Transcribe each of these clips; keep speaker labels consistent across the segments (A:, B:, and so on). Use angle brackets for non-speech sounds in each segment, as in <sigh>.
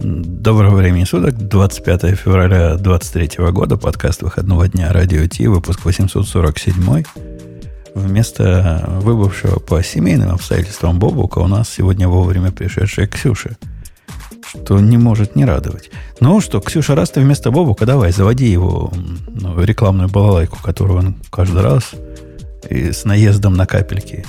A: Доброго времени суток, 25 февраля 2023 года, подкаст выходного дня Радио Ти, выпуск 847. Вместо выбывшего по семейным обстоятельствам Бобука у нас сегодня вовремя пришедшая Ксюша, что не может не радовать. Ну что, Ксюша, раз ты вместо Бобука, давай, заводи его ну, рекламную балалайку, которую он каждый раз и с наездом на капельки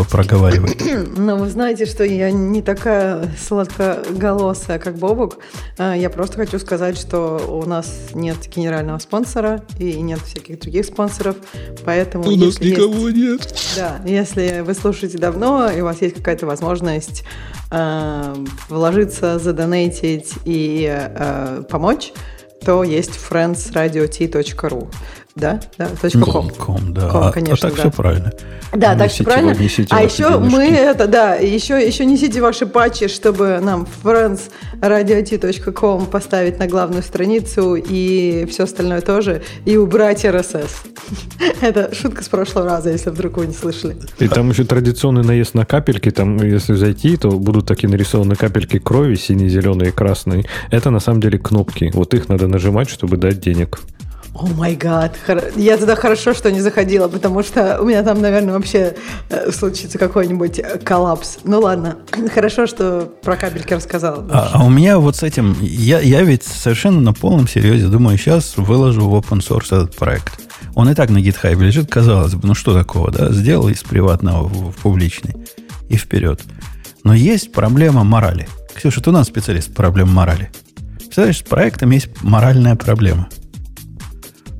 A: проговаривать. <clears throat>
B: Ну, вы знаете, что я не такая сладкоголосая, как Бобук. А, я просто хочу сказать, что у нас нет генерального спонсора и нет всяких других спонсоров, поэтому...
A: У нас никого есть, нет.
B: Да, если вы слушаете давно, и у вас есть какая-то возможность э, вложиться, задонейтить и э, помочь, то есть friendsradiot.ru. Да, да,
A: ком. Ком, да. Ком, конечно, а, а так да. все правильно.
B: Да, так все правильно. А еще мы это, да, еще, еще несите ваши патчи, чтобы нам friendsradiot.com поставить на главную страницу и все остальное тоже, и убрать RSS. <laughs> Это шутка с прошлого раза, если вдруг вы не слышали.
C: И там еще традиционный наезд на капельки, там, если зайти, то будут такие нарисованы капельки крови, синие, зеленые, красные. Это на самом деле кнопки. Вот их надо нажимать, чтобы дать денег.
B: О май гад, я туда хорошо, что не заходила, потому что у меня там, наверное, вообще э, случится какой-нибудь э, коллапс. Ну ладно, <clears throat> хорошо, что про кабельки рассказала.
A: А, а у меня вот с этим, я, я ведь совершенно на полном серьезе думаю, сейчас выложу в open source этот проект. Он и так на GitHub лежит, казалось бы, ну что такого, да? Сделал из приватного в, в публичный и вперед. Но есть проблема морали. Ксюша, ты у нас специалист по проблемам морали. Представляешь, с проектом есть моральная проблема –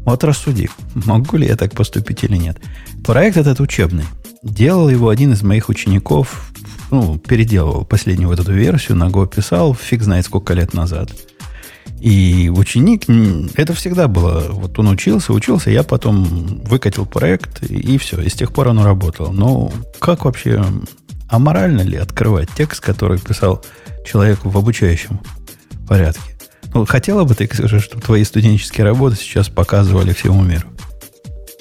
A: вот рассуди, могу ли я так поступить или нет. Проект этот учебный. Делал его один из моих учеников, ну, переделывал последнюю вот эту версию, на Go писал, фиг знает сколько лет назад. И ученик, это всегда было, вот он учился, учился, я потом выкатил проект, и все, и с тех пор оно работало. Но как вообще, аморально ли открывать текст, который писал человек в обучающем порядке? Ну, хотела бы ты, Ксюша, чтобы твои студенческие работы сейчас показывали всему миру?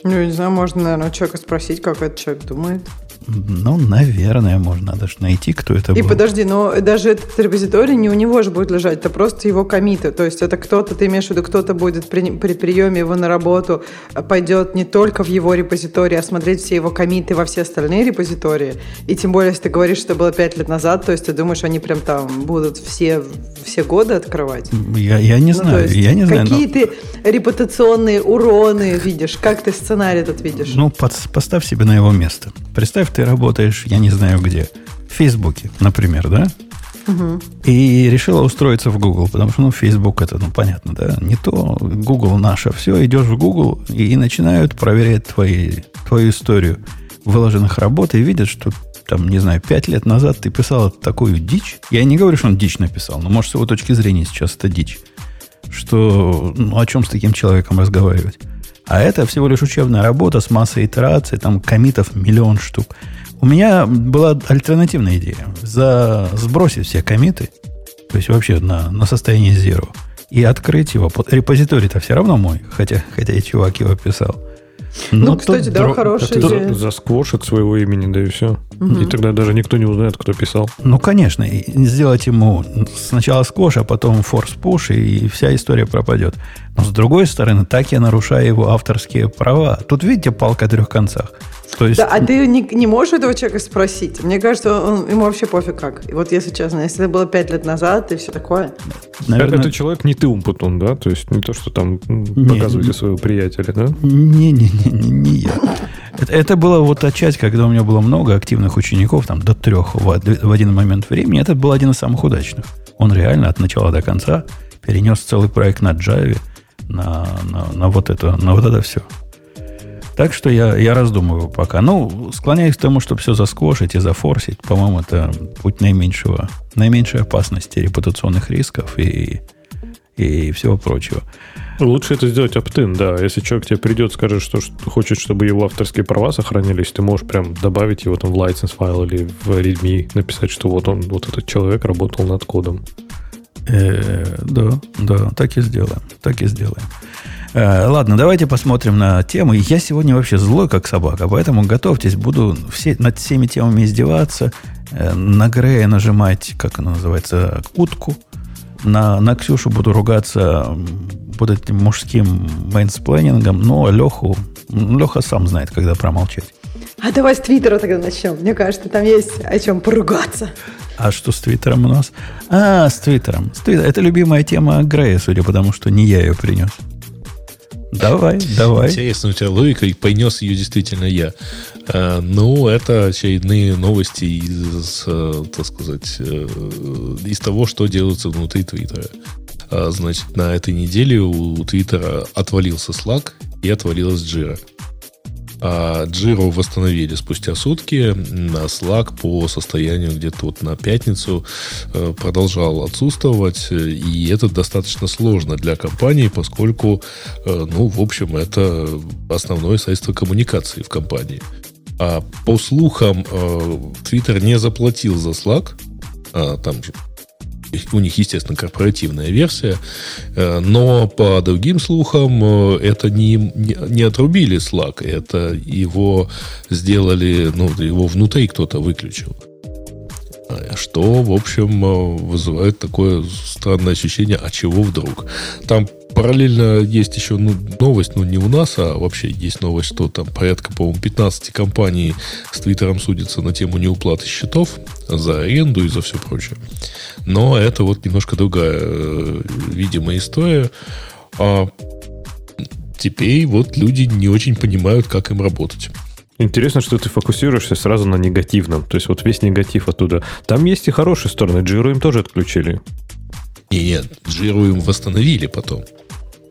B: Ну, не знаю, можно, наверное, человека спросить, как этот человек думает.
A: Ну, наверное, можно даже найти, кто это
B: И
A: был.
B: подожди, но даже этот репозиторий не у него же будет лежать, это просто его комиты. То есть это кто-то, ты имеешь в виду, кто-то будет при, при приеме его на работу, а, пойдет не только в его репозиторий, а смотреть все его комиты во все остальные репозитории. И тем более, если ты говоришь, что было пять лет назад, то есть ты думаешь, они прям там будут все, все годы открывать?
A: Я, я не ну, знаю, я не знаю.
B: Какие но... ты репутационные уроны видишь? Как ты сценарий этот видишь?
A: Ну, под, поставь себе на его место. Представь, ты работаешь, я не знаю где, в Фейсбуке, например, да? Угу. И решила устроиться в Google, потому что, ну, Facebook это, ну, понятно, да, не то, Google наше, все, идешь в Google и, и начинают проверять твои, твою историю выложенных работ и видят, что там, не знаю, пять лет назад ты писал такую дичь. Я не говорю, что он дичь написал, но, может, с его точки зрения сейчас это дичь. Что, ну, о чем с таким человеком разговаривать? А это всего лишь учебная работа с массой итераций, там комитов миллион штук. У меня была альтернативная идея. За, сбросить все комиты, то есть вообще на, на состояние zero, и открыть его. Репозиторий-то все равно мой, хотя, хотя и чувак его писал.
B: Ну, ну, кстати, да, дро... хорошая идея.
C: Засквош от своего имени, да и все. Угу. И тогда даже никто не узнает, кто писал.
A: Ну, конечно. И сделать ему сначала сквош, а потом форс-пуш, и вся история пропадет. Но с другой стороны, так я нарушаю его авторские права. Тут, видите, палка о трех концах.
B: То есть... Да, а ты не, не можешь этого человека спросить? Мне кажется, он, ему вообще пофиг как. И вот если честно, если это было пять лет назад и все такое.
C: Наверное... Это человек не ты умпутун, да? То есть не то, что там показываете не, своего приятеля, да?
A: Не-не-не, не я. Это, это было вот та часть, когда у меня было много активных учеников, там до трех в, в один момент времени. Это был один из самых удачных. Он реально от начала до конца перенес целый проект на Java, на, на, на, вот, это, на вот это все. Так что я, я раздумываю пока. Ну, склоняюсь к тому, чтобы все засквошить и зафорсить. По-моему, это путь наименьшего, наименьшей опасности репутационных рисков и, и всего прочего.
C: Лучше это сделать оптин, да. Если человек тебе придет, скажет, что хочет, чтобы его авторские права сохранились, ты можешь прям добавить его там в license файл или в readme, написать, что вот он, вот этот человек работал над кодом.
A: Э, да, да, так и сделаем. Так и сделаем. Э, ладно, давайте посмотрим на тему. Я сегодня вообще злой, как собака, поэтому готовьтесь, буду все, над всеми темами издеваться, э, на Грея нажимать, как она называется, утку, На, на Ксюшу буду ругаться вот этим мужским менсплейнингом, но Леху, Леха сам знает, когда промолчать.
B: А давай с Твиттера тогда начнем. Мне кажется, там есть о чем поругаться.
A: А что с Твиттером у нас? А, с Твиттером. С Твиттером. Это любимая тема Грея, судя по тому, что не я ее принес. Давай, давай.
D: Интересно у тебя логика, и принес ее действительно я. А, ну, это очередные новости из, э, так сказать, э, из того, что делается внутри Твиттера. А, значит, на этой неделе у Твиттера отвалился Slack и отвалилась Jira. А Джиру восстановили спустя сутки. На Slack по состоянию где-то вот на пятницу э, продолжал отсутствовать. И это достаточно сложно для компании, поскольку, э, ну, в общем, это основное средство коммуникации в компании. А по слухам, э, Twitter не заплатил за Slack. А, там у них, естественно, корпоративная версия, э, но по другим слухам э, это не, не, не отрубили Slack, это его сделали, ну, его внутри кто-то выключил. Что, в общем, э, вызывает такое странное ощущение, а чего вдруг? Там параллельно есть еще ну, новость, ну не у нас, а вообще есть новость, что там порядка, по-моему, 15 компаний с Твиттером судятся на тему неуплаты счетов за аренду и за все прочее. Но это вот немножко другая, э, видимая история. А теперь вот люди не очень понимают, как им работать.
C: Интересно, что ты фокусируешься сразу на негативном. То есть вот весь негатив оттуда. Там есть и хорошие стороны. Джиру им тоже отключили.
D: Не, нет, Джиру им восстановили потом.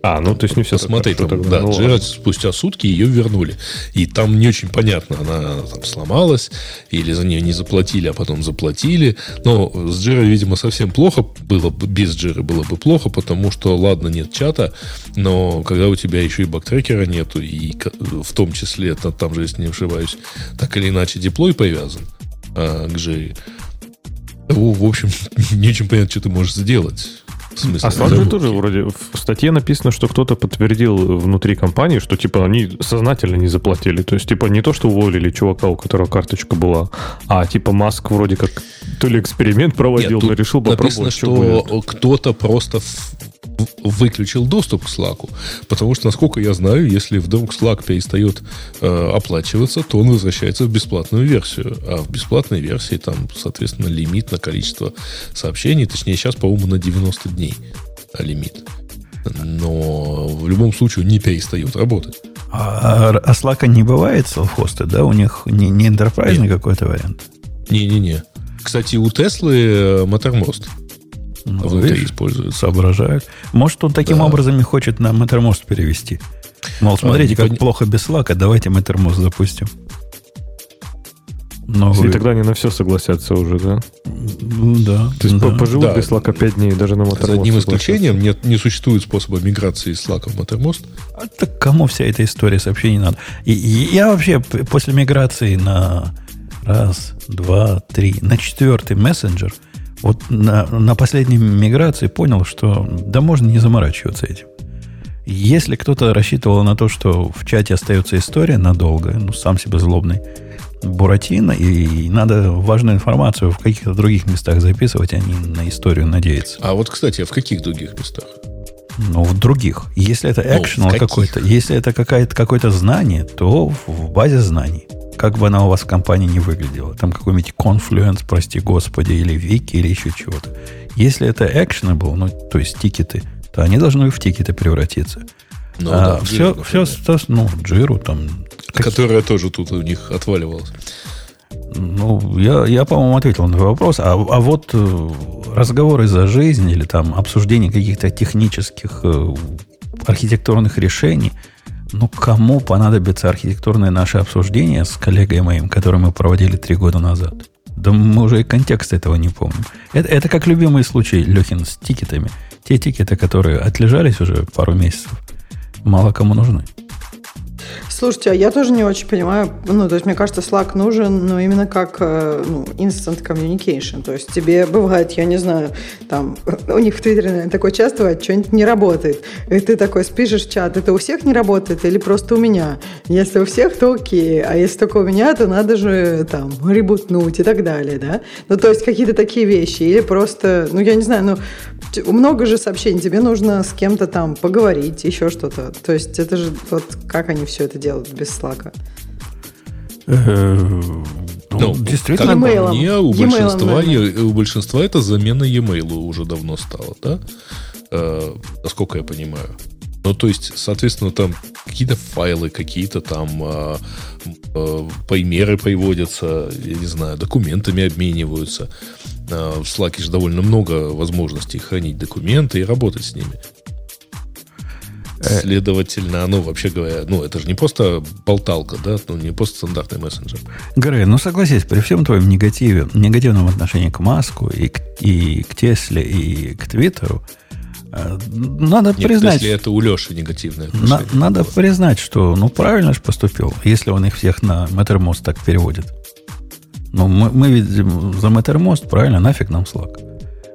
C: А, ну то есть не все
D: Посмотри, так там, да, ну, Джира спустя сутки ее вернули. И там не очень понятно, она там сломалась, или за нее не заплатили, а потом заплатили. Но с Джира, видимо, совсем плохо было бы, без Джира было бы плохо, потому что, ладно, нет чата, но когда у тебя еще и бактрекера нету, и в том числе, там же, если не ошибаюсь, так или иначе деплой привязан а, к Джире, в общем, <laughs> не очень понятно, что ты можешь сделать.
C: В смысле, а Slack же тоже вроде в статье написано, что кто-то подтвердил внутри компании, что типа они сознательно не заплатили. То есть, типа, не то, что уволили чувака, у которого карточка была, а типа Маск вроде как то ли эксперимент проводил, Нет, но решил попробовать.
D: Написано, что кто-то просто выключил доступ к Slack. Потому что, насколько я знаю, если вдруг Slack перестает э, оплачиваться, то он возвращается в бесплатную версию. А в бесплатной версии там, соответственно, лимит на количество сообщений. Точнее, сейчас, по-моему, на 90 дней лимит. Но в любом случае не перестает работать.
A: А, а Slack не бывает self-hosted, да? У них не, не enterprise какой-то вариант?
D: Не-не-не. Кстати, у Теслы э, Mattermost.
A: Ну, внутри видишь, используют. Соображают. Может, он таким да. образом и хочет на Mattermost перевести. Мол, смотрите, а, как пон... плохо без слака, давайте Mattermost запустим.
C: Но И тогда они на все согласятся уже, да?
A: Ну, да.
C: То есть
A: да.
C: поживут да. без слака 5 дней даже на Mattermost.
D: За одним исключением нет, не существует способа миграции из слака в Mattermost.
A: А так кому вся эта история сообщений надо? И, и я вообще после миграции на раз, два, три, на четвертый мессенджер – вот на, на последней миграции понял, что да можно не заморачиваться этим. Если кто-то рассчитывал на то, что в чате остается история надолго, ну, сам себе злобный, Буратино, и надо важную информацию в каких-то других местах записывать, а не на историю надеяться.
D: А вот, кстати, а в каких других местах?
A: Ну, в других. Если это экшен ну, какой-то, если это какое-то какое знание, то в базе знаний как бы она у вас в компании не выглядела. Там какой-нибудь Confluence, прости господи, или Wiki, или еще чего-то. Если это actionable, ну, то есть тикеты, то они должны в тикеты превратиться. Ну, а да, все, все, все, ну, джиру там...
D: Которая тоже тут у них отваливалась.
A: Ну, я, я по-моему, ответил на вопрос. А, а вот э, разговоры за жизнь или там обсуждение каких-то технических э, архитектурных решений – ну, кому понадобится архитектурное наше обсуждение с коллегой моим, которое мы проводили три года назад? Да мы уже и контекст этого не помним. Это, это как любимый случай Лехин с тикетами. Те тикеты, которые отлежались уже пару месяцев, мало кому нужны.
B: Слушайте, а я тоже не очень понимаю, ну, то есть мне кажется, Slack нужен, но именно как э, ну, instant communication. То есть тебе бывает, я не знаю, там, <laughs> у них в Твиттере, наверное, такое часто бывает, что-нибудь не работает. И ты такой спишешь в чат, это у всех не работает или просто у меня? Если у всех, то окей, а если только у меня, то надо же там ребутнуть и так далее, да? Ну, то есть какие-то такие вещи. Или просто, ну, я не знаю, ну, т- много же сообщений, тебе нужно с кем-то там поговорить, еще что-то. То есть это же вот как они все это делают без слака.
A: Э,
D: Ну,
A: ну, Действительно,
D: как мне, у большинства, у большинства это замена e-mail уже давно стала, да? Э, насколько я понимаю. Ну, то есть, соответственно, там какие-то файлы, какие-то там э, э, примеры приводятся, я не знаю, документами обмениваются. Э, в Slack же довольно много возможностей хранить документы и работать с ними.
A: Э.
D: Следовательно, ну, вообще говоря, ну, это же не просто болталка, да, ну, не просто стандартный мессенджер.
A: Грей, ну согласись, при всем твоем негативе, негативном отношении к Маску и к, и к Тесле, и к Твиттеру, э, надо
D: Нет,
A: признать,
D: если это у Леши негативное
A: на-
D: отношение.
A: надо признать, что ну правильно же поступил, если он их всех на Mattermost так переводит. Ну, мы, мы ведь за Mattermost, правильно, нафиг нам Slack.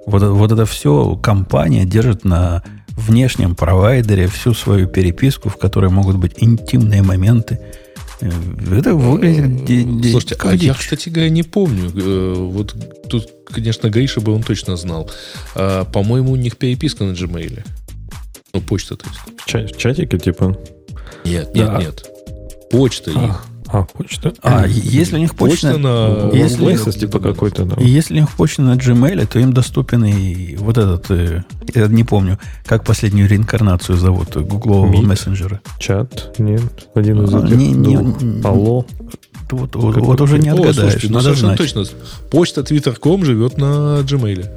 A: Вот, это- вот это все компания держит на внешнем провайдере всю свою переписку, в которой могут быть интимные моменты. Э, Это выглядит де-
D: Слушайте,
A: как
D: а я, кстати говоря, не помню. Э, Вот тут, конечно, Гриша бы он точно знал. А, по-моему, у них переписка на Gmail. Ну, почта, то есть.
C: В чатике, типа.
D: Нет, нет,
C: Да.
D: нет. Почта
C: А,
D: их.
C: А, почта.
A: А, если у них почта,
D: Почта на...
A: если-
C: Workplaces, типа какой-то, да.
A: если у них почта на Gmail, то им доступен и вот этот, э, я не помню, как последнюю реинкарнацию зовут, гуглового
C: Meet.
A: мессенджера.
C: Чат, нет, один из
A: А,
C: этих
A: не- не-
C: двух.
A: не-
C: Алло.
A: Вот, вот- уже не
D: О,
A: отгадаешь,
D: слушайте, ну,
A: надо
D: совершенно
A: знать.
D: точно. Почта Twitter.com живет на Gmail.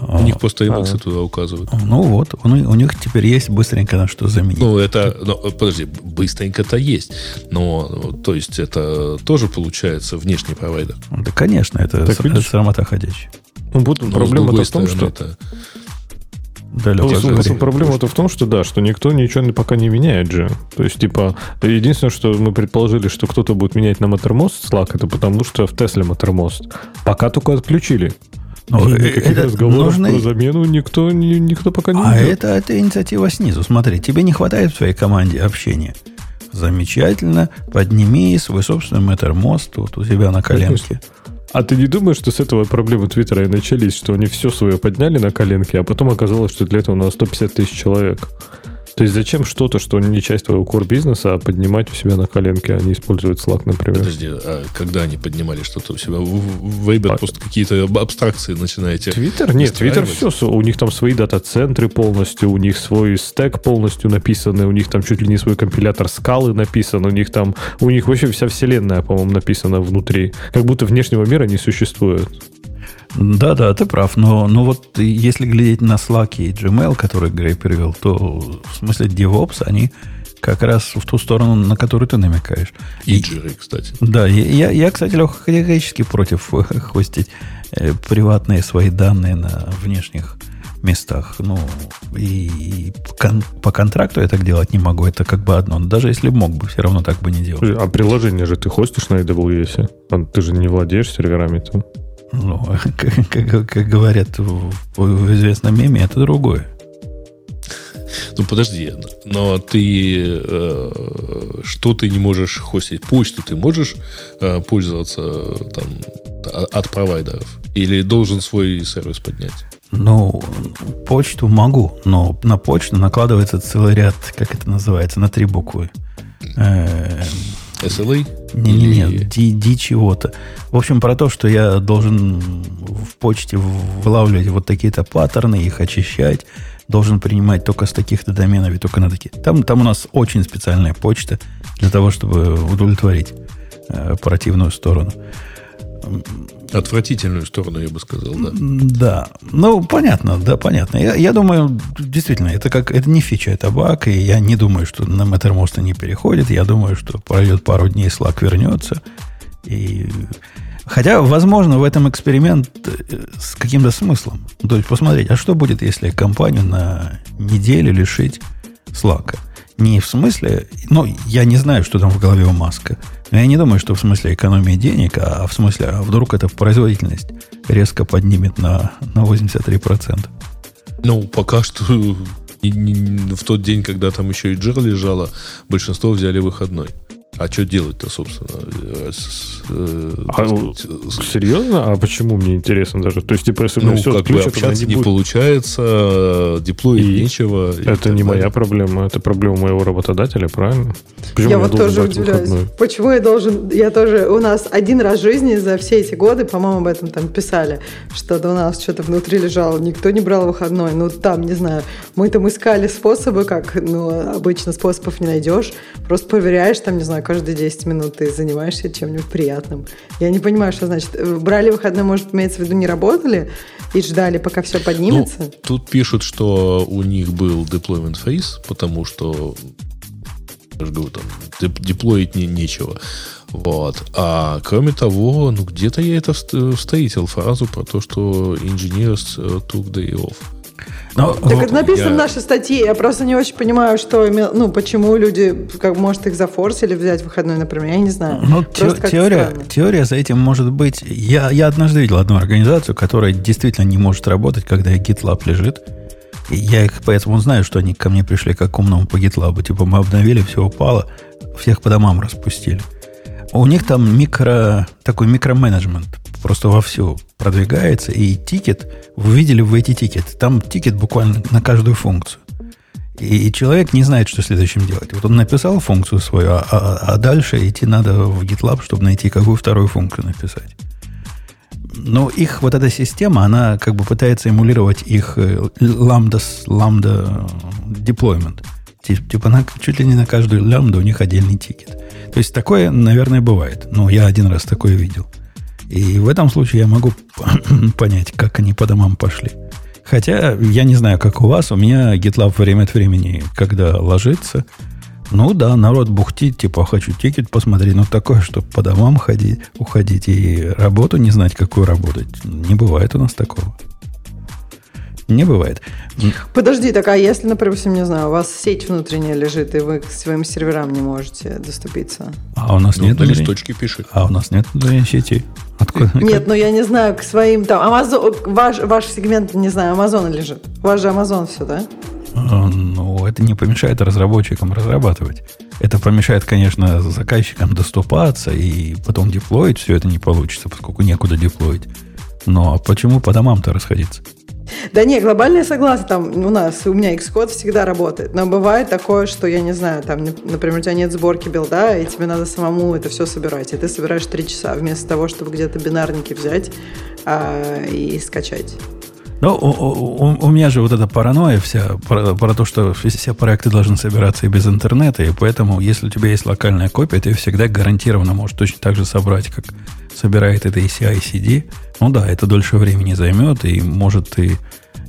A: А,
D: У них просто
C: А.
D: индексы туда указывают.
A: Ну вот, у, них- у них теперь есть быстренько на что заменить.
D: Ну, это, ну, подожди, быстренько-то есть. Но, то есть, это тоже получается внешний провайдер.
A: да, конечно, это,
C: Так
A: с-
C: видишь?
A: срамота ходячая.
C: Ну, вот
D: Но, с
C: проблема-то в том, что...
D: это-
A: Да,
C: Ну. Проблема-то в том, что да, что никто ничего пока не меняет же. То есть, типа, единственное, что мы предположили, что кто-то будет менять на Mattermost Slack, это потому что в Тесле Mattermost. Пока только отключили.
A: Ну,
C: И
A: э,
C: никаких
A: это
C: разговоров
A: нужны-
C: про замену никто, ни- никто пока не
A: А это, это инициатива снизу. Смотри, тебе не хватает в твоей команде общения. Замечательно. Подними свой собственный Mattermost вот у себя на коленке.
C: А ты не думаешь, что с этого проблемы Твиттера и начались, что они все свое подняли на коленке, а потом оказалось, что для этого надо 150 тысяч человек? То есть зачем что-то, что не часть твоего core бизнеса, а поднимать у себя на коленке, а не использовать Slack, например?
D: Подожди, а когда они поднимали что-то у себя? В, в Weber
C: А-
D: просто какие-то абстракции начинаете.
C: Твиттер? Нет, Твиттер все. У них там свои дата-центры полностью, у них свой стек полностью написаны, у них там чуть ли не свой компилятор скалы написан, у них там, у них вообще вся вселенная, по-моему, написана внутри. Как будто внешнего мира не существует.
A: Да, да, ты прав. Но, но вот если глядеть на Slack и Gmail, который Грей привел, то в смысле DevOps, они как раз в ту сторону, на которую ты намекаешь.
D: И Джири, кстати.
A: Да, я, я, кстати, Леха, категорически против э, хостить э, приватные свои данные на внешних местах. Ну, и, и кон- по контракту я так делать не могу. Это как бы одно. Но даже если бы мог бы, все равно так бы не делал.
C: А приложение же ты хостишь на AWS? А Ты же не владеешь серверами-то.
A: Ну, <laughs> как, как- как говорят в, в известном меме, это другое.
D: Ну, подожди, но ты э, что ты не можешь хостить? Почту ты можешь э, пользоваться там а- от провайдеров? Или должен свой сервис поднять?
A: Ну, почту могу, но на почту накладывается целый ряд, как это называется, на три буквы. Э,
D: SLA?
A: Не-не-не,
D: Или-
A: ди, ди чего-то. В общем, про то, что я должен в почте вылавливать вот такие-то паттерны, их очищать, должен принимать только с таких-то доменов и только на такие. Там, там у нас очень специальная почта для того, чтобы удовлетворить э, противную сторону.
D: Отвратительную сторону, я бы сказал, да.
A: Да. Ну, понятно, да, понятно. Я, я думаю, действительно, это как это не фича, это баг, и я не думаю, что на Mattermost не переходит. Я думаю, что пройдет пару дней, Slack вернется. И... Хотя, возможно, в этом эксперимент э, с каким-то смыслом. То есть посмотреть, а что будет, если компанию на неделю лишить Slack? Не в смысле, ну, я не знаю, что там в голове у Маска. Но я не думаю, что в смысле экономии денег, а в смысле, а вдруг эта производительность резко поднимет на, на 83%.
D: Ну, пока что не- в тот день, когда там еще и Джир лежала, большинство взяли выходной. А что делать-то, собственно? Э, с,
C: э, а, с, серьезно? А почему мне интересно даже? То есть, типа, если
D: ну, все как бы общаться не, не получается, деплоить и нечего.
C: Это не моя проблема, это проблема моего работодателя, правильно?
B: Почему я, я вот тоже удивляюсь. Выходной? Почему я должен... Я тоже... У нас один раз в жизни за все эти годы, по-моему, об этом там писали, что у нас что-то внутри лежало, никто не брал выходной. Ну, там, не знаю, мы там искали способы, как, ну, обычно способов не найдешь. Просто проверяешь, там, не знаю, каждые 10 минут ты занимаешься чем-нибудь приятным. Я не понимаю, что значит. Брали выходной, может, имеется в виду, не работали и ждали, пока все поднимется? Ну,
D: тут пишут, что у них был deployment phase, потому что я же говорю, там, деплоить не, нечего. Вот. А кроме того, ну где-то я это встретил фразу про то, что engineers э, took day off.
B: Но, так это написано я... в нашей статье. Я просто не очень понимаю, что, ну, почему люди, как может, их зафорсили взять выходной, например. Я не знаю.
A: Ну, те, теория, теория за этим может быть. Я, я однажды видел одну организацию, которая действительно не может работать, когда GitLab лежит. И я их поэтому знаю, что они ко мне пришли как умному по GitLab. Типа мы обновили, все упало, всех по домам распустили. У них там микро, такой микроменеджмент просто вовсю продвигается, и тикет, вы видели в эти тикеты, там тикет буквально на каждую функцию. И, и человек не знает, что следующим делать. Вот он написал функцию свою, а, а, а дальше идти надо в GitLab, чтобы найти какую вторую функцию написать. Но их вот эта система, она как бы пытается эмулировать их lambda, lambda deployment. Типа на, чуть ли не на каждую лямбду у них отдельный тикет. То есть такое, наверное, бывает. Но я один раз такое видел. И в этом случае я могу <clears throat> понять, как они по домам пошли. Хотя я не знаю, как у вас, у меня GitLab время от времени, когда ложится, ну да, народ бухтит, типа, хочу тикет посмотреть, но такое, что по домам ходить, уходить и работу не знать, какую работать. Не бывает у нас такого. Не бывает.
B: Подожди, так а если, например, не знаю, у вас сеть внутренняя лежит, и вы к своим серверам не можете доступиться?
A: А у нас ну, нет
D: на листочке пишет.
A: А у нас нет внутренней сети.
B: Откуда? Нет, ну я не знаю, к своим там. Amazon, ваш, ваш сегмент, не знаю, Amazon лежит. У вас же Amazon все, да?
A: А, ну, это не помешает разработчикам разрабатывать. Это помешает, конечно, заказчикам доступаться и потом деплоить. Все это не получится, поскольку некуда деплоить. Но почему по домам-то расходиться?
B: Да не, глобально я согласна, там у нас, у меня Xcode всегда работает, но бывает такое, что, я не знаю, там, например, у тебя нет сборки билда, и тебе надо самому это все собирать, и ты собираешь три часа вместо того, чтобы где-то бинарники взять а, и скачать.
A: Ну, у, у, у меня же вот эта паранойя вся про, про то, что все проекты должны собираться и без интернета, и поэтому, если у тебя есть локальная копия, ты всегда гарантированно можешь точно так же собрать, как собирает это ECI CD. Ну да, это дольше времени займет, и может ты,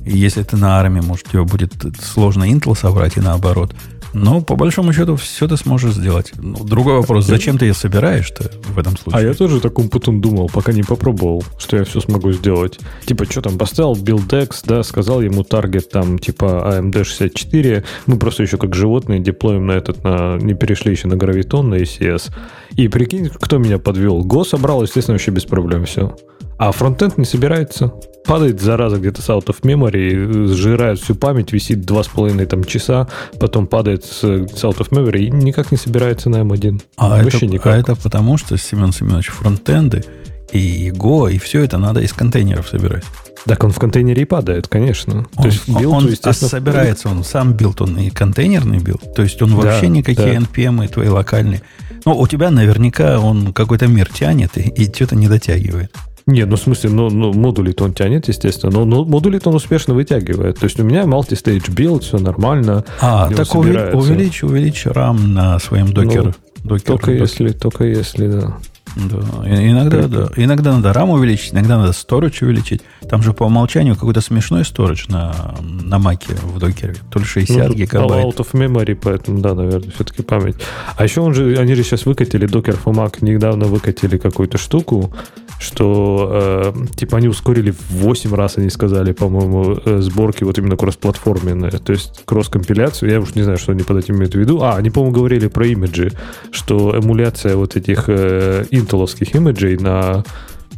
A: если ты на армии, может, тебе будет сложно Intel собрать и наоборот. Но по большому счету все ты сможешь сделать. Ну, другой вопрос, зачем ты ее собираешь-то в этом случае?
C: А я тоже таком потом думал, пока не попробовал, что я все смогу сделать. Типа, что там, поставил BuildX, да, сказал ему таргет там, типа AMD64, мы просто еще как животные деплоим на этот, на, не перешли еще на гравитон, на ECS. И прикинь, кто меня подвел? Go собрал, естественно, вообще без проблем все. А фронтенд не собирается. Падает зараза где-то с out of memory, сжирает всю память, висит два с половиной там часа, потом падает с, с out of memory и никак не собирается на M1. Эм
A: а, Вообще это, никак. а это потому, что, Семен Семенович, фронтенды и Go, и все это надо из контейнеров собирать.
C: Так он в контейнере и падает, конечно.
A: Он, То есть build, он, естественно, собирается, он сам build, он и контейнерный билд. То есть он вообще да, никакие да. NPM твои локальные. Ну, у тебя наверняка он какой-то мир тянет и, и что-то не дотягивает.
C: Нет, ну в смысле, ну, ну модули-то он тянет, естественно, но, но модули-то он успешно вытягивает. То есть у меня multi-stage build, все нормально.
A: А, так увеличь, увеличь RAM на своем докер.
C: Ну, докер только докер. если, только если, да.
A: Да, иногда, да. Иногда надо RAM увеличить, иногда надо storage увеличить. Там же по умолчанию какой-то смешной storage на, на маке в докере. То ли 60 ну, гигабайт.
C: Out of memory, поэтому, да, наверное, все-таки память. А еще он же, они же сейчас выкатили, Docker for Mac недавно выкатили какую-то штуку, что э, типа они ускорили в 8 раз, они сказали, по-моему, э, сборки вот именно кроссплатформенные. То есть кросс-компиляцию, я уж не знаю, что они под этим имеют в виду. А, они, по-моему, говорили про имиджи, что эмуляция вот этих э, интеловских имиджей на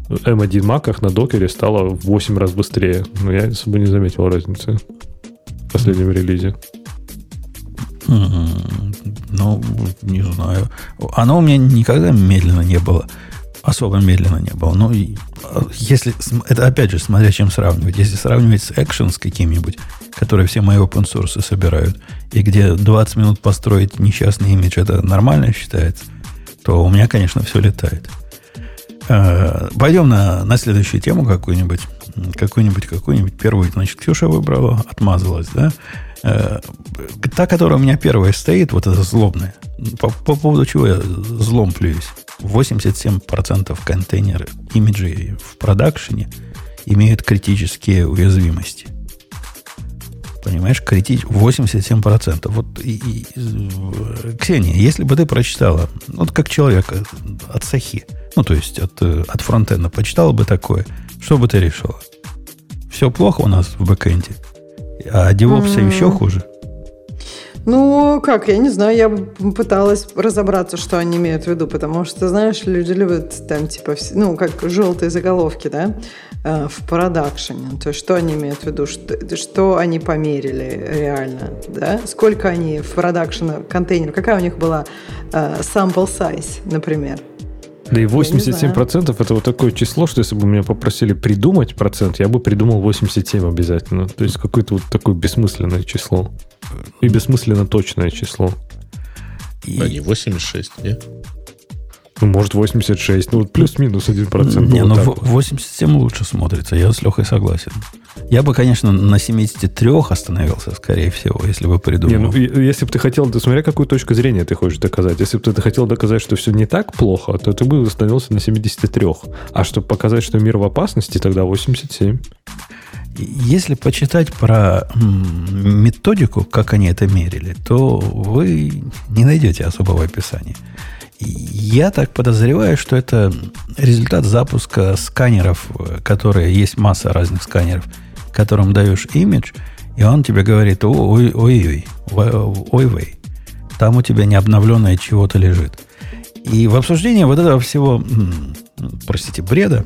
C: M1 маках на докере стала в 8 раз быстрее. Но я особо не заметил разницы в последнем релизе.
A: Ну, не знаю. Оно у меня никогда медленно не было. Особо медленно не было. Ну, и, а, если... Это, опять же, смотря чем сравнивать. Если сравнивать с Action с какими-нибудь, которые все мои open source собирают, и где 20 минут построить несчастный имидж, это нормально считается, то у меня, конечно, все летает. Э, пойдем на, на следующую тему какую-нибудь. Какую-нибудь, какую-нибудь. Первую, значит, Ксюша выбрала, отмазалась, да? Э, та, которая у меня первая стоит, вот эта злобная. По, по поводу чего я злом плююсь. 87% контейнеров имиджей в продакшене имеют критические уязвимости. Понимаешь, критич 87%. Вот и, и, Ксения, если бы ты прочитала, вот как человек от Сахи, ну, то есть от, от фронтенда, почитала бы такое, что бы ты решила? Все плохо у нас в бэкэнде, а DevOps mm-hmm. еще хуже.
B: Ну, как, я не знаю, я пыталась разобраться, что они имеют в виду, потому что, знаешь, люди любят там, типа, ну, как желтые заголовки, да, э, в production е. То есть, что они имеют в виду, что, что они померили реально, да, сколько они в production контейнер, какая у них была uh, sample size, например.
C: Да и 87% это вот такое число, что если бы меня попросили придумать процент, я бы придумал 87 обязательно. То есть какое-то вот такое бессмысленное число. И бессмысленно точное число.
D: И... А не 86, не?
C: Ну, может, 86. Ну, вот плюс-минус 1%.
A: Не, ну, вот 87 лучше смотрится. Я с Лехой согласен. Я бы, конечно, на 73 остановился, скорее всего, если бы придумал.
C: Не, ну, если бы ты хотел, ты смотря какую точку зрения ты хочешь доказать. Если бы ты хотел доказать, что все не так плохо, то ты бы остановился на 73. А чтобы показать, что мир в опасности, тогда 87.
A: Если почитать про методику, как они это мерили, то вы не найдете особого описания. Я так подозреваю, что это результат запуска сканеров, которые есть масса разных сканеров, которым даешь имидж, и он тебе говорит, ой-ой-ой, ой-ой, там у тебя необновленное чего-то лежит. И в обсуждении вот этого всего, простите, бреда,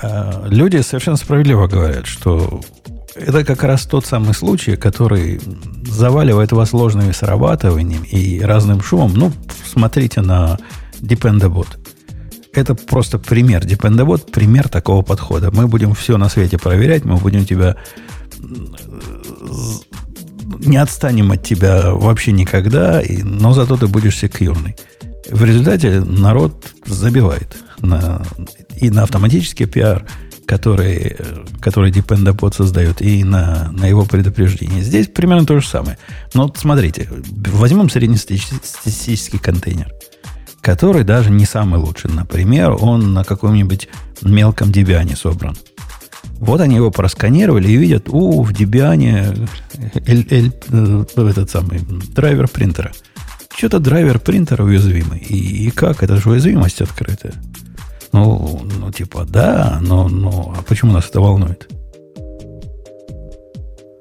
A: а, люди совершенно справедливо говорят, что это как раз тот самый случай, который заваливает вас ложными срабатываниями и разным шумом. Ну, смотрите на Dependabot. Это просто пример. Dependabot – пример такого подхода. Мы будем все на свете проверять, мы будем тебя не отстанем от тебя вообще никогда, но зато ты будешь секьюрный. В результате народ забивает на, и на автоматический пиар, который, который Dependabot создает, и на, на его предупреждение. Здесь примерно то же самое. Но вот смотрите, возьмем среднестатистический контейнер, который даже не самый лучший. Например, он на каком-нибудь мелком Debian собран. Вот они его просканировали и видят, у, в Debian э, этот самый драйвер принтера. Что-то драйвер принтера уязвимый. И, и как? Это же уязвимость открытая. Ну, ну типа, да, но, но а почему нас это волнует?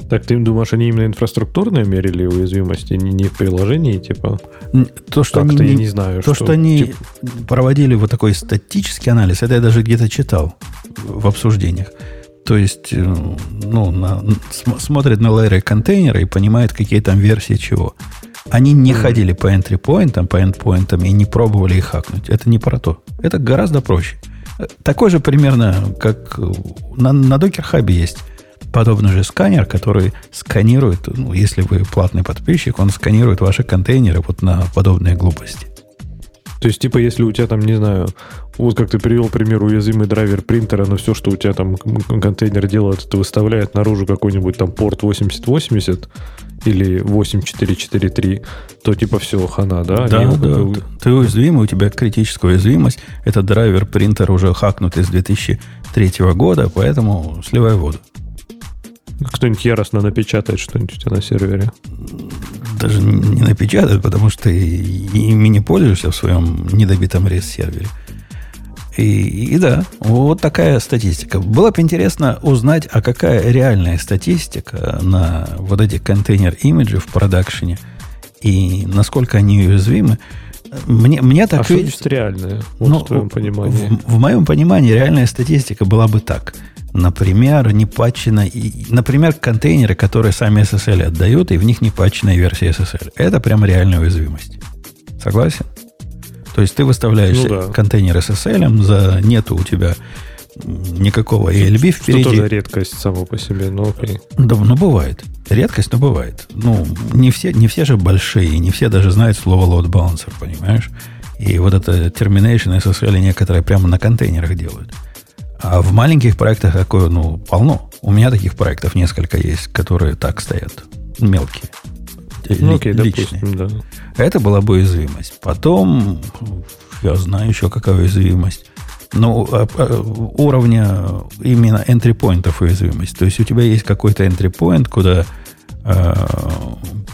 C: Так ты думаешь, они именно инфраструктурные мерили уязвимости, не, не в приложении, типа?
A: То, что они, я не знаю. То, что, что они типа... проводили вот такой статический анализ, это я даже где-то читал в обсуждениях. То есть, э, ну, на, смотрят на лейеры контейнера и понимают, какие там версии чего. Они не ходили по entry point, по endpoint и не пробовали их хакнуть. Это не про то. Это гораздо проще. Такой же примерно, как на, на Docker Hub есть подобный же сканер, который сканирует, ну, если вы платный подписчик, он сканирует ваши контейнеры вот на подобные глупости.
C: То есть, типа, если у тебя там, не знаю, вот как ты привел пример, уязвимый драйвер принтера, но все, что у тебя там контейнер делает, это выставляет наружу какой-нибудь там порт 8080, или 8443, то типа все, хана, да?
A: Да, Они да. Ты уязвимый, у тебя критическая уязвимость. Это драйвер принтер уже хакнут из 2003 года, поэтому сливай воду.
C: Кто-нибудь яростно напечатает что-нибудь у тебя на сервере?
A: Даже не напечатает, потому что ты ими не пользуешься в своем недобитом рейс-сервере. И, и да, вот такая статистика. Было бы интересно узнать, а какая реальная статистика на вот эти контейнер-имиджи в продакшене и насколько они уязвимы. Мне, мне так
C: а что реальное? Вот ну, в твоем понимании.
A: В, в моем понимании реальная статистика была бы так. Например, не патчено, и, например, контейнеры, которые сами SSL отдают, и в них не патченная версия SSL. Это прям реальная уязвимость. Согласен? То есть ты выставляешь ну, да. контейнер SSL, за нету у тебя никакого ELB впереди.
C: Что тоже редкость само по себе, но окей.
A: Да, ну бывает. Редкость, но бывает. Ну, не все, не все же большие, не все даже знают слово load balancer, понимаешь? И вот это termination SSL некоторые прямо на контейнерах делают. А в маленьких проектах такое, ну, полно. У меня таких проектов несколько есть, которые так стоят. Мелкие.
C: Ну, окей, личные. допустим, да.
A: Это была бы уязвимость. Потом, я знаю еще какая уязвимость. Ну, а, а, уровня именно entry point уязвимость. То есть у тебя есть какой-то entry point, куда э,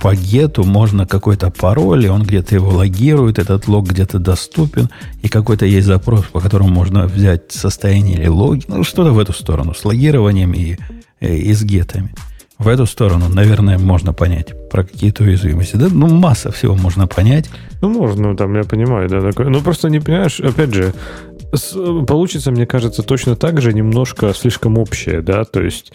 A: по гету можно какой-то пароль, и он где-то его логирует, этот лог где-то доступен, и какой-то есть запрос, по которому можно взять состояние или логи, ну, что-то в эту сторону, с логированием и, и с гетами. В эту сторону, наверное, можно понять про какие-то уязвимости. Да, ну, масса всего можно понять.
C: Ну, можно, там, я понимаю, да, такое. Ну, просто не понимаешь, опять же, получится, мне кажется, точно так же немножко слишком общее, да, то есть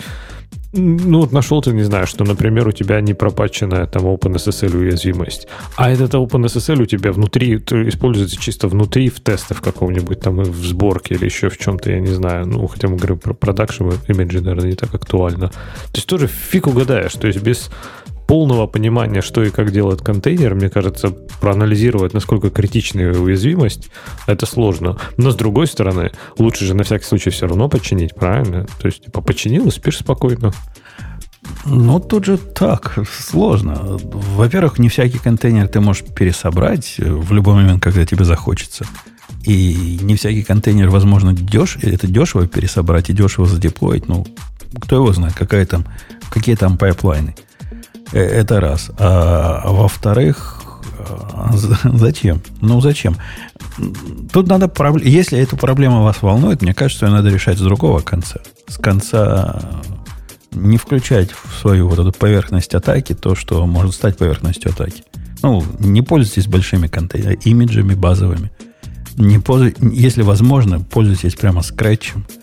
C: ну, вот нашел ты, не знаю, что, например, у тебя не пропаченная там OpenSSL уязвимость, а этот OpenSSL у тебя внутри, используется чисто внутри в тестах каком-нибудь там в сборке или еще в чем-то, я не знаю. Ну, хотя мы говорим про продакшн, имиджи, наверное, не так актуально. То есть тоже фиг угадаешь, то есть без полного понимания, что и как делает контейнер, мне кажется, проанализировать, насколько критичная уязвимость, это сложно. Но с другой стороны, лучше же на всякий случай все равно починить, правильно? То есть, типа, починил и спишь спокойно.
A: Ну, тут же так, сложно. Во-первых, не всякий контейнер ты можешь пересобрать в любой момент, когда тебе захочется. И не всякий контейнер, возможно, деш... это дешево пересобрать и дешево задеплоить. Ну, кто его знает, какая там, какие там pipeline ы. Э, это раз. А, а во-вторых, а, <laughs> зачем? Ну, зачем? Тут надо... Если эта проблема вас волнует, мне кажется, ее надо решать с другого конца. С конца не включать в свою вот эту поверхность атаки то, что может стать поверхностью атаки. Ну, не пользуйтесь большими контейнерами, имиджами базовыми. Не пользуйтесь, если возможно, пользуйтесь прямо scratch ем –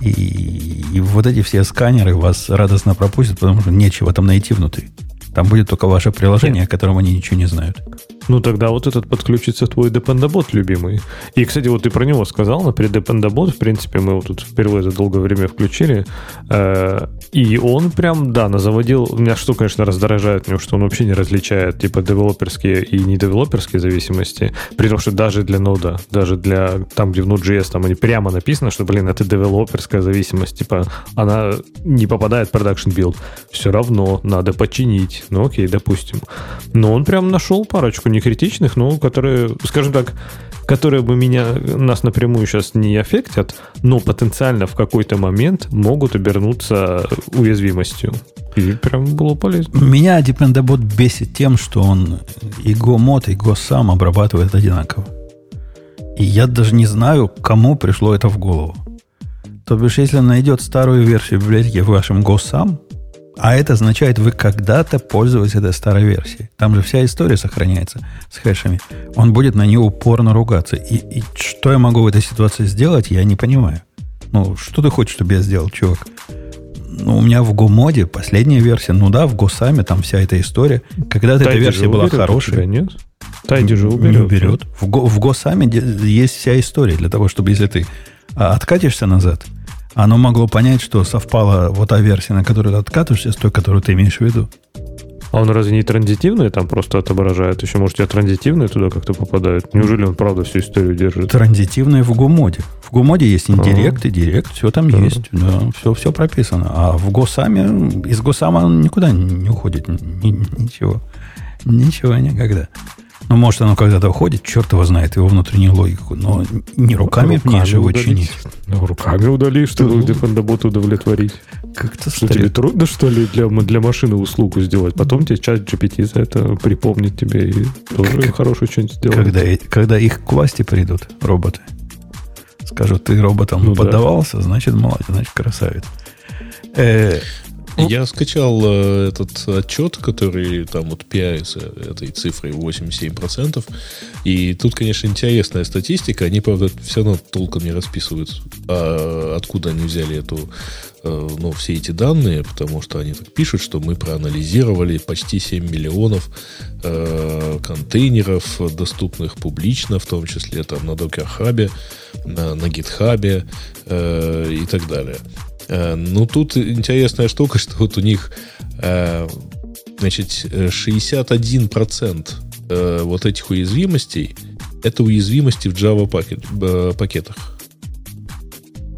A: и, и вот эти все сканеры вас радостно пропустят, потому что нечего там найти внутри. Там будет только ваше приложение, о котором они ничего не знают.
C: Ну, тогда вот этот подключится твой Dependabot любимый. И, кстати, вот ты про него сказал, например, Dependabot, в принципе, мы его тут впервые за долгое время включили, э, и он прям, да, назаводил, меня что, конечно, раздражает в нем, что он вообще не различает, типа, девелоперские и недевелоперские зависимости, при том, что даже для нода, даже для, там, где в Node.js, там они прямо написано, что, блин, это девелоперская зависимость, типа, она не попадает в production build. Все равно надо починить. Ну, окей, допустим. Но он прям нашел парочку некритичных, но которые, скажем так, которые бы меня, нас напрямую сейчас не affect ят, но потенциально в какой-то момент могут обернуться уязвимостью. И прям было полезно.
A: Меня Dependabot бесит тем, что он и GoMod, и GoSum обрабатывает одинаково. И я даже не знаю, кому пришло это в голову. То бишь, если найдет старую версию библиотеки в вашем GoSam, а это означает, вы когда-то пользовались этой старой версией. Там же вся история сохраняется с хэшами. Он будет на нее упорно ругаться. И, и что я могу в этой ситуации сделать, я не понимаю. Ну, что ты хочешь, чтобы я сделал, чувак? Ну, у меня в Go-моде последняя версия. Ну да, в Госаме там вся эта история. Когда-то эта версия была хорошая.
C: Нет? Тайди же уберет. Не уберет.
A: В, Go, в Госаме есть вся история для того, чтобы если ты а, откатишься назад, оно могло понять, что совпала вот та версия, на которую ты откатываешься, с той, которую ты имеешь в виду.
C: А он разве не транзитивные там просто отображает? Еще, может, у тебя транзитивные туда как-то попадают? Неужели он, правда, всю историю держит?
A: Транзитивные в гумоде. В гумоде есть индирект и директ, все там а есть. Да, все, все прописано. А в Госаме, из Госама он никуда не уходит. Ничего. Ничего никогда. Ну, может, оно когда-то уходит, черт его знает, его внутреннюю логику. Но не руками, руками мне же его чинить.
C: Ну, руками удали, чтобы Dependabot удовлетворить. Как-то что тебе трудно, что ли, для, для машины услугу сделать? Потом тебе чат GPT за это припомнит тебе и тоже как, хорошую что-нибудь сделать.
A: Когда, когда их к власти придут, роботы, скажут, ты роботом ну, поддавался, да. значит, молодец, значит, красавец. Э,
D: Я скачал э, этот отчет, который там вот PI с этой цифрой 87%. И тут, конечно, интересная статистика. Они, правда, все равно толком не расписывают, а откуда они взяли эту, э, ну, все эти данные, потому что они так пишут, что мы проанализировали почти 7 миллионов э, контейнеров, доступных публично, в том числе там на Docker Hub, на, на GitHub э, и так далее. Э, ну, тут интересная штука, <laughs> что вот у них э, значит, 61% э, вот этих уязвимостей это уязвимости в Java пакет, пакетах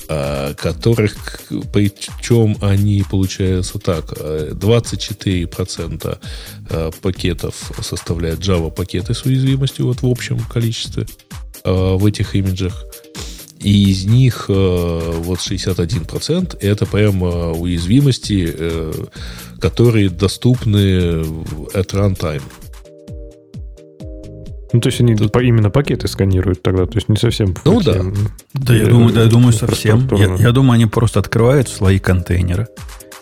D: которых, причем они получаются так, 24% пакетов составляют Java пакеты с уязвимостью вот в общем количестве в этих имиджах, и из них э, вот 61% это прям уязвимости, э, которые доступны at runtime.
C: Ну, то есть они Тут... именно пакеты сканируют тогда, то есть не совсем...
D: Ну, да.
A: Да, я думаю, да, я думаю, совсем. Я, я думаю, они просто открывают слои контейнера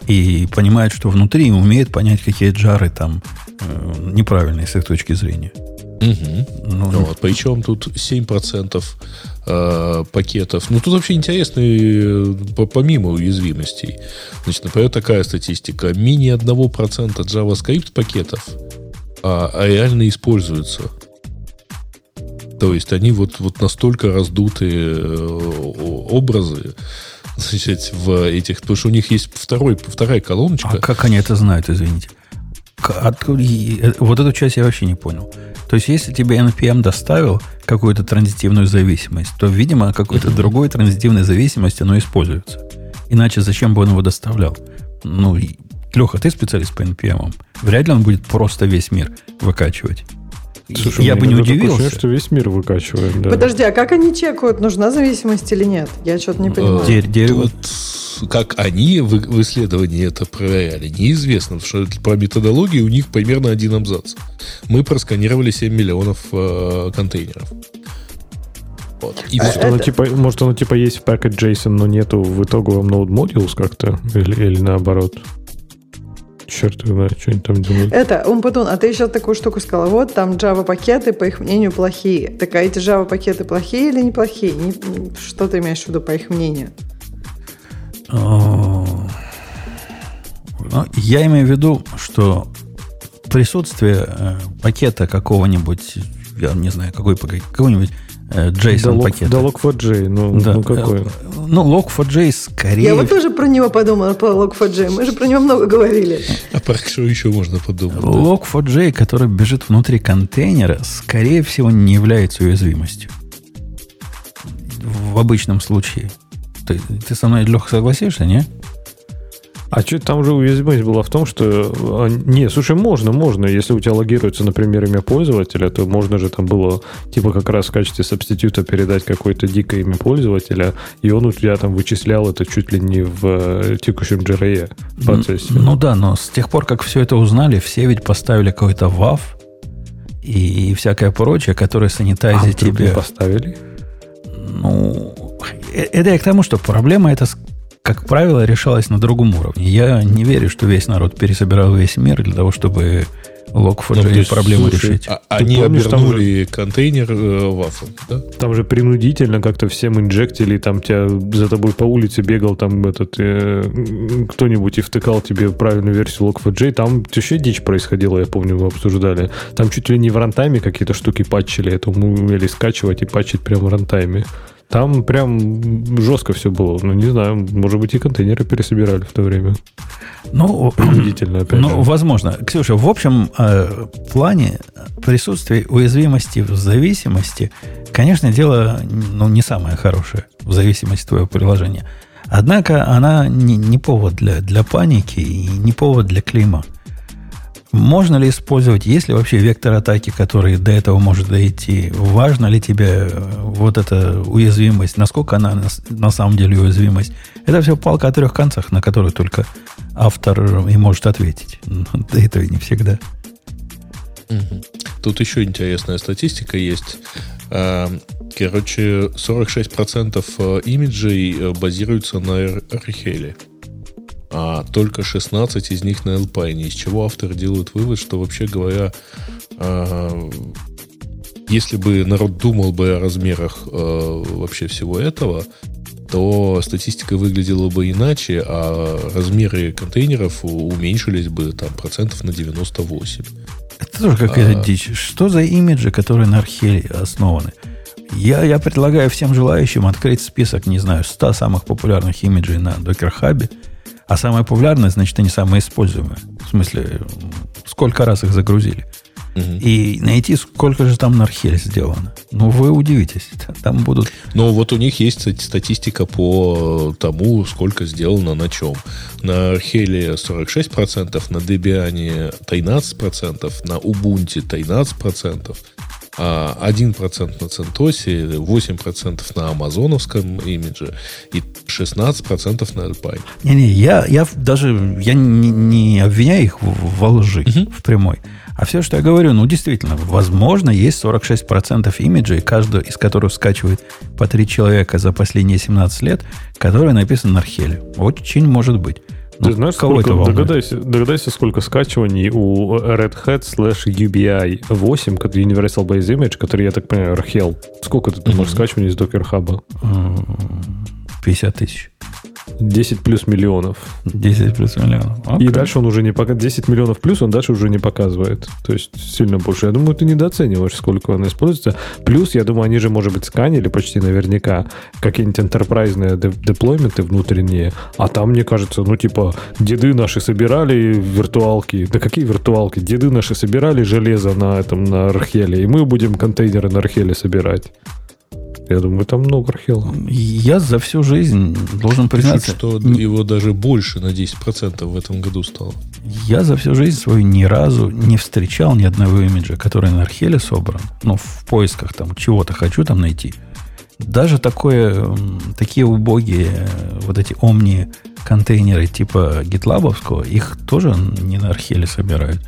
A: и понимают, что внутри, и умеют понять, какие джары там э, неправильные с их точки зрения.
D: Угу. Ну, вот, причем тут 7% э, пакетов. Ну, тут вообще интересно, э, помимо уязвимостей. Значит, например, такая статистика. Менее 1% JavaScript пакетов а, а реально используются. То есть они вот, вот настолько раздутые э, образы, <laughs> значит, в этих, потому что у них есть второй, вторая колоночка. А
A: как они это знают, извините? От, вот эту часть я вообще не понял. То есть, если тебе NPM доставил какую-то транзитивную зависимость, то, видимо, какой-то другой транзитивной зависимости оно используется. Иначе зачем бы он его доставлял? Ну, Леха, ты специалист по NPM. Вряд ли он будет просто весь мир выкачивать.
C: Слушай, я бы не удивился. Ощущение, что весь мир выкачивает. Да.
B: Подожди, а как они чекают, нужна зависимость или нет? Я что-то не понимаю.
D: Дерь, дерево. Тут, как они в, в исследовании это проверяли, неизвестно, потому что про методологию у них примерно один абзац. Мы просканировали 7 миллионов э, контейнеров.
C: Вот. И а может, это... оно, типа, может, оно типа есть в package JSON, но нету в итоговом node modules как-то? Или, или наоборот? Черт знает, что они там делают.
B: Это, Умпутун, а ты еще такую штуку сказала. Вот там Java-пакеты, по их мнению, плохие. Так а эти Java-пакеты плохие или неплохие? Не, что ты имеешь в виду по их мнению?
A: Ну, я имею в виду, что присутствие э, пакета какого-нибудь, я не знаю, какой, какой-нибудь JSON пакет.
C: Да, Log4j, ну, да. ну какой?
A: Ну, Log4j скорее...
B: Я вот тоже про него подумала, по Log4j. Мы же про него много говорили.
D: А про что еще можно подумать?
A: Log4j, который бежит внутри контейнера, скорее всего, не является уязвимостью. В обычном случае. Ты, ты со мной, Леха, согласишься, не?
C: А что там же уязвимость была в том, что... А, не, слушай, можно, можно. Если у тебя логируется, например, имя пользователя, то можно же там было типа как раз в качестве субститута передать какое-то дикое имя пользователя, и он у тебя там вычислял это чуть ли не в э, текущем JRE процессе.
A: Ну да, но с тех пор, как все это узнали, все ведь поставили какой-то WAF и, и всякое прочее, которое санитайзит а, тебе...
C: поставили?
A: Ну, э, это я к тому, что проблема это как правило, решалось на другом уровне. Я не верю, что весь народ пересобирал весь мир для того, чтобы Log4j ну, проблему слушай, решить. А,
D: они помнишь, обернули же, контейнер э, вафом, да?
C: Там же принудительно как-то всем инжектили, там тебя за тобой по улице бегал там этот э, кто-нибудь и втыкал тебе правильную версию Log4j. Там вообще дичь происходила, я помню, мы обсуждали. Там чуть ли не в рантайме какие-то штуки патчили, это мы умели скачивать и патчить прямо в рантайме. Там прям жестко все было. Ну, не знаю, может быть, и контейнеры пересобирали в то время.
A: Ну, Принудительно, опять ну, же. возможно. Ксюша, в общем э, плане присутствие уязвимости в зависимости, конечно, дело ну, не самое хорошее в зависимости твоего приложения. Однако она не, не повод для, для паники и не повод для клима. Можно ли использовать, есть ли вообще вектор атаки, который до этого может дойти? Важно ли тебе э, вот эта уязвимость? Насколько она на, на самом деле уязвимость? Это все палка о трех концах, на которую только автор и может ответить. <laughs> Да это и не всегда.
D: Тут еще интересная статистика есть. А, короче, 46% э, имиджей э, базируются на Археле. А только 16 из них на Alpine, из чего автор делает вывод, что вообще говоря, а, если бы народ думал бы о размерах а, вообще всего этого, то статистика выглядела бы иначе, а размеры контейнеров уменьшились бы там процентов на 98.
A: Это тоже какая-то а... дичь. Что за имиджи, которые на Археле основаны? Я, я предлагаю всем желающим открыть список, не знаю, 100 самых популярных имиджей на Docker Hub. А самые популярные, значит, они самые используемые. В смысле, сколько раз их загрузили. Угу. И найти, сколько же там на Археле сделано. Ну, вы удивитесь. Там будут...
D: Но вот у них есть статистика по тому, сколько сделано на чем. На Археле 46%, на Debian 13%, на Ubuntu 13%, 1% а, на Центосе, 8% на амазоновском имидже и 16% на Alpine.
A: Не-не, я, я даже я не, не обвиняю их в, во лжи, угу. в прямой. А все, что я говорю, ну, действительно, возможно, есть 46% имиджей, каждый из которых скачивает по три человека за последние 17 лет, которые написаны на Археле. Очень может быть.
C: Ты ну, знаешь, кого сколько, это догадайся, догадайся, сколько скачиваний у Red Hat slash UBI 8, Universal Base Image, который, я так понимаю, Archel. Сколько ты mm-hmm. можешь скачиваний из Docker Hub?
A: 50 тысяч.
C: 10 плюс миллионов.
A: 10 плюс миллионов.
C: Okay. И дальше он уже не показывает. 10 миллионов плюс он дальше уже не показывает. То есть сильно больше. Я думаю, ты недооцениваешь, сколько он используется. Плюс, я думаю, они же, может быть, сканили почти наверняка какие-нибудь enterprise деплойменты внутренние. А там, мне кажется, ну, типа, деды наши собирали виртуалки. Да какие виртуалки? Деды наши собирали железо на этом, на Археле. И мы будем контейнеры на Археле собирать. Я думаю, там много архела.
A: Я за всю жизнь должен признаться...
D: Пишут, что его даже больше на 10% в этом году стало.
A: Я за всю жизнь свою ни разу не встречал ни одного имиджа, который на археле собран. Ну, в поисках там чего-то хочу там найти. Даже такое, такие убогие вот эти омни контейнеры типа гитлабовского, их тоже не на археле собирают.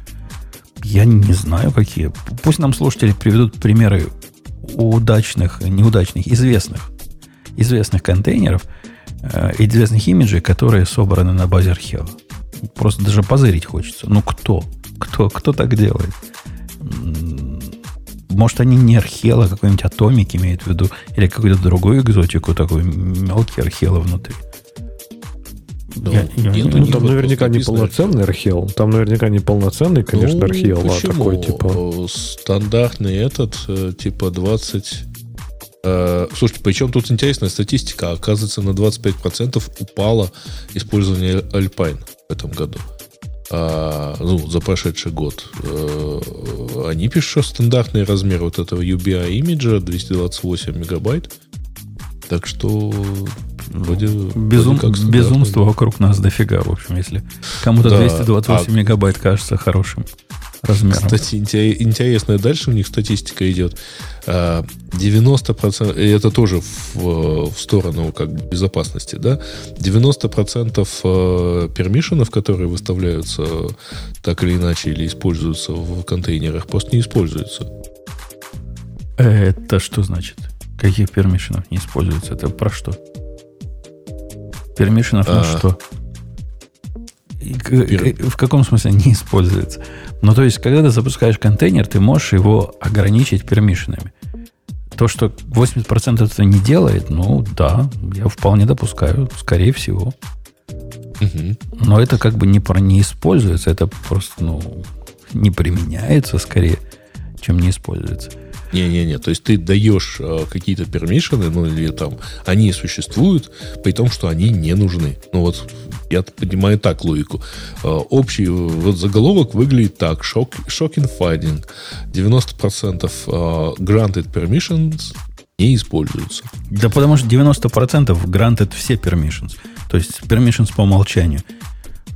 A: Я не знаю, какие. Пусть нам слушатели приведут примеры удачных, неудачных, известных, известных контейнеров, э, известных имиджей, которые собраны на базе архива. Просто даже позырить хочется. Ну кто? Кто, кто так делает? Может, они не архела, а какой-нибудь атомик имеют в виду, или какую-то другую экзотику, такой мелкий архела внутри.
C: Я, я, Нет, ну, там наверняка не полноценный архел. Там наверняка не полноценный, конечно, ну, архел, почему? а такой типа...
D: Стандартный этот, э, типа 20... Э, слушайте, причем тут интересная статистика. Оказывается, на 25% упало использование Alpine в этом году. А, ну, за прошедший год. А, они пишут, что стандартный размер вот этого UBI имиджа 228 мегабайт. Так что Вроде,
A: Безум, вроде как безумство да. вокруг нас дофига, в общем, если кому-то да. 228 а... мегабайт кажется хорошим размером.
D: Кстати, интересная дальше у них статистика идет. 90%, а, и это тоже в, в сторону как бы безопасности, да, 90% а, пермишенов, которые выставляются так или иначе или используются в контейнерах, просто не используются.
A: Это что значит? Каких пермишенов не используется? Это про что? Пермишенов на что? В каком смысле не используется? Ну, то есть, когда ты запускаешь контейнер, ты можешь его ограничить пермишинами. То, что 80% это не делает, ну да, я вполне допускаю, скорее всего. Угу. Но это как бы не, про, не используется, это просто ну, не применяется скорее, чем не используется.
D: Не-не-не, то есть ты даешь э, какие-то пермишины, ну или там они существуют, при том, что они не нужны. Ну вот я понимаю так логику. Э, общий вот заголовок выглядит так. Shock, shocking finding. 90% э, granted permissions не используются.
A: Да потому что 90% granted все permissions. То есть permissions по умолчанию.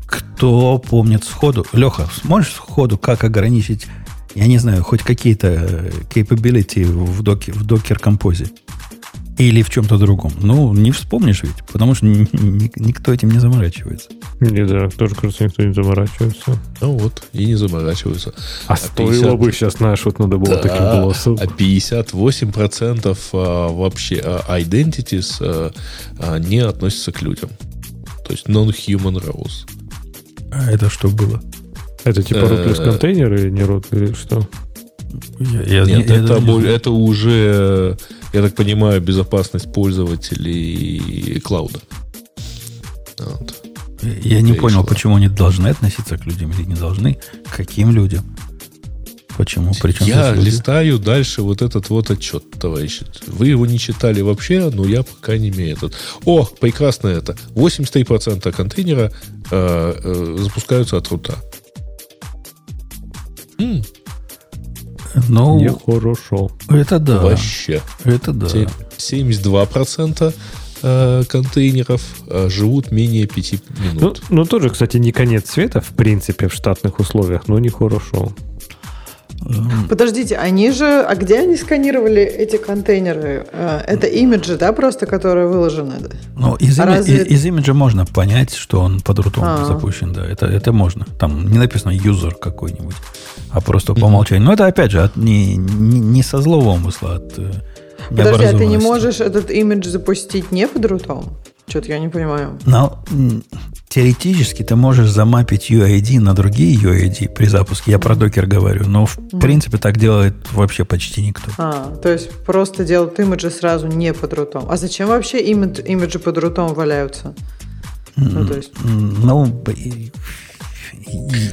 A: Кто помнит сходу? Леха, сможешь сходу, как ограничить я не знаю, хоть какие-то э, capability в, доке, в Docker Compose. Или в чем-то другом. Ну, не вспомнишь ведь, потому что ни, ни, никто этим не заморачивается.
C: Не, да, тоже, кажется, никто не заморачивается.
D: Ну вот, и не заморачиваются.
C: А, а стоило 50... бы сейчас, знаешь, вот надо было да, таким голосом.
D: А 58% а, вообще а, identities а, не относятся к людям. То есть non-human rows.
A: А это что было?
C: Это типа rootless контейнер или не root, или что?
A: Я, я-
D: Нет,
A: я
D: это,
A: не знаю.
D: это уже, я так понимаю, безопасность пользователей клауда. Вот.
A: Я не
D: это
A: понял,
D: шло.
A: почему они должны относиться к людям или не должны. К каким людям? Почему? Причем
D: я листаю дальше вот этот вот отчет, товарищи. Вы его не читали вообще, но я пока не имею этот. О, прекрасно это. 83% контейнера э, э, запускаются от рута. М,
A: Ну,
C: Нехорошо.
A: это да.
D: Вообще.
A: Это да.
D: Се- 72% э, контейнеров э, живут менее 5
C: Ну,
D: минут.
C: ну, тоже, кстати, не конец света, в принципе, в штатных условиях, но нехорошо.
B: Подождите, они же... А где они сканировали эти контейнеры? Э, Это имиджи, да, просто, которые выложены?
A: Ну, из,
B: А
A: име-
B: разве-
A: из- из имиджа можно понять, что он под рутом
B: А.
A: запущен, да. Это, это можно. Там не написано юзер какой-нибудь, а просто по умолчанию. Но это, опять же, от, не, не, не со злого умысла, от э,
B: Подожди, а ты не можешь этот имидж запустить не под рутом? Что-то я не понимаю.
A: Но теоретически ты можешь замапить UID на другие UID при запуске. Я про докер говорю, но в принципе так делает вообще почти никто.
B: А, то есть просто делают имиджи сразу не под рутом. А зачем вообще имидж- имиджи под рутом валяются? Ну, то есть...
A: Ну,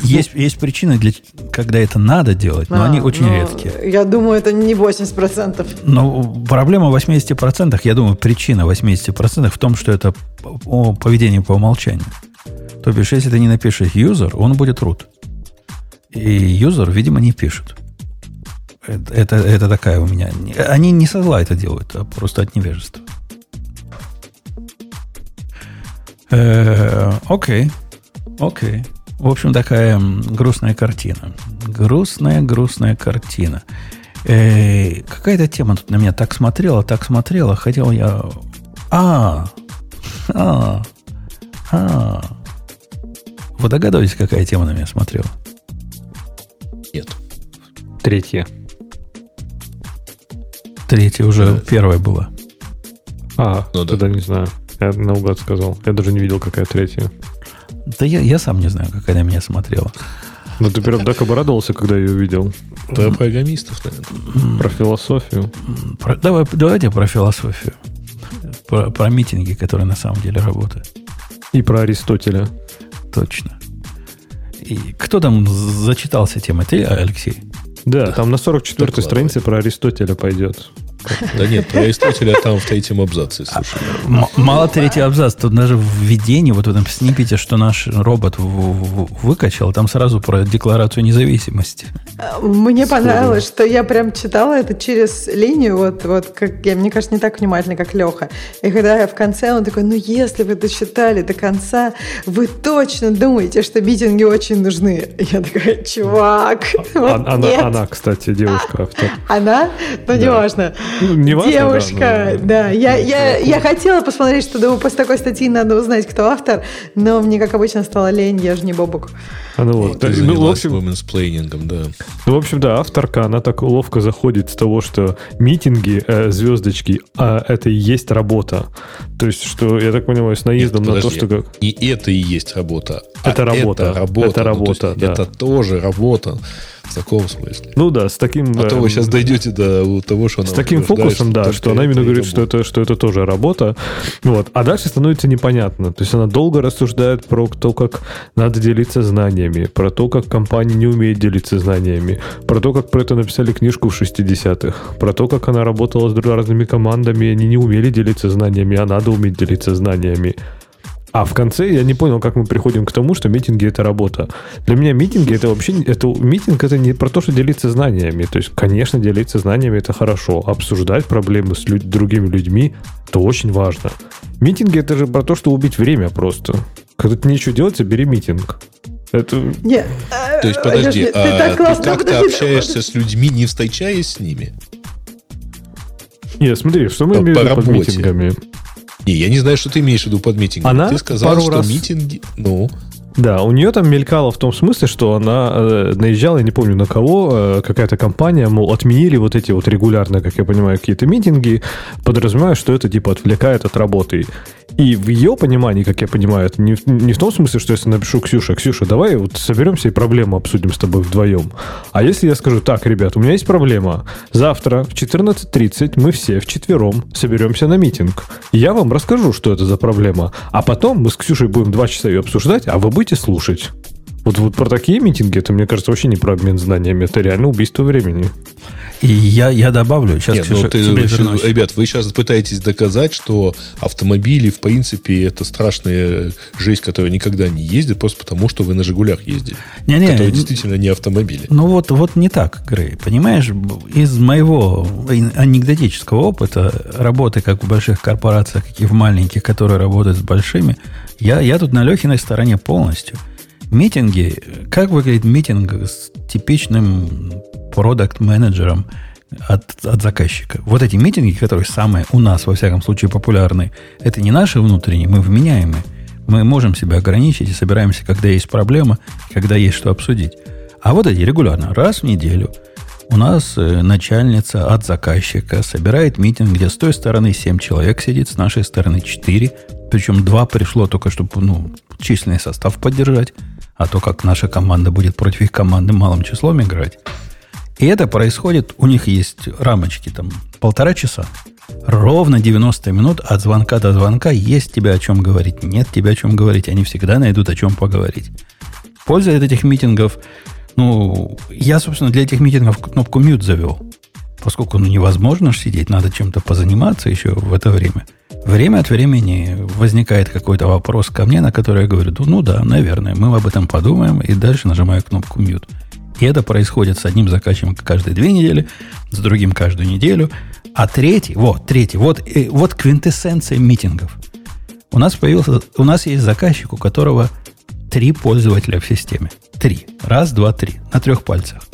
A: есть, есть причины, для, когда это надо делать, но
B: а,
A: они очень
B: ну,
A: редкие.
B: Я думаю, это не 80%.
A: Но проблема в 80%, я думаю, причина 80% в том, что это по- поведение по умолчанию. То бишь, если ты не напишешь user, он будет root. И юзер, видимо, не пишет. Это, это, это такая у меня... Они не со зла это делают, а просто от невежества. Э, Окей. Окей. В общем, такая грустная картина. Грустная, грустная картина. Э, какая-то тема тут на меня так смотрела, так смотрела. Хотел я... А, а, а. Вы догадываетесь, какая тема на меня смотрела?
D: Нет.
C: Третье.
A: Третья уже
D: Да.
A: первая была.
C: А,
D: Ну да.
C: тогда не знаю. Я наугад сказал. Я даже не видел, какая третья.
A: Да я, я сам не знаю, какая на меня смотрела.
C: Но ты прям так обрадовался, когда ее увидел.
D: Про программистов, наверное.
C: Про философию.
A: Про- давай, давайте про философию. Про, про митинги, которые на самом деле работают.
C: И про Аристотеля.
A: Точно. И кто там зачитался темой? Ты, Алексей?
C: Да, там на 44-й
D: Докладывай.
C: странице про Аристотеля пойдет.
D: Да нет, про Аристотеля там в третьем абзаце, слушай.
A: Мало третий абзац. Тут даже в введении, вот в этом снипете, что наш робот выкачал, там сразу про декларацию независимости.
B: Мне понравилось, что я прям читала это через линию, вот, вот как я, мне кажется, не так внимательно, как Леха. И когда я в конце, он такой, ну если вы дочитали до конца, вы точно думаете, что митинги очень нужны. Я такая, чувак,
C: А-
B: вот
C: она,
B: нет.
C: она, кстати, девушка. автор.
B: Она? Ну, неважно.
C: Ну, не важно, да,
B: Девушка,
C: но-
B: да. Я, я, я хотела посмотреть, что думаю, после такой статьи надо узнать, кто автор, но мне, как обычно, стало лень, я же не Бобук.
C: А ну вот.
D: Ты
C: Ну, в общем,
D: да.
C: Ну, в общем, да, авторка, она так ловко заходит с того, что митинги, э, звездочки, а это и есть работа. То есть, что, я так понимаю, с наездом
D: Нет,
C: на то,
D: подожди.
C: что... как-
D: И это и есть работа. А
C: Это работа.
D: Это работа.
C: Это
D: Ну, то
C: работа,
D: есть
C: да.
D: Это тоже работа таком смысле.
C: Ну да, с таким...
D: А то
C: эм,
D: вы сейчас дойдете до того, что она
C: С таким фокусом, да, что она именно говорит, что это, что это тоже работа. Вот. А дальше становится непонятно. То есть она долго рассуждает про то, как надо делиться знаниями, про то, как компания не умеет делиться знаниями, про то, как про это написали книжку в 60-х, про то, как она работала с разными командами, они не умели делиться знаниями, а надо уметь делиться знаниями. А в конце я не понял, как мы приходим к тому, что митинги это работа. Для меня митинги это вообще не- это митинг это не про то, что делиться знаниями. То есть, конечно, делиться знаниями это хорошо. Обсуждать проблемы с лю- другими людьми это очень важно. Митинги это же про то, что убить время просто. Когда ты нечего делать, бери митинг. Это
B: Не,
D: То есть, подожди,
B: Леш, ты
D: а
B: так
D: ты
B: классно
D: как-то
B: подожди,
D: общаешься с людьми, не встречаясь с ними?
C: не, смотри, что мы
D: По-
C: имеем
D: по
C: под митингами.
D: Не, я не знаю, что ты имеешь в виду под митингом.
C: Она
D: ты сказал,
C: пару
D: что
C: раз-
D: митинги... Ну,
C: Да, у нее там мелькало в том смысле, что она э, наезжала, я не помню на кого, э, какая-то компания, мол, отменили вот эти вот регулярно, как я понимаю, какие-то митинги, подразумевая, что это типа отвлекает от работы. И в ее понимании, как я понимаю, это не, не в том смысле, что если напишу Ксюша, Ксюша, давай вот соберемся и проблему обсудим с тобой вдвоем. А если я скажу, так, ребят, у меня есть проблема. Завтра в 14.30 мы все вчетвером соберемся на митинг. Я вам расскажу, что это за проблема. А потом мы с Ксюшей будем два часа ее обсуждать, а вы будете слушать. Вот, вот про такие митинги, это, мне кажется, вообще не про обмен знаниями, это реально убийство времени.
A: И я, я добавлю, сейчас,
D: Нет,
A: Ксюша,
D: ну, ты,
A: тебе
D: вы-
A: вернусь.
D: ребят, вы сейчас пытаетесь доказать, что автомобили, в принципе, это страшная жесть, которая никогда не ездит, просто потому, что вы на «Жигулях» ездили.
A: Не-не,
D: которые
A: н-
D: действительно не автомобили.
A: Ну вот, вот не так, Грей. Понимаешь, из моего анекдотического опыта работы как в больших корпорациях, как и в маленьких, которые работают с большими, я, я тут на Лехиной стороне полностью. Митинги, как выглядит митинг с типичным продукт-менеджером от, от заказчика? Вот эти митинги, которые самые у нас, во всяком случае, популярные, это не наши внутренние, мы вменяемые. Мы можем себя ограничить и собираемся, когда есть проблема, когда есть что обсудить. А вот эти регулярно, раз в неделю, у нас э, начальница от заказчика собирает митинг, где с той стороны 7 человек сидит, с нашей стороны 4. Причем 2 пришло только, чтобы ну, численный состав поддержать. А то, как наша команда будет против их команды малым числом играть. И это происходит, у них есть рамочки, там, полтора часа. Ровно 90 минут от звонка до звонка есть тебе о чем говорить, нет тебе о чем говорить. Они всегда найдут о чем поговорить. Польза от этих митингов, ну, я, собственно, для этих митингов кнопку mute завел. Поскольку ну, невозможно ж сидеть, надо чем-то позаниматься еще в это время. Время от времени возникает какой-то вопрос ко мне, на который я говорю, ну да, наверное, мы об этом подумаем, и дальше нажимаю кнопку mute. И это происходит с одним заказчиком каждые две недели, с другим каждую неделю. А третий, вот, третий, вот, э, вот квинтэссенция митингов. У нас появился, у нас есть заказчик, у которого три пользователя в системе. Три. Раз, два, три. На трех пальцах.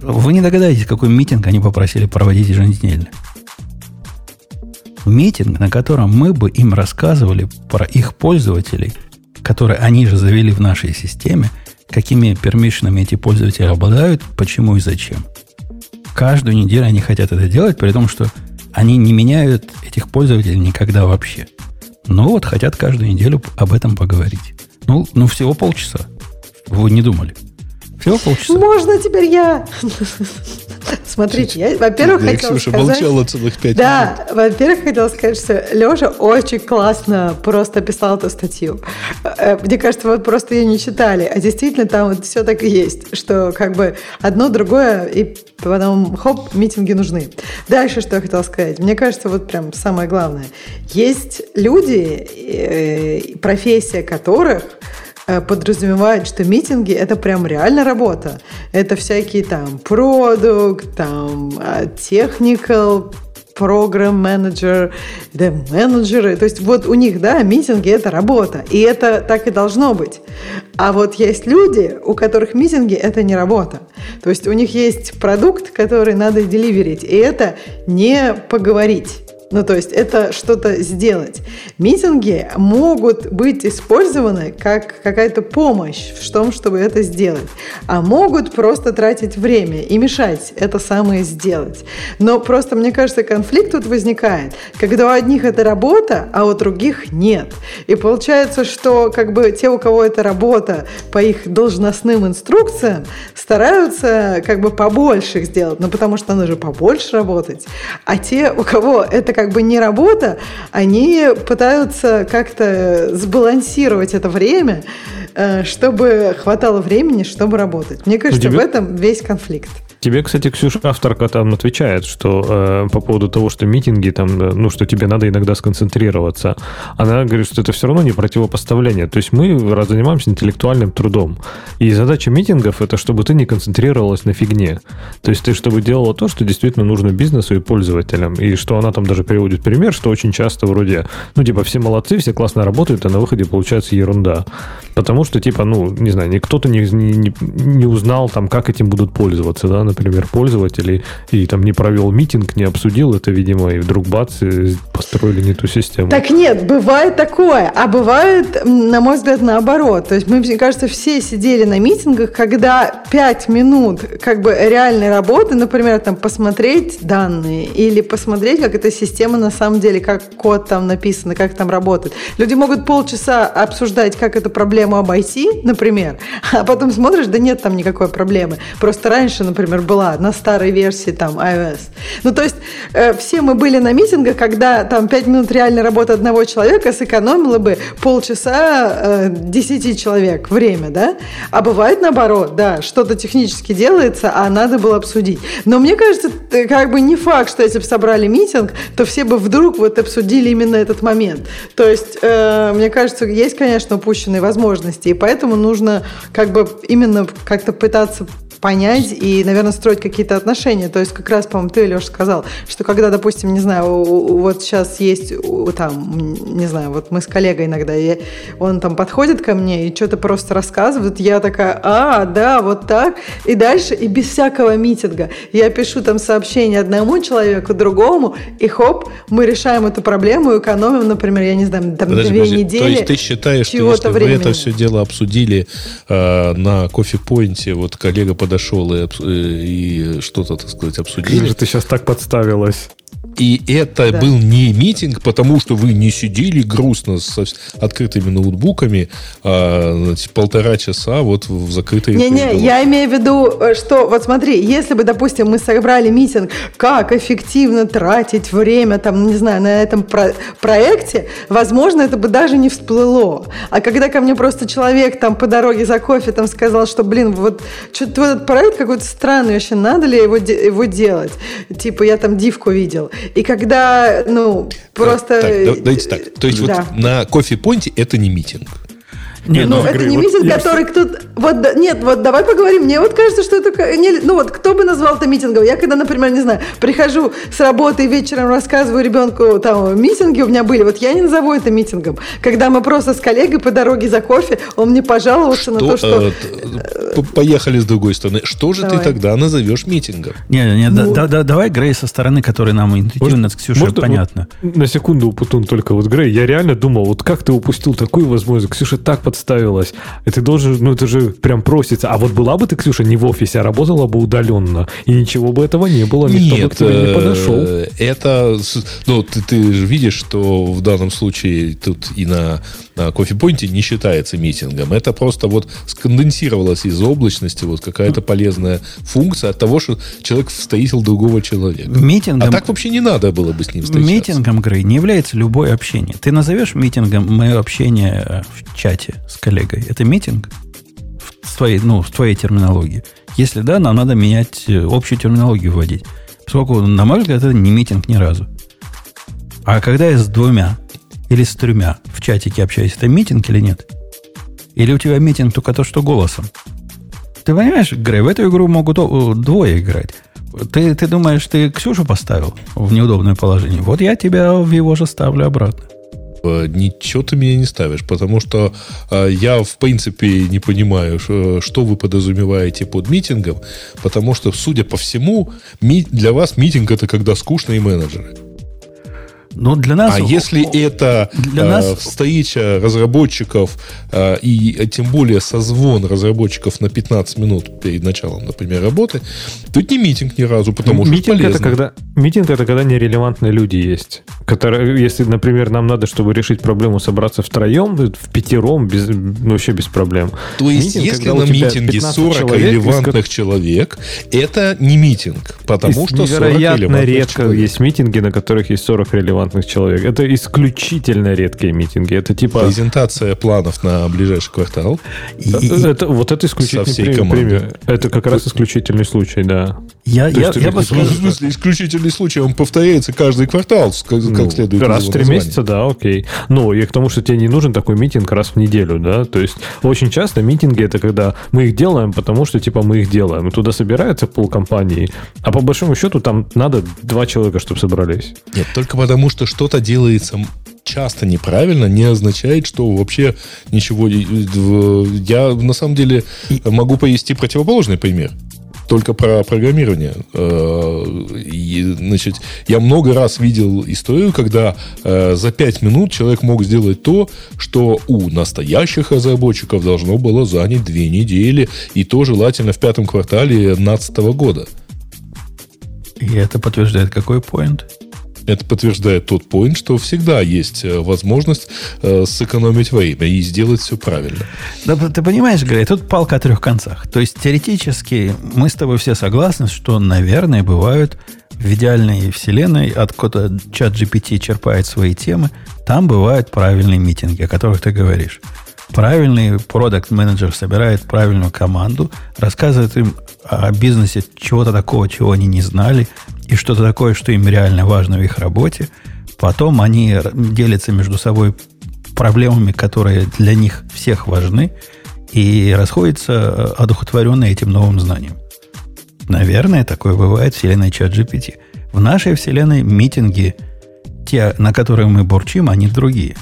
A: Вы не догадаетесь, какой митинг они попросили проводить еженедельно. Митинг, на котором мы бы им рассказывали про их пользователей, которые они же завели в нашей системе, какими пермишинами эти пользователи обладают, почему и зачем. Каждую неделю они хотят это делать, при том, что они не меняют этих пользователей никогда вообще. Но вот хотят каждую неделю об этом поговорить. Ну, ну всего полчаса. Вы не думали? Всего полчаса.
B: Можно теперь я? Смотрите, я, во-первых,
D: Да,
B: хотела
D: Ксюша
B: сказать...
D: молчала целых пять минут.
B: Да, во-первых, хотела сказать, что Леша очень классно просто описал эту статью. Э, Мне кажется, вот просто ее не читали, а действительно там вот все так и есть, что как бы одно, другое, и потом, хоп, митинги нужны. Дальше что я хотела сказать. Мне кажется, вот прям самое главное. Есть люди, э, профессия которых подразумевает, что митинги это прям реально работа. Это всякие там продукт, там а, technical, программ менеджер, да, менеджеры. То есть вот у них, да, митинги – это работа. И это так и должно быть. А вот есть люди, у которых митинги – это не работа. То есть у них есть продукт, который надо деливерить. И это не поговорить. Ну, то есть это что-то сделать. Митинги могут быть использованы как какая-то помощь в том, чтобы это сделать. А могут просто тратить время и мешать это самое сделать. Но просто, мне кажется, конфликт тут возникает, когда у одних это работа, а у других нет. И получается, что как бы те, у кого это работа по их должностным инструкциям, стараются как бы побольше их сделать, ну потому что надо же побольше работать. А те, у кого это как бы не работа, они пытаются как-то сбалансировать это время, э, чтобы хватало времени, чтобы работать. Мне кажется,
C: тебе-
B: в этом весь конфликт.
C: Тебе, кстати, Ксюша, авторка там отвечает, что э, по поводу того, что митинги там, э, ну, что тебе надо иногда сконцентрироваться. Она говорит, что это все равно не противопоставление. То есть мы занимаемся интеллектуальным трудом. И задача митингов это чтобы ты не концентрировалась на фигне. То есть ты чтобы делала то, что действительно нужно бизнесу и пользователям. И что она там даже приводит пример, что очень часто вроде, ну, типа, все молодцы, все классно работают, а на выходе получается ерунда. Потому что, типа, ну, не знаю, ни кто-то не, не, не- не узнал там, как этим будут пользоваться, да, например, пользователей, и там не провел митинг, не обсудил это, видимо, и вдруг бац, построили не ту систему.
B: Так нет, бывает такое, а бывает, на мой взгляд, наоборот. То есть мы, мне кажется, все сидели на митингах, когда 5 минут как бы реальной работы, например, там посмотреть данные или посмотреть, как эта система на самом деле, как код там написан, как там работает. Люди могут полчаса обсуждать, как эту проблему обойти, например, <laughs> а потом смотришь, да нет там никакой проблемы. Просто раньше, например, была на старой версии там iOS. Ну, то есть э, все мы были на митингах, когда там 5 минут реальной работы одного человека сэкономило бы полчаса э, 10 человек время, да? А бывает наоборот, да, что-то технически делается, а надо было обсудить. Но мне кажется, как бы не факт, что если бы собрали митинг, то все бы вдруг вот обсудили именно этот момент. То есть, э, мне кажется, есть, конечно, упущенные возможности, и поэтому нужно как бы именно как-то пытаться понять и, наверное, строить какие-то отношения. То есть как раз, по-моему, ты, Леша, сказал, что когда, допустим, не знаю, вот сейчас есть там, не знаю, вот мы с коллегой иногда, и он там подходит ко мне и что-то просто рассказывает, я такая, а, да, вот так, и дальше, и без всякого митинга. Я пишу там сообщение одному человеку, другому, и хоп, мы решаем эту проблему, экономим, например, я не знаю, там
D: Подожди,
B: две
D: подожди.
B: недели.
D: То есть ты считаешь, что если
B: времени.
D: вы это все дело обсудили э, на кофе-поинте, вот коллега подошел и, и что-то, так сказать, обсудили.
C: Как же ты сейчас так подставилась?
D: И это да. был не митинг, потому что вы не сидели грустно с открытыми ноутбуками а, полтора часа вот в закрытой...
B: Не-не, я имею в виду, что, вот смотри, если бы, допустим, мы собрали митинг, как эффективно тратить время, там, не знаю, на этом про проекте, возможно, это бы даже не всплыло. А когда ко мне просто человек там по дороге за кофе там сказал, что, блин, вот что-то этот проект какой-то странный, вообще надо ли его, его делать? Типа, я там дивку видел. И когда, ну, просто...
D: Так, давайте так. То есть да. вот на кофе-понте это не митинг.
B: Нет, ну, это не митинг, вот который я... кто-то... Вот, нет, вот давай поговорим. Мне вот кажется, что это... Не, ну вот кто бы назвал это митингом? Я когда, например, не знаю, прихожу с работы и вечером рассказываю ребенку, там, митинги у меня были, вот я не назову это митингом. Когда мы просто с коллегой по дороге за кофе, он мне пожаловался что, на то, что...
D: Э, поехали с другой стороны. Что же давай. ты тогда назовешь митингом?
A: Не, не, ну... да, да, давай, Грей, со стороны, которой нам интуитивно с Ксюшей может, понятно.
C: Вот, на секунду, Путун, только вот, Грей, я реально думал, вот как ты упустил такую возможность? Ксюша так под подставилась. И ты должен, ну это же прям просится. А вот была бы ты, Ксюша, не в офисе, а работала бы удаленно, и ничего бы этого не было, никто
D: Нет,
C: бы к тебе не подошел.
D: Э, это, ну, ты, ты же видишь, что в данном случае тут и на, на кофе-пойнте не считается митингом. Это просто вот сконденсировалось из облачности вот какая-то полезная функция от того, что человек встретил другого человека.
A: Митингом,
D: а так вообще не надо было бы с ним встречаться.
A: Митингом, Грей, не является любое общение. Ты назовешь митингом мое общение в чате с коллегой? это митинг в твоей, ну, в твоей терминологии? Если да, нам надо менять э, общую терминологию вводить. Поскольку, на мой взгляд, это не митинг ни разу. А когда я с двумя или с тремя в чатике общаюсь, это митинг или нет? Или у тебя митинг только то, что голосом? Ты понимаешь, Грей, в эту игру могут двое играть. Ты, ты думаешь, ты Ксюшу поставил в неудобное положение? Вот я тебя в его же ставлю обратно.
D: Э, ничего ты меня не ставишь, потому что э, я, в принципе, не понимаю, что вы подразумеваете под митингом, потому что, судя по всему, для вас митинг это когда скучные менеджеры.
A: Но для нас...
D: А если это для э, нас... встреча разработчиков э, и тем более созвон разработчиков на 15 минут перед началом, например, работы, то это не митинг ни разу, потому
C: митинг
D: что
C: это когда Митинг это когда нерелевантные люди есть. Которые, если, например, нам надо, чтобы решить проблему, собраться втроем, в пятером, без, ну, вообще без проблем.
D: То есть, митинг, если на митинге 40 человек, релевантных из... человек, это не митинг, потому что
C: невероятно редко
D: человек.
C: есть митинги, на которых есть 40 релевантных релевантных человек. Это исключительно редкие митинги. Это типа...
D: Презентация планов на ближайший квартал.
C: Это, это, вот это исключительный пример. Это как раз исключительный случай, да.
A: Я, я, я
D: бы сказал, в смысле, исключительный случай, он повторяется каждый квартал, как, ну, как следует.
C: Раз в три месяца, да, окей. Но и к тому, что тебе не нужен такой митинг раз в неделю, да. То есть очень часто митинги это когда мы их делаем, потому что типа мы их делаем. И туда собирается полкомпании, а по большому счету там надо два человека, чтобы собрались.
D: Нет, только потому что что-то делается часто неправильно, не означает, что вообще ничего... Я на самом деле могу повести противоположный пример. только про программирование. Э, и, значит, я много раз видел историю, когда э, за 5 минут человек мог сделать то, что у настоящих разработчиков должно было занять 2 недели, и то желательно в пятом квартале 2012 года.
A: И это подтверждает какой поинт?
D: Это подтверждает тот поинт, что всегда есть э, возможность э, сэкономить время и сделать все правильно.
A: Да, ты понимаешь, Грей, тут палка о трех концах. То есть теоретически мы с тобой все согласны, что, наверное, бывают в идеальной вселенной, откуда чат GPT черпает свои темы, там бывают правильные митинги, о которых ты говоришь. Правильный продукт менеджер собирает правильную команду, рассказывает им о бизнесе чего-то такого, чего они не знали, и что-то такое, что им реально важно в их работе. Потом они делятся между собой проблемами, которые для них всех важны, и расходятся одухотворенные этим новым знанием. Наверное, такое бывает в вселенной чат GPT. В нашей вселенной митинги, те, на которые мы бурчим, они другие.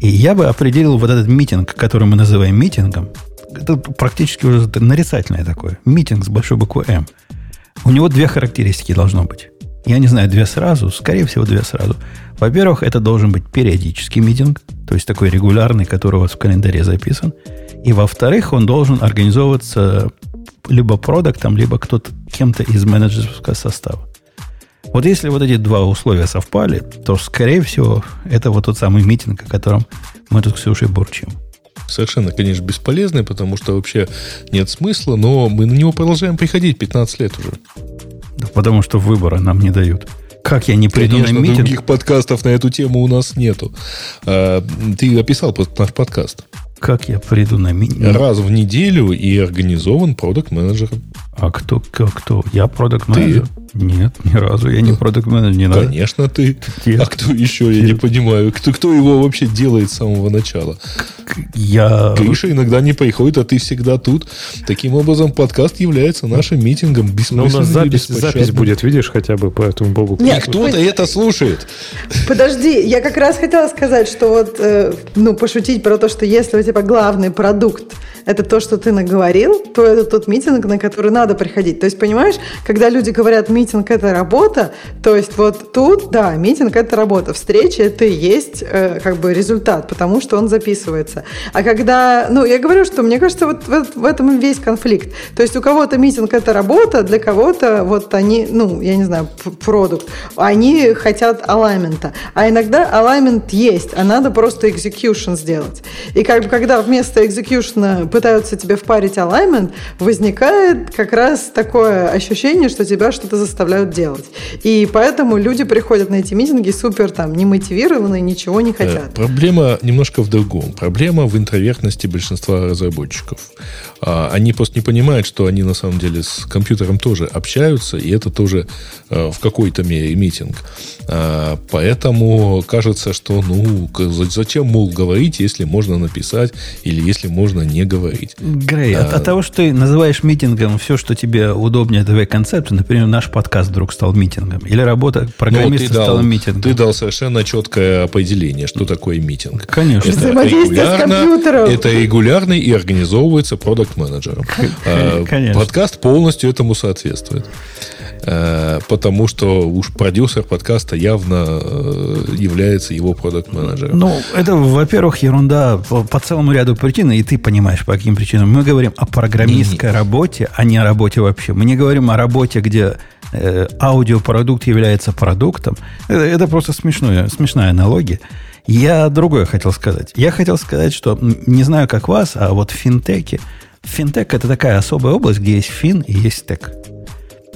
A: И я бы определил вот этот митинг, который мы называем митингом, это практически уже нарицательное такое. Митинг с большой буквы М. У него две характеристики должно быть. Я не знаю, две сразу, скорее всего, две сразу. Во-первых, это должен быть периодический митинг, то есть такой регулярный, который у вас в календаре записан. И во-вторых, он должен организовываться либо продуктом, либо кто-то, кем-то из менеджерского состава. Вот если вот эти два условия совпали, то, скорее всего, это вот тот самый митинг, о котором мы тут с Ксюшей бурчим
D: совершенно, конечно, бесполезный, потому что вообще нет смысла, но мы на него продолжаем приходить 15 лет уже.
A: Да потому что выбора нам не дают. Как я не приду
D: Конечно,
A: на митинг?
D: других подкастов на эту тему у нас нету. А, ты описал наш подкаст.
A: Как я приду на митинг?
D: Раз в неделю и организован продукт менеджером
A: А кто, кто, кто? Я продукт менеджер? Нет, ни разу. Я не продукт менеджер, не
D: надо. Конечно, ты. Где? А кто еще, я не понимаю. Кто, кто его вообще делает с самого начала?
A: Я...
D: Гриша иногда не приходит, а ты всегда тут. Таким образом, подкаст является нашим митингом.
C: Но у нас запись, запись будет, видишь, хотя бы по этому богу.
D: Нет, кто-то это слушает.
B: Подожди, я как раз хотела сказать, что вот, э, ну, пошутить про то, что если у тебя главный продукт это то, что ты наговорил, то это тот митинг, на который надо приходить. То есть, понимаешь, когда люди говорят, митинг – это работа, то есть вот тут, да, митинг – это работа, встреча – это и есть э, как бы результат, потому что он записывается. А когда, ну, я говорю, что мне кажется, вот в, в этом весь конфликт. То есть у кого-то митинг – это работа, для кого-то вот они, ну, я не знаю, продукт, они хотят аламента. А иногда аламент есть, а надо просто execution сделать. И как бы когда вместо execution пытаются тебе впарить alignment, возникает как раз такое ощущение, что тебя что-то заставляют делать. И поэтому люди приходят на эти митинги супер там немотивированные, ничего не хотят.
D: Проблема немножко в другом. Проблема в интровертности большинства разработчиков. А, они просто не понимают, что они на самом деле с компьютером тоже общаются, и это тоже а, в какой-то мере митинг. А, поэтому кажется, что ну зачем, мол, говорить, если можно написать или если можно не говорить.
A: Грей, а, от, от того, что ты называешь митингом все, что тебе удобнее твоей концепции, например, наш подкаст вдруг стал митингом, или работа программиста ну, стала митингом.
D: Ты дал совершенно четкое определение, что такое митинг.
A: Конечно.
D: Это регулярно, это регулярный и организовывается продукт-менеджером. А, Конечно. Подкаст полностью этому соответствует. Э, потому что уж продюсер подкаста явно э, является его продукт-менеджером.
A: Ну, это, во-первых, ерунда по, по целому ряду причин, и ты понимаешь, по каким причинам. Мы говорим о программистской не, работе, а не о работе вообще. Мы не говорим о работе, где э, аудиопродукт является продуктом. Это, это просто смешное, смешная аналогия. Я другое хотел сказать. Я хотел сказать, что не знаю, как вас, а вот в финтеке. Финтек – это такая особая область, где есть фин и есть тек.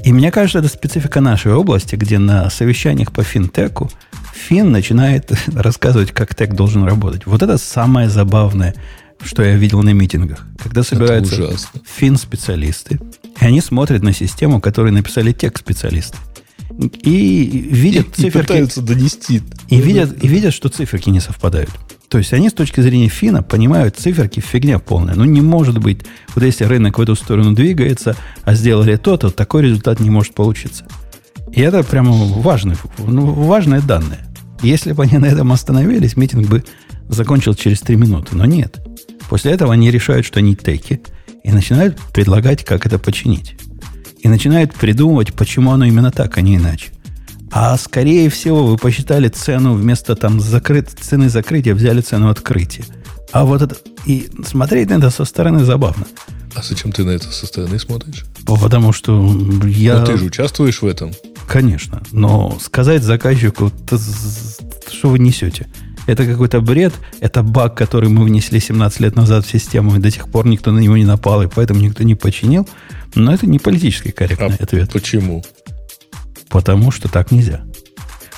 A: И мне кажется, это специфика нашей области, где на совещаниях по финтеку фин начинает <laughs> рассказывать, как тек должен работать. Вот это самое забавное, что я видел на митингах. Когда собираются фин-специалисты, и они смотрят на систему, которую написали тек-специалисты. И видят и, циферки.
D: Пытаются донести.
A: И видят, и видят, что циферки не совпадают. То есть они с точки зрения фина понимают циферки фигня полная. Ну не может быть, вот если рынок в эту сторону двигается, а сделали то, то такой результат не может получиться. И это прямо важный, ну, важное данное. Если бы они на этом остановились, митинг бы закончил через три минуты. Но нет. После этого они решают, что они теки, и начинают предлагать, как это починить. И начинают придумывать, почему оно именно так, а не иначе. А скорее всего вы посчитали цену вместо там закрыт, цены закрытия, взяли цену открытия. А вот это... И смотреть на это со стороны забавно.
D: А зачем ты на это со стороны смотришь?
A: Потому что я...
D: Но ты же участвуешь в этом.
A: Конечно. Но сказать заказчику, что вы несете? Это какой-то бред, это баг, который мы внесли 17 лет назад в систему, и до сих пор никто на него не напал, и поэтому никто не починил. Но это не политически корректный
D: а
A: ответ.
D: Почему?
A: Потому что так нельзя.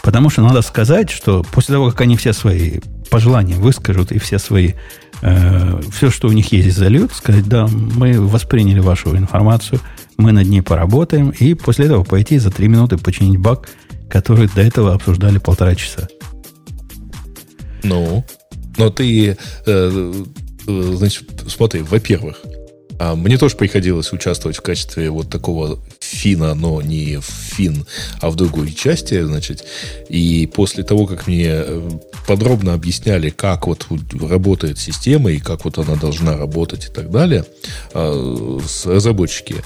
A: Потому что надо сказать, что после того, как они все свои пожелания выскажут и все свои, э, все, что у них есть, зальют, сказать, да, мы восприняли вашу информацию, мы над ней поработаем, и после этого пойти за три минуты починить баг, который до этого обсуждали полтора часа.
D: Ну, но ты, э, э, значит, смотри, во-первых, а мне тоже приходилось участвовать в качестве вот такого фина, но не в фин, а в другой части, значит. И после того, как мне э, подробно объясняли, как вот работает система и как вот она должна работать и так далее, с разработчики,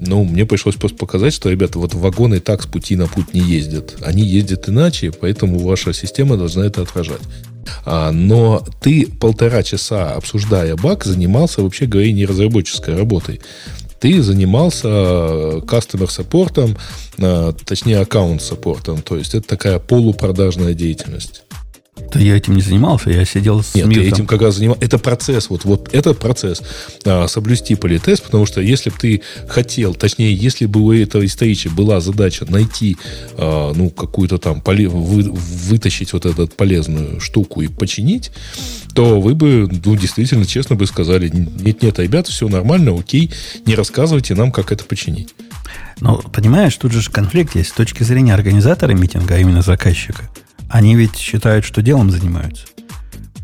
D: ну, мне пришлось просто показать, что, ребята, вот вагоны так с пути на путь не ездят. Они ездят иначе, поэтому ваша система должна это отражать. А, но ты полтора часа, обсуждая баг, занимался, вообще говоря, не разработческой работой. Ты занимался customer саппортом, точнее, аккаунт саппортом. То есть это такая полупродажная деятельность.
A: Да я этим не занимался, я сидел с
D: Нет,
A: мьютом.
D: ты этим как раз занимался. Это процесс, вот, вот этот процесс. А, соблюсти политест, потому что если бы ты хотел, точнее, если бы у этого историча была задача найти, а, ну, какую-то там, поле, вы, вытащить вот эту полезную штуку и починить, то вы бы, ну, действительно, честно бы сказали, нет-нет, ребята, все нормально, окей, не рассказывайте нам, как это починить.
A: Ну, понимаешь, тут же конфликт есть с точки зрения организатора митинга, а именно заказчика – они ведь считают, что делом занимаются.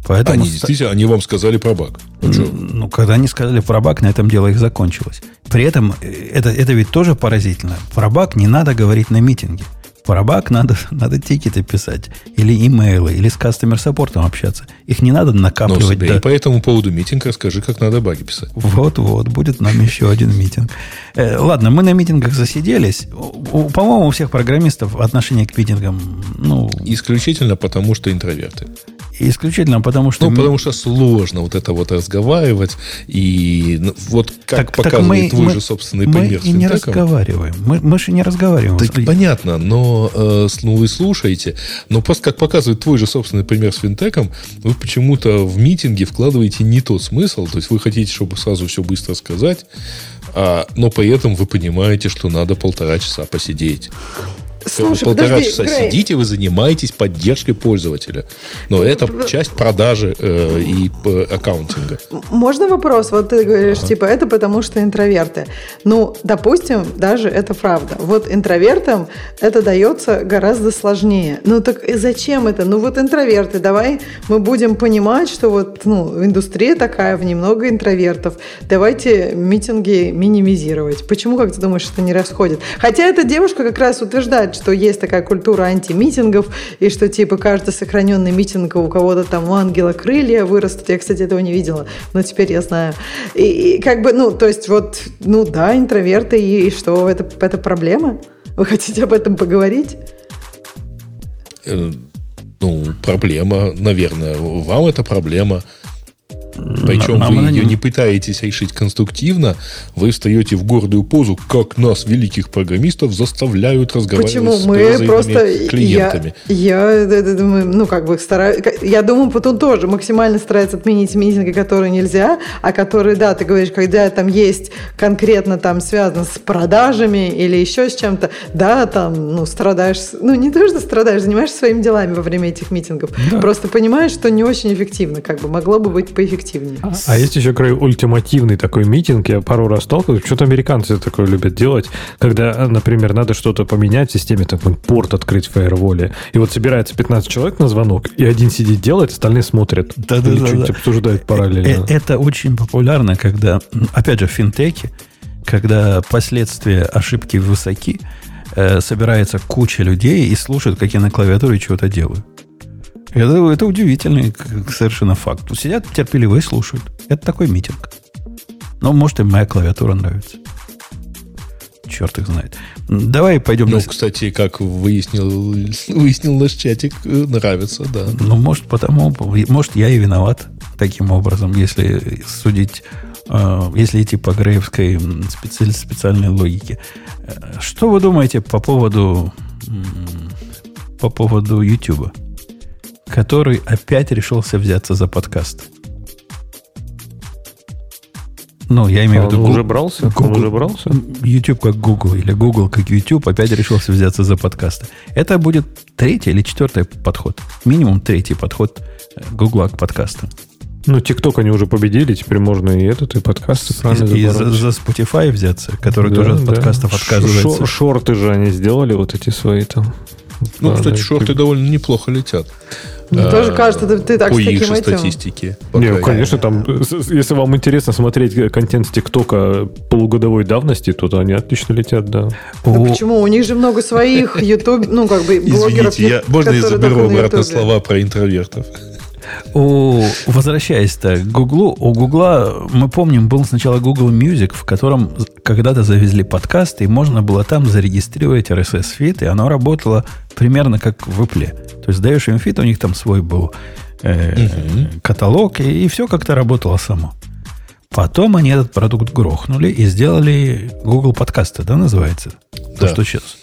D: Поэтому они действительно, они вам сказали про баг.
A: Ну, ну, когда они сказали про баг, на этом дело их закончилось. При этом э, это, это ведь тоже поразительно. Про баг не надо говорить на митинге. Про баг надо, <laughs> надо тикеты писать, или имейлы, или с кастомер саппортом общаться. Их не надо накапливать.
D: Ну, до... И по этому поводу митинг расскажи, как надо баги писать.
A: Вот-вот, будет нам еще один митинг. Э, ладно, мы на митингах засиделись. По-моему, у всех программистов отношение к митингам, ну...
D: Исключительно потому, что интроверты.
A: Исключительно потому, что...
D: Ну, потому что сложно вот это вот разговаривать. И ну, вот как так, показывает так мы, твой мы, же собственный
A: мы
D: пример
A: Мы и не разговариваем. Мы, мы же не разговариваем.
D: Так понятно, но э, ну, вы слушаете. Но просто как показывает твой же собственный пример с финтеком, вы почему-то в митинге вкладываете не тот смысл. То есть вы хотите, чтобы сразу все быстро сказать, а, но при этом вы понимаете, что надо полтора часа посидеть. Слушай, полтора подожди, часа Грей. сидите, вы занимаетесь поддержкой пользователя. Но это часть продажи э, и э, аккаунтинга.
B: Можно вопрос? Вот ты говоришь, ага. типа, это потому что интроверты. Ну, допустим, даже это правда. Вот интровертам это дается гораздо сложнее. Ну, так и зачем это? Ну, вот интроверты, давай мы будем понимать, что вот, ну, индустрия такая, в ней много интровертов. Давайте митинги минимизировать. Почему, как ты думаешь, это не расходит? Хотя эта девушка как раз утверждает, говорят, что есть такая культура антимитингов, и что типа каждый сохраненный митинг у кого-то там у ангела крылья вырастут. Я, кстати, этого не видела, но теперь я знаю. И, и как бы, ну, то есть вот, ну да, интроверты, и, и что, это, это проблема? Вы хотите об этом поговорить?
D: Э, ну, проблема, наверное. Вам это проблема. Причем нам, вы ее не пытаетесь решить конструктивно, вы встаете в гордую позу, как нас, великих программистов, заставляют разговаривать
B: Почему?
D: с
B: Мы просто
D: клиентами.
B: Я, я думаю, ну, как бы стараюсь... Я думаю, Путун тоже максимально старается отменить митинги, которые нельзя, а которые, да, ты говоришь, когда там есть конкретно там связано с продажами или еще с чем-то, да, там, ну, страдаешь... Ну, не то, что страдаешь, занимаешься своими делами во время этих митингов. Да. Просто понимаешь, что не очень эффективно, как бы могло бы быть поэффективнее эффективнее.
C: А, а есть еще край ультимативный такой митинг, я пару раз сталкивался, что-то американцы такое любят делать, когда, например, надо что-то поменять в системе, так порт открыть в фаерволе, и вот собирается 15 человек на звонок, и один сидит делает, остальные смотрят. Да, да, да, да. обсуждают параллельно.
A: Э, это очень популярно, когда, опять же, в финтеке, когда последствия ошибки высоки, э, собирается куча людей и слушают, как я на клавиатуре чего-то делаю. Это, это удивительный совершенно факт. Сидят терпеливо и слушают. Это такой митинг. Но может и моя клавиатура нравится. черт их знает. Давай пойдем
D: Ну,
A: на...
D: кстати, как выяснил, выяснил наш чатик, э, нравится, да.
A: Ну, может, потому, может, я и виноват таким образом, если судить, э, если идти по греевской специ- специальной логике. Э, Что вы думаете по поводу, по поводу YouTube, который опять решился взяться за подкаст? Ну, я имею в виду...
C: Он уже брался? Он
A: Google-
C: уже брался?
A: YouTube как Google или Google как YouTube опять решился взяться за подкасты. Это будет третий или четвертый подход. Минимум третий подход э, Google к подкастам.
C: Ну, TikTok они уже победили, теперь можно и этот, и подкасты правильно
A: И, и за, за Spotify взяться, который
C: Да,
A: тоже от
C: да.
A: подкастов отказывается.
C: шо- Шорты же они сделали, вот эти свои там.
D: Ну,
C: Да,
D: кстати,
C: да,
D: шорты довольно неплохо летят.
B: Мне
D: А,
B: тоже кажется, ты, ты так
D: По
B: с таким этим...
D: статистике.
C: Не, конечно, там, э, если вам интересно смотреть э, контент с ТикТока полугодовой давности, то они отлично летят, да.
B: Ну
A: О,
B: почему? У них же много своих <laughs> YouTube, ну как бы блогеров,
D: Извините, я, можно я заберу обратно слова про интровертов?
A: У- возвращаясь-то к Гуглу, у Гугла, мы помним, был сначала Google Music, в котором когда-то завезли подкасты, и можно было там зарегистрировать RSS-feed, и оно работало примерно как в Apple. То есть даешь им feed, у них там свой был э, каталог, и, все как-то работало само. Потом они этот продукт грохнули и сделали Google подкасты, да, называется? То,
D: Да.
A: что сейчас.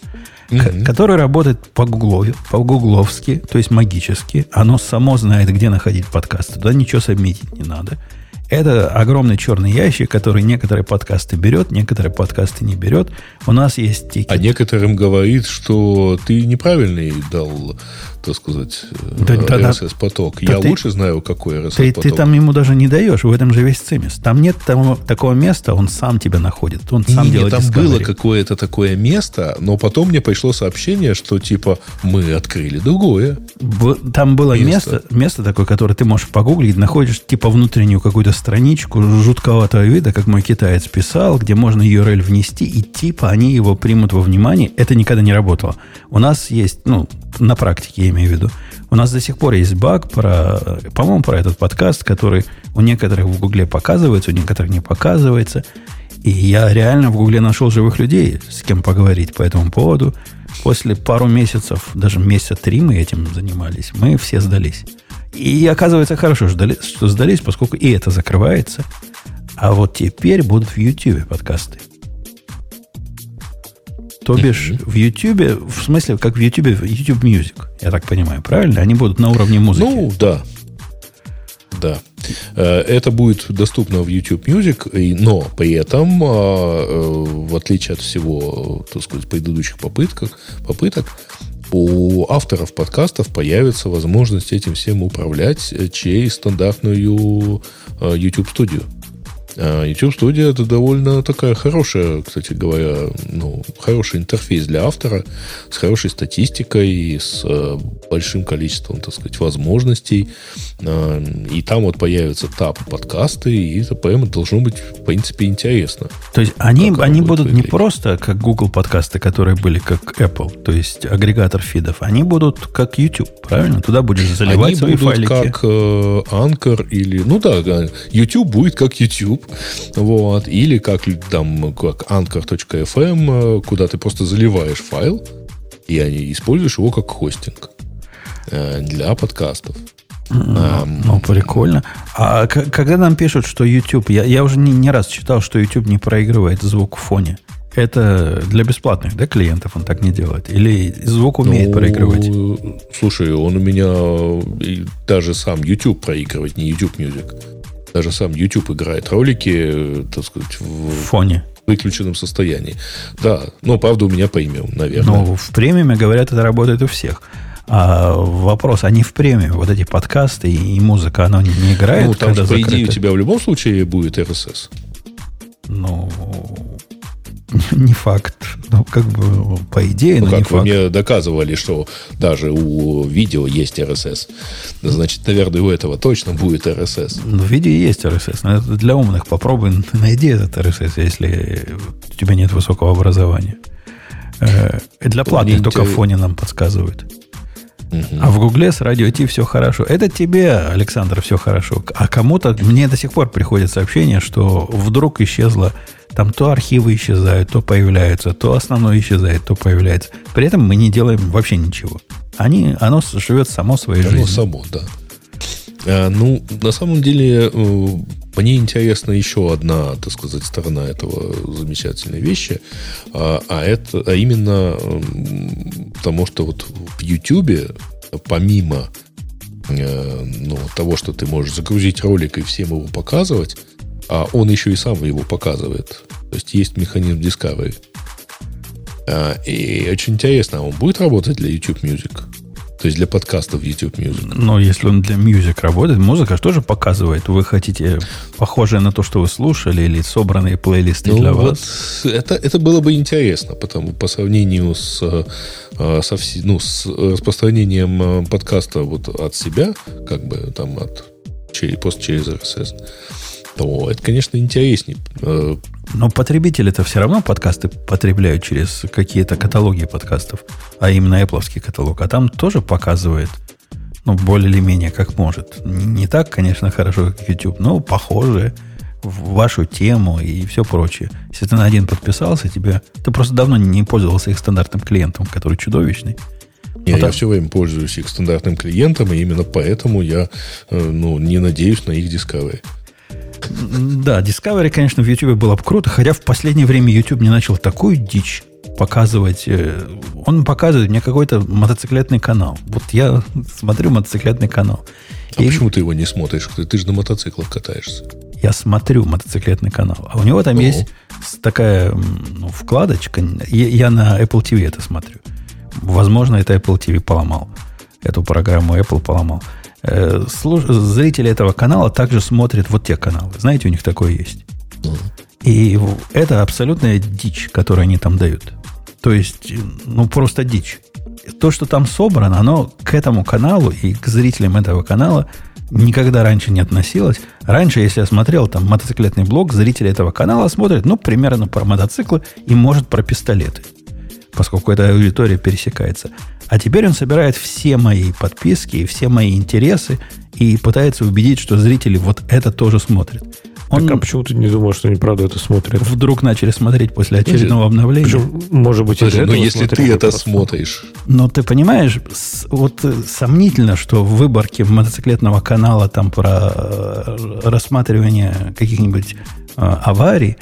A: К-
D: Мгм.
A: который работает по гуглове, по гугловски, то есть магически. Оно само знает, где находить подкасты. Туда ничего submit ить не надо. Это огромный черный ящик, который некоторые подкасты берет, некоторые подкасты не берет. У нас есть тикет.
D: А некоторым говорит, что ты неправильный дал, так сказать,
A: Да.
D: RSS-поток.
A: Да
D: Я
A: ты-
D: лучше знаю, какой
A: Ты,
D: RSS-поток.
A: ты там ему даже не даешь, в этом же весь цимис. Там нет того, такого места, он сам тебя находит. Он сам
D: Не,
A: делает
D: там
A: discovery.
D: было какое-то такое место, но потом мне пришло сообщение, что типа мы открыли другое.
A: Б- Там было
D: Место.
A: место, место такое, которое ты можешь погуглить, находишь типа внутреннюю какую-то страничку жутковатого вида, как мой китаец писал, где можно URL внести, и типа они его примут во внимание. Это никогда не работало. У нас есть, ну, на практике я имею в виду, у нас до сих пор есть баг про, по-моему, про этот подкаст, который у некоторых в Гугле показывается, у некоторых не показывается. И я реально в Гугле нашел живых людей, с кем поговорить по этому поводу. После пару месяцев, даже месяца три мы этим занимались, мы все сдались. И оказывается хорошо, что сдались, поскольку и это закрывается. А вот теперь будут в YouTube подкасты. То бишь, в YouTube, в смысле, как в YouTube, YouTube Music, я так понимаю, правильно? Они будут на уровне музыки.
D: Ну, да. Да. Э, Это будет доступно в YouTube Music, но при этом, а, э, в отличие от всего, так сказать, предыдущих попыток, попыток, у авторов подкастов появится возможность этим всем управлять э, через стандартную э, YouTube-студию. А YouTube студия это довольно такая хорошая, кстати говоря, ну, хороший интерфейс для автора с хорошей статистикой и с э, большим количеством, так сказать, возможностей. А, и там вот появится таб подкасты, и это прямо должно быть, в принципе, интересно.
A: То есть они, они
D: будет
A: будут не
D: выглядеть?
A: просто как Google подкасты, которые были как Apple, то есть агрегатор фидов, они будут как YouTube, правильно? Туда будешь заливать
D: Они
A: свои
D: будут
A: файлики.
D: как э, Anchor или... Ну да, YouTube будет как YouTube. Вот. Или как там как Anchor.fm, э, куда ты просто заливаешь файл, и они используешь его как хостинг э, для подкастов. Ам,
A: Ну, прикольно. А когда нам пишут, что YouTube... Я, я уже не, не раз читал, что YouTube не проигрывает звук в фоне. Это для бесплатных, да, клиентов он так не делает? Или звук умеет
D: ну,
A: проигрывать?
D: Слушай, он у меня даже сам YouTube проигрывает, не YouTube Music. Даже сам YouTube играет ролики, э, так сказать,
A: В
D: в
A: фоне.
D: выключенном состоянии. Да, но правда у меня премиум, наверное.
A: Но в премиуме, говорят, это работает у всех. А вопрос, они в премиуме, вот эти подкасты и, музыка, она не, не играет,
D: Ну, там
A: когда
D: по идее, у
A: закрыто?
D: тебя в любом случае будет RSS.
A: Ну, <laughs> не факт. Ну, как бы, по идее,
D: Ну,
A: но не
D: как вы
A: факт.
D: мне доказывали, что даже у видео есть RSS. Значит, наверное, у этого точно будет RSS.
A: Ну, в видео есть RSS, но это для умных. Попробуй найди этот RSS, если у тебя нет высокого образования. Э, для платных
D: Мне
A: только в фоне нам подсказывают. А в Гугле с радио Ти все хорошо. Это тебе, Александр, все хорошо. А кому-то, мне до сих пор приходит сообщение, что вдруг исчезла Там то архивы исчезают, то появляются, то основное исчезает, то появляется. При этом мы не делаем вообще ничего. Они, оно живет само своей
D: Оно
A: жизнью.
D: само, да. А, ну, на самом деле, э, мне интересна еще одна, так сказать, сторона этого замечательной вещи, а, а это, а именно потому, что вот в YouTube, помимо э, ну, того, что ты можешь загрузить ролик и всем его показывать, а он еще и сам его показывает. То есть есть механизм Discovery. А, И очень интересно, он будет работать для YouTube Music? То есть для подкастов YouTube Music?
A: Но если он для музык работает, музыка же тоже показывает. Вы хотите похожее на то, что вы слушали, или собранные плейлисты для
D: Ну, вот
A: вас.
D: это, это было бы интересно, потому по сравнению с, э, со вси- ну, с распространением э, подкаста вот от себя, как бы там от через, пост через RSS, то это, конечно, интереснее. Э,
A: Но потребители-то все равно подкасты потребляют через какие-то каталоги подкастов, а именно Apple каталог. А там тоже показывает, ну, более или менее как может. Не так, конечно, хорошо, как YouTube, но похоже в вашу тему и все прочее. Если ты на один подписался, тебе... Ты просто давно не пользовался их стандартным клиентом, который чудовищный.
D: Не,
A: Ну,
D: я
A: так.
D: все время пользуюсь их стандартным клиентом, и именно поэтому я э, ну, не надеюсь на их Discovery.
A: Да, Discovery, конечно, в YouTube было бы круто, хотя в последнее время YouTube не начал такую дичь показывать. э, Он показывает мне какой-то мотоциклетный канал. Вот я смотрю мотоциклетный канал.
D: А
A: И
D: почему ты его не смотришь? Ты, же на мотоциклах катаешься.
A: Я смотрю мотоциклетный канал. А у него там
D: Ого.
A: есть такая ну, вкладочка. Я, я на Apple TV это смотрю. Возможно, это Apple TV поломал. Эту программу Apple поломал. Э, слуш- Зрители этого канала также смотрят вот те каналы. Знаете, у них такое есть. И это абсолютная дичь, которую они там дают. То есть, ну, просто дичь. То, что там собрано, оно к этому каналу и к зрителям этого канала никогда раньше не относилось. Раньше, если я смотрел там мотоциклетный блог, зрители этого канала смотрят, ну, примерно про мотоциклы и, может, про пистолеты. Поскольку эта аудитория пересекается. А теперь он собирает все мои подписки и все мои интересы и пытается убедить, что зрители вот это тоже смотрят. Он
C: Так, а почему ты не думаешь, что они правда это смотрят?
A: вдруг начали смотреть после очередного обновления.
C: Причем, может быть, из
D: но
C: этого
D: если ты это
C: просто.
D: смотришь,
A: Но ты понимаешь, вот э, сомнительно, что в выборке мотоциклетного канала там про э, рассматривание каких-нибудь э, аварий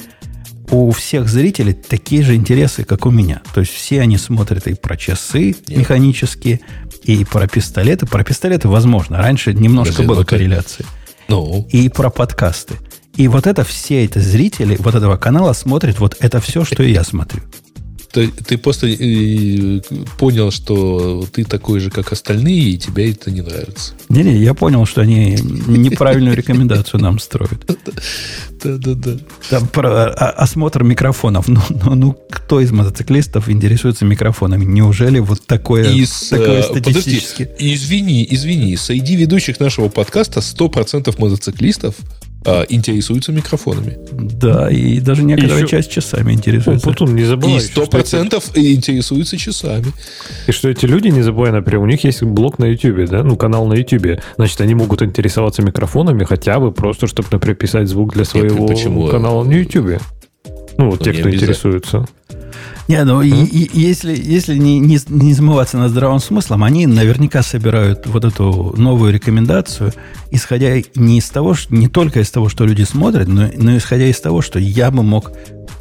A: у всех зрителей такие же интересы, как у меня. То есть все они смотрят и про часы
D: Нет.
A: механические, и про пистолеты. Про пистолеты возможно. Раньше немножко
D: Подожди,
A: было
D: ты-
A: корреляции.
D: ну,
A: И про подкасты. И вот это все эти зрители вот этого канала смотрят вот это все, что и я смотрю.
D: Ты, ты просто э, понял, что ты такой же, как остальные, и тебе это не нравится.
A: Не-не, я понял, что они неправильную <laughs> рекомендацию нам строят.
D: Да-да-да.
A: Там про а- осмотр микрофонов. Ну, ну, ну, кто из мотоциклистов интересуется микрофонами? Неужели вот такое,
D: Из,
A: такое
D: э, подожди,
A: статистически?
D: извини, извини, среди ведущих нашего подкаста 100% мотоциклистов а, интересуются микрофонами.
A: Да, и даже некоторая
C: Еще-
A: часть часами
C: О,
A: интересуется.
C: Путун, не
D: И
C: забывай, что эти-
D: 100% интересуются часами.
C: И что эти люди, не забывай, например, у них есть блог на YouTube, да, ну, канал на YouTube. Значит, они могут интересоваться микрофонами хотя бы просто, чтобы, например, писать звук для своего
D: почему?
C: канала на YouTube. Ну, вот
D: Ну,
C: те,
D: не
C: кто
D: обязательно.
C: интересуется.
A: Не, ну и, и- если, если не, не, не измываться над здравым смыслом, они наверняка собирают вот эту новую рекомендацию, исходя не из того, что, не только из того, что люди смотрят, но, но исходя из того, что я бы мог,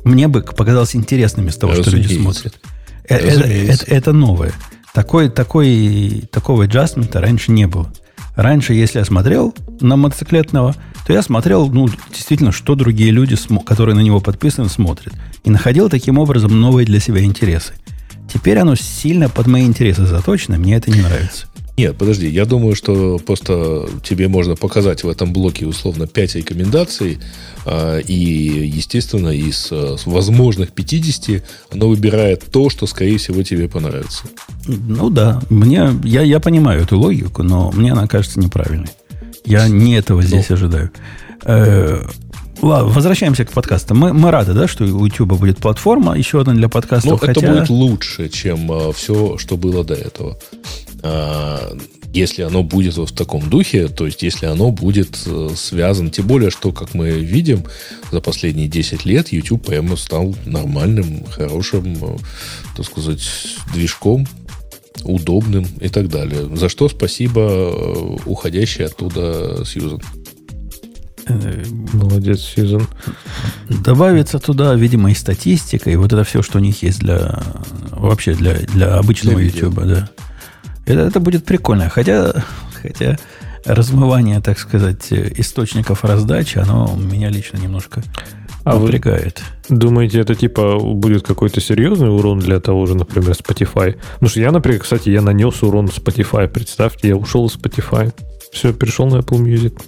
A: мне бы показалось интересным из того, что люди смотрят. Э- Это,
D: Разумеется.
A: это- это новое. Такой, такой, такого аджастмента раньше не было. Раньше, если я смотрел на мотоциклетного, то я смотрел, ну, действительно, что другие люди, которые на него подписаны, смотрят. И находил таким образом новые для себя интересы. Теперь оно сильно под мои интересы заточено, мне это не нравится.
D: Нет, подожди, я думаю, что просто тебе можно показать в этом блоке условно 5 рекомендаций, а, и, естественно, из а, возможных 50 оно выбирает то, что, скорее всего, тебе понравится.
A: Ну да, мне, я, я понимаю эту логику, но мне она кажется неправильной. Я не этого здесь ожидаю. Э, ладно, возвращаемся к подкастам. Мы, мы рады, да, что у YouTube будет платформа, еще одна для подкастов.
D: Но
A: хотя...
D: это будет лучше, чем все, что было до этого. А, если оно будет вот в таком духе, то есть если оно будет э, связано, тем более, что, как мы видим, за последние 10 лет YouTube прямо стал нормальным, хорошим, э, так сказать, движком, удобным и так далее. За что спасибо э, уходящей оттуда Сьюзан.
C: Молодец, Сьюзан.
A: Добавится туда, видимо, и статистика, и вот это все, что у них есть для вообще для, для обычного для YouTube, да. Это, это будет прикольно. Хотя, хотя размывание, так сказать, источников раздачи, оно меня лично немножко а напрягает.
C: Думаете, это типа будет какой-то серьезный урон для того же, например, Spotify? Ну что я, например, кстати, я нанес урон Spotify. Представьте, я ушел из Spotify. Все, перешел на Apple Music.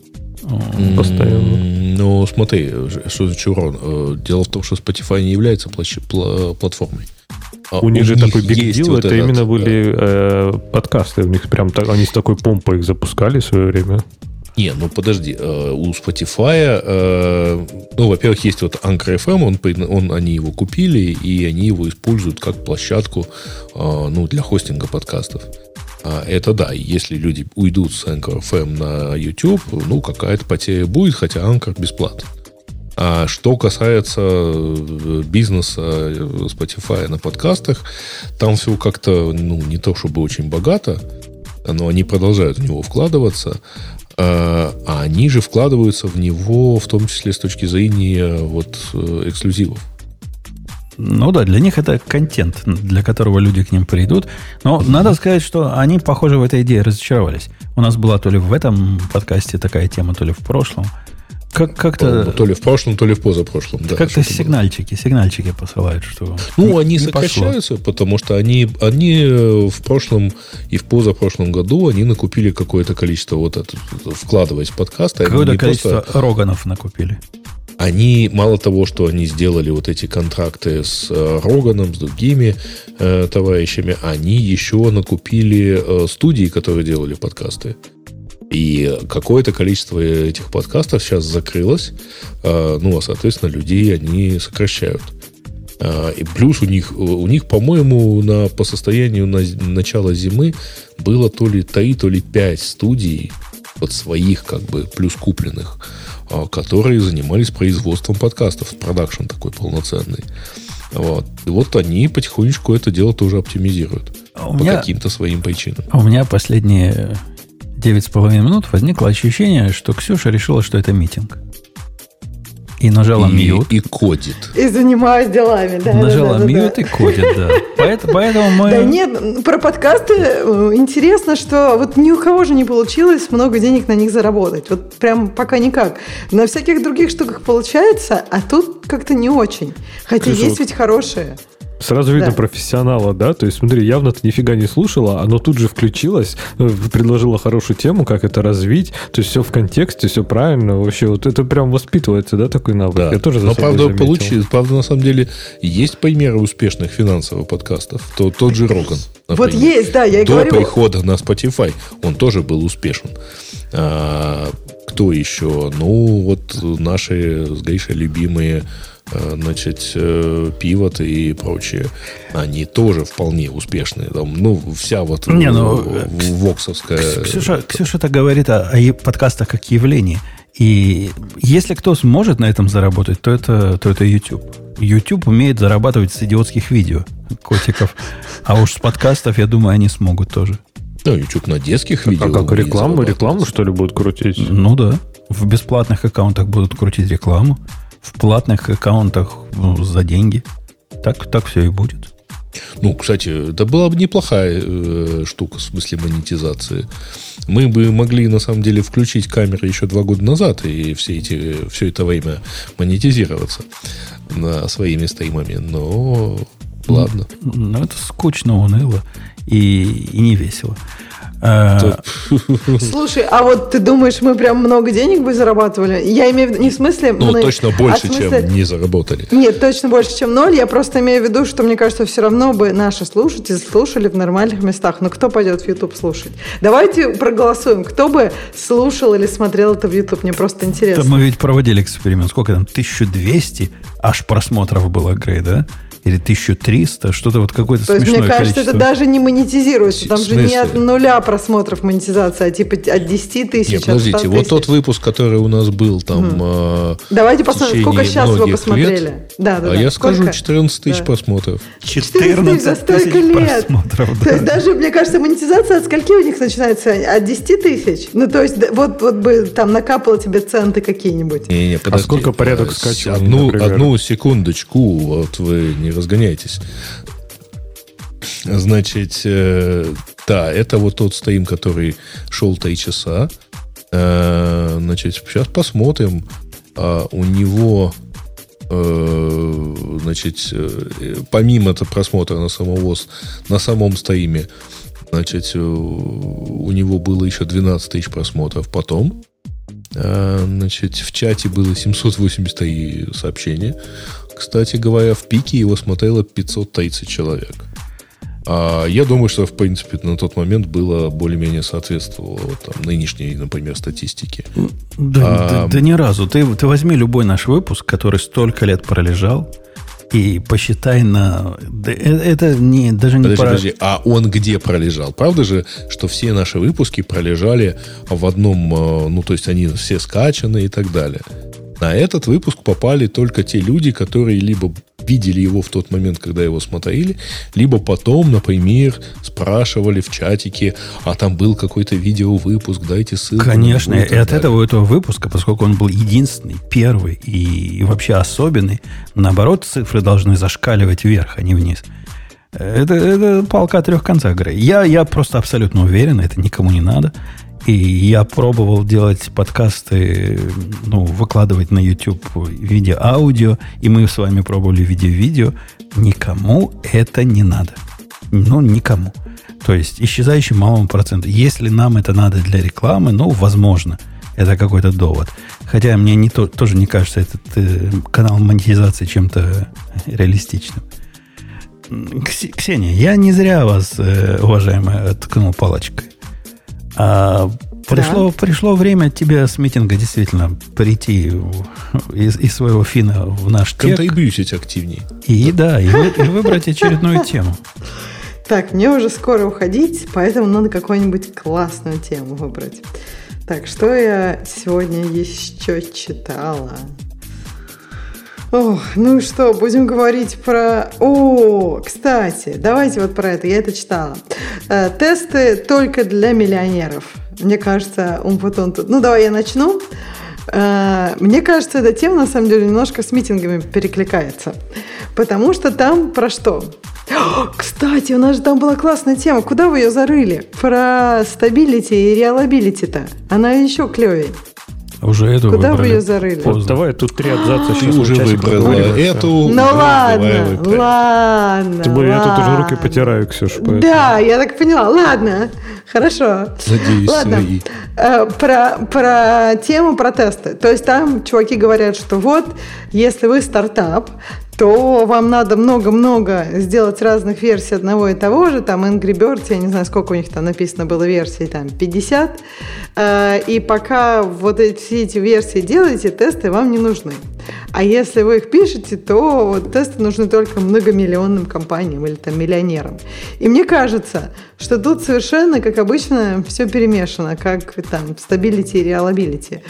D: Постоянно. Ну, смотри, что за урон? Э, дело в том, что Spotify не является платформой.
C: А у них же такой big deal, вот это этот, именно были э, подкасты. У них прям так, они с такой помпой их запускали в свое время.
D: Не, ну подожди, э, у Spotify, э, ну, во-первых, есть вот Anchor FM, он, он, они его купили, и они его используют как площадку, э, ну, для хостинга подкастов. А это да, если люди уйдут с Anchor FM на YouTube, ну, какая-то потеря будет, хотя Anchor бесплатно. А что касается э, бизнеса э, Spotify на подкастах, там все как-то, ну, не то чтобы очень богато, но они продолжают в него вкладываться, а, а они же вкладываются в него, в том числе с точки зрения вот э, эксклюзивов.
A: Ну да, для них это контент, для которого люди к ним придут. Но надо сказать, что они, похоже, в этой идее разочаровались. У нас была то ли в этом подкасте такая тема, то ли в прошлом – как, как-то...
D: То ли в прошлом, то ли в позапрошлом. Да,
A: как-то сигнальчики, было. сигнальчики посылают, что...
D: Ну, не, они не сокращаются, пошло. потому что они, они э, в прошлом и в позапрошлом году они накупили какое-то количество, вот это, вкладываясь в подкасты.
A: Какое-то количество просто... роганов накупили.
D: Они, мало того, что они сделали вот эти контракты с э, Роганом, с другими э, товарищами, они еще накупили э, студии, которые делали подкасты. И какое-то количество этих подкастов сейчас закрылось. А, ну, а, соответственно, людей они сокращают. А, и плюс у них, у них по-моему, на, по состоянию на начала зимы было то ли 3, то ли 5 студий под своих, как бы, плюс купленных, а, которые занимались производством подкастов. Продакшн такой полноценный. Вот. И вот они потихонечку это дело тоже оптимизируют. А по меня, каким-то своим причинам.
A: У меня последние девять с половиной минут возникло ощущение, что Ксюша решила, что это meeting. И нажала и, mute.
D: И кодит.
B: И занимаюсь делами, да.
A: Нажала да, да, mute да. и кодит, да. Поэтому, поэтому мы...
B: Да нет, про подкасты э, интересно, что вот ни у кого же не получилось много денег на них заработать. Вот прям пока никак. На всяких других штуках получается, а тут как-то не очень. Хотя Слушай, есть ведь хорошие.
C: Сразу видно да. профессионала, да? То есть, смотри, явно ты нифига не слушала, оно тут же включилось, э, предложило хорошую тему, как это развить. То есть, все в контексте, все правильно. Вообще, вот это прям воспитывается, да, такой навык? Да.
D: Я тоже за Но, правда, получилось. Правда, на самом деле, есть примеры успешных финансовых подкастов. То, тот же Роган.
B: Вот есть, да, я и
D: До
B: говорю.
D: До прихода на Spotify он тоже был успешен. А, кто еще? Ну, вот наши с Гришей любимые значит, э, пивот и прочее, они тоже вполне успешные. Там, ну, вся вот Не, ну, воксовская...
A: Ксюша, Ксюша так говорит о, о подкастах как явлении. И если кто сможет на этом заработать, то это, то это YouTube. YouTube умеет зарабатывать с идиотских видео котиков. А уж с подкастов, я думаю, они смогут тоже.
D: Ну, YouTube на детских
C: а
D: видео.
C: А как рекламу, рекламу, что ли, будут крутить?
A: Ну да. В бесплатных аккаунтах будут крутить рекламу в платных аккаунтах ну, за деньги. Так, так все и будет.
D: Ну, кстати, это была бы неплохая э, штука в смысле монетизации. Мы бы могли, на самом деле, включить камеры еще два года назад и все, эти, все это время монетизироваться на своими стримами. Но ладно.
A: Ну, это скучно, уныло и, и не весело. А,
B: Слушай, а вот ты думаешь, мы прям много денег бы зарабатывали? Я имею в виду не в смысле...
D: Ну, мы, точно больше, а смысле... чем не заработали.
B: Нет, точно больше, чем ноль. Я просто имею в виду, что мне кажется, все равно бы наши слушатели слушали в нормальных местах. Но кто пойдет в YouTube слушать? Давайте проголосуем. Кто бы слушал или смотрел это в YouTube? Мне просто интересно.
A: Да мы ведь проводили эксперимент. Сколько там? 1200 аж просмотров было, Грей, да? Или 1300, что-то вот какое-то
B: То есть,
A: смешное
B: мне кажется,
A: количество.
B: это даже не монетизируется. Там же не от нуля просмотров монетизация, а типа от 10 тысяч,
D: Нет, подождите,
B: 100
D: вот тот выпуск, который у нас был там... э,
B: Давайте посмотрим, сколько сейчас вы посмотрели.
D: лет,
B: Да, да,
D: а
B: да.
D: я
B: Сколько?
D: скажу 14 тысяч
B: Да.
D: просмотров.
B: 14 за
A: 14
B: столько
A: тысяч
B: лет.
A: просмотров.
B: То есть
A: да.
B: даже, мне кажется, монетизация от скольки у них начинается? От 10 тысяч? Ну, то есть, да, вот, вот бы там накапало тебе центы какие-нибудь.
D: Не-не, подожди.
C: сколько порядок скачиваний,
D: Одну, одну секундочку, вот вы не разгоняйтесь. Значит, э, да, это вот тот стрим, который шел 3 часа. Э, значит, сейчас посмотрим. А, у него, э, значит, э, помимо этого просмотра на, самого, на самом стриме, значит, э, у него было еще 12 тысяч просмотров потом. Значит, в чате было 783 сообщения. Кстати говоря, в пике его смотрело 530 человек. А я думаю, что, в принципе, на тот момент было более-менее соответствовало вот, там, нынешней, например, статистике.
A: Да,
D: А,
A: да- да ни разу. Ты, ты возьми любой наш выпуск, который столько лет пролежал, и посчитай на... э- это не, даже не
D: Подожди,
A: про-
D: подожди, а он где пролежал? Правда же, что все наши выпуски пролежали в одном, э, ну, то есть они все скачаны и так далее. На этот выпуск попали только те люди, которые либо видели его в тот момент, когда его смотрели, либо потом, например, спрашивали в чатике, а там был какой-то видеовыпуск, дайте ссылку.
A: Конечно, и от
D: далее.
A: этого, этого выпуска, поскольку он был единственный, первый и, и вообще особенный, наоборот, цифры должны зашкаливать вверх, а не вниз. Это, это палка о трех концах, Грей. Я, я просто абсолютно уверен, это никому не надо. И я пробовал делать подкасты, ну, выкладывать на YouTube в виде аудио, и мы с вами пробовали в виде видео. Никому это не надо. Ну, никому. То есть, исчезающий малому проценту. Если нам это надо для рекламы, ну, возможно, это какой-то довод. Хотя мне не то, тоже не кажется этот э, канал монетизации чем-то реалистичным. Ксения, я не зря вас, э, уважаемая, ткнул палочкой. А пришло, пришло время тебе с митинга действительно прийти из, из своего фина в наш тек
D: Контрибьютить активнее.
A: и, да, и, вы- и выбрать очередную тему.
B: Так, мне уже скоро уходить, поэтому надо какую-нибудь классную тему выбрать. Так, что я сегодня еще читала? О, ну что, будем говорить про... О, кстати, давайте вот про это, я это читала. Э, тесты только для миллионеров. Мне кажется, он потом тут... Ну, давай я начну. Э, Мне кажется, эта тема, на самом деле, немножко с митингами перекликается. Потому что там про что? Кстати, у нас же там была классная тема. Куда вы ее зарыли? Про стабилити и реалабилити-то. Она еще клевее.
A: Уже эту
B: Куда вы
A: выбрали.
B: ее зарыли?
C: Вот, давай тут три абзаца
D: Ты
C: сейчас.
D: уже
C: часик
D: выбрала
C: и
D: эту.
B: Ну ладно, ладно.
C: Тем более я тут уже руки потираю, Ксюша. поэтому-
B: Да, я так поняла. Ладно, хорошо.
D: Надеюсь,
B: Ладно,
D: свои.
B: э, про, про тему протеста. То есть там чуваки говорят, что вот, если вы стартап, то вам надо много-много сделать разных версий одного и того же, там Angry Birds, я не знаю, сколько у них там написано было версий, там 50, Э, и пока вот эти, все эти версии делаете, тесты вам не нужны. А если вы их пишете, то тесты нужны только многомиллионным компаниям или там миллионерам. И мне кажется, что тут совершенно, как обычно, все перемешано, как там stability и reliability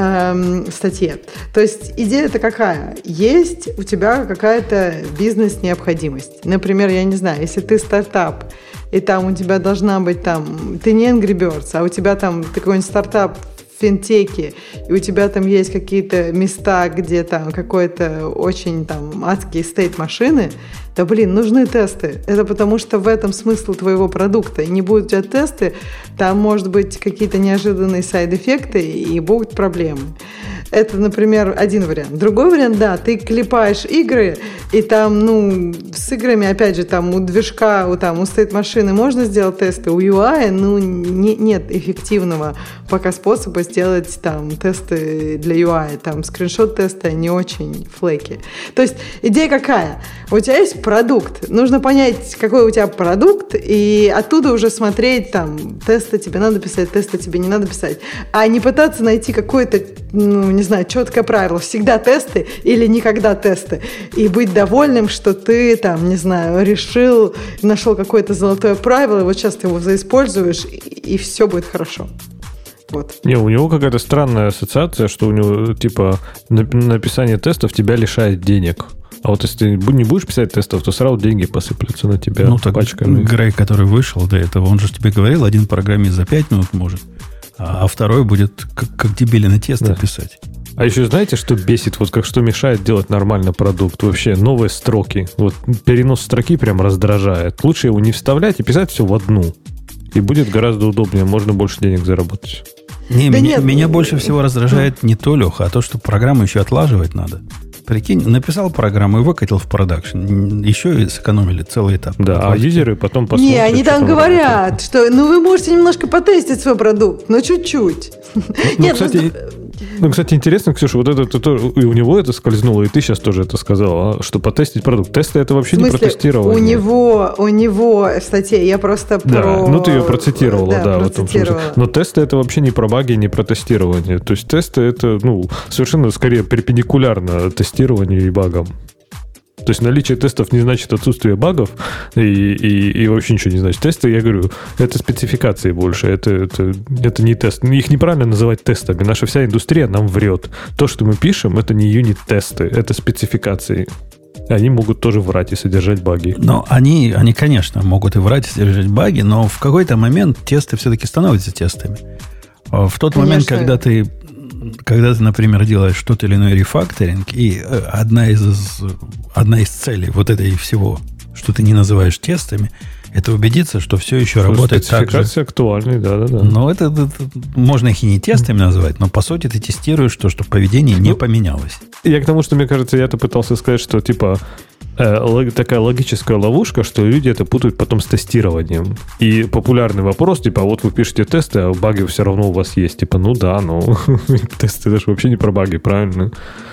B: эм, статье. То есть идея-то какая? Есть у тебя какая-то бизнес-необходимость. Например, я не знаю, если ты стартап, и там у тебя должна быть там, ты не Angry Birds, а у тебя там ты какой-нибудь стартап финтеке, и у тебя там есть какие-то места, где там какой-то очень там адский стейт машины, да блин, нужны тесты. Это потому что в этом смысл твоего продукта. Не будут у тебя тесты, там может быть какие-то неожиданные сайд-эффекты и будут проблемы. Это, например, один вариант. Другой вариант, да, ты клепаешь игры, и там, ну, с играми, опять же, там у движка, у, там, у стейт-машины можно сделать тесты, у UI, ну, не- нет эффективного пока способа сделать там тесты для UI, там скриншот-тесты не очень флейки. То есть идея какая? У тебя есть продукт, нужно понять, какой у тебя продукт, и оттуда уже смотреть, там, тесты тебе надо писать, тесты тебе не надо писать, а не пытаться найти какой-то, ну, не знаю, четкое правило, всегда тесты или никогда тесты. И быть довольным, что ты там, не знаю, решил, нашел какое-то золотое правило, и вот сейчас ты его заиспользуешь, и, и все будет хорошо.
C: Вот. Не, у него какая-то странная ассоциация, что у него, типа, написание тестов тебя лишает денег. А вот если ты не будешь писать тестов, то сразу деньги посыплются на тебя
A: ну, так пачками. Грей, который вышел до этого, он же тебе говорил, один программист за 5 минут может, а второй будет как, как дебилина тесто да. писать.
C: А еще знаете, что бесит, вот как что мешает делать нормально продукт? Вообще новые строки. Вот перенос строки прям раздражает. Лучше его не вставлять и писать все в одну. И будет гораздо удобнее, можно больше денег заработать.
A: Не, да меня, нет. меня больше всего раздражает не то, Леха, а то, что программу еще отлаживать надо. Прикинь, написал программу и выкатил в продакшн. Еще и сэкономили целый этап.
C: Да, а юзеры потом
B: посмотрят. Не, они там говорят, работает. что ну вы можете немножко потестить свой продукт, но чуть-чуть.
C: Ну, Нет, кстати, ну, кстати, интересно, Ксюша, вот это, это и у него это скользнуло, и ты сейчас тоже это сказала, что потестить продукт. Тесты это вообще
B: в
C: смысле, не протестирование.
B: У него, у него в статье, я просто
C: да, про... ну ты ее процитировала, да, да в этом смысле. Но тесты это вообще не про баги, не про тестирование. То есть тесты это, ну, совершенно скорее перпендикулярно тестированию и багам. То есть наличие тестов не значит отсутствие багов и, и, и вообще ничего не значит. Тесты, я говорю, это спецификации больше, это, это, это не тест. Их неправильно называть тестами. Наша вся индустрия нам врет. То, что мы пишем, это не юнит-тесты, это спецификации. Они могут тоже врать и содержать баги.
A: Но они, они, конечно, могут и врать, и содержать баги, но в какой-то момент тесты все-таки становятся тестами. В тот конечно. момент, когда ты когда ты, например, делаешь что-то или иное рефакторинг, и э, одна из, одна из целей вот этой всего, что ты не называешь тестами, это убедиться, что все еще что работает так же.
C: актуальны, да-да-да.
A: Но это, это, можно их и не тестами называть, но по сути ты тестируешь то, что поведение не ну, поменялось.
C: Я к тому, что, мне кажется, я-то пытался сказать, что типа э, такая логическая ловушка, что люди это путают потом с тестированием. И популярный вопрос, типа, вот вы пишете тесты, а баги все равно у вас есть. Типа, ну да, но <laughs> тесты это же вообще не про баги, правильно?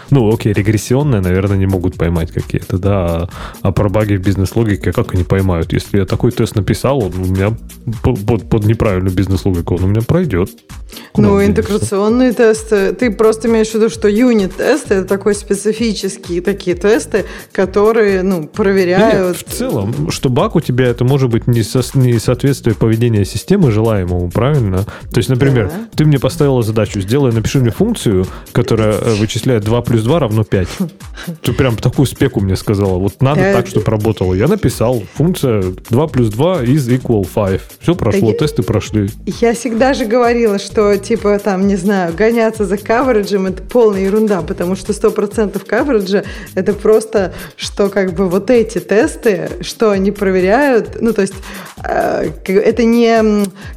C: Ну, окей, регрессионные, наверное, не могут поймать какие-то, да. А, а про баги в бизнес-логике как они поймают? Если я такой тест написал, он у меня под, под неправильную бизнес-логику, он у меня пройдет.
B: Куда ну, интеграционные тесты, ты просто имеешь в виду, что юнит-тесты это такой специфические такие тесты, которые, ну, проверяют...
C: Нет, в целом, что баг у тебя это может быть не, со, не соответствие поведения системы желаемому, правильно? То есть, например, да. ты мне поставила задачу, сделай, напиши мне функцию, которая э, вычисляет 2 плюс 2 равно 5. Ты прям такую спеку мне сказала. Вот надо я... так, чтобы работало. Я написал, функция 2 плюс 2 is equal 5. Все прошло, я... тесты прошли.
B: Я всегда же говорила, что, типа, там, не знаю, гоняться за кавериджем это полная ерунда, потому что 100% кавериджа это просто, что как бы вот эти тесты, что они проверяют, ну, то есть э, это не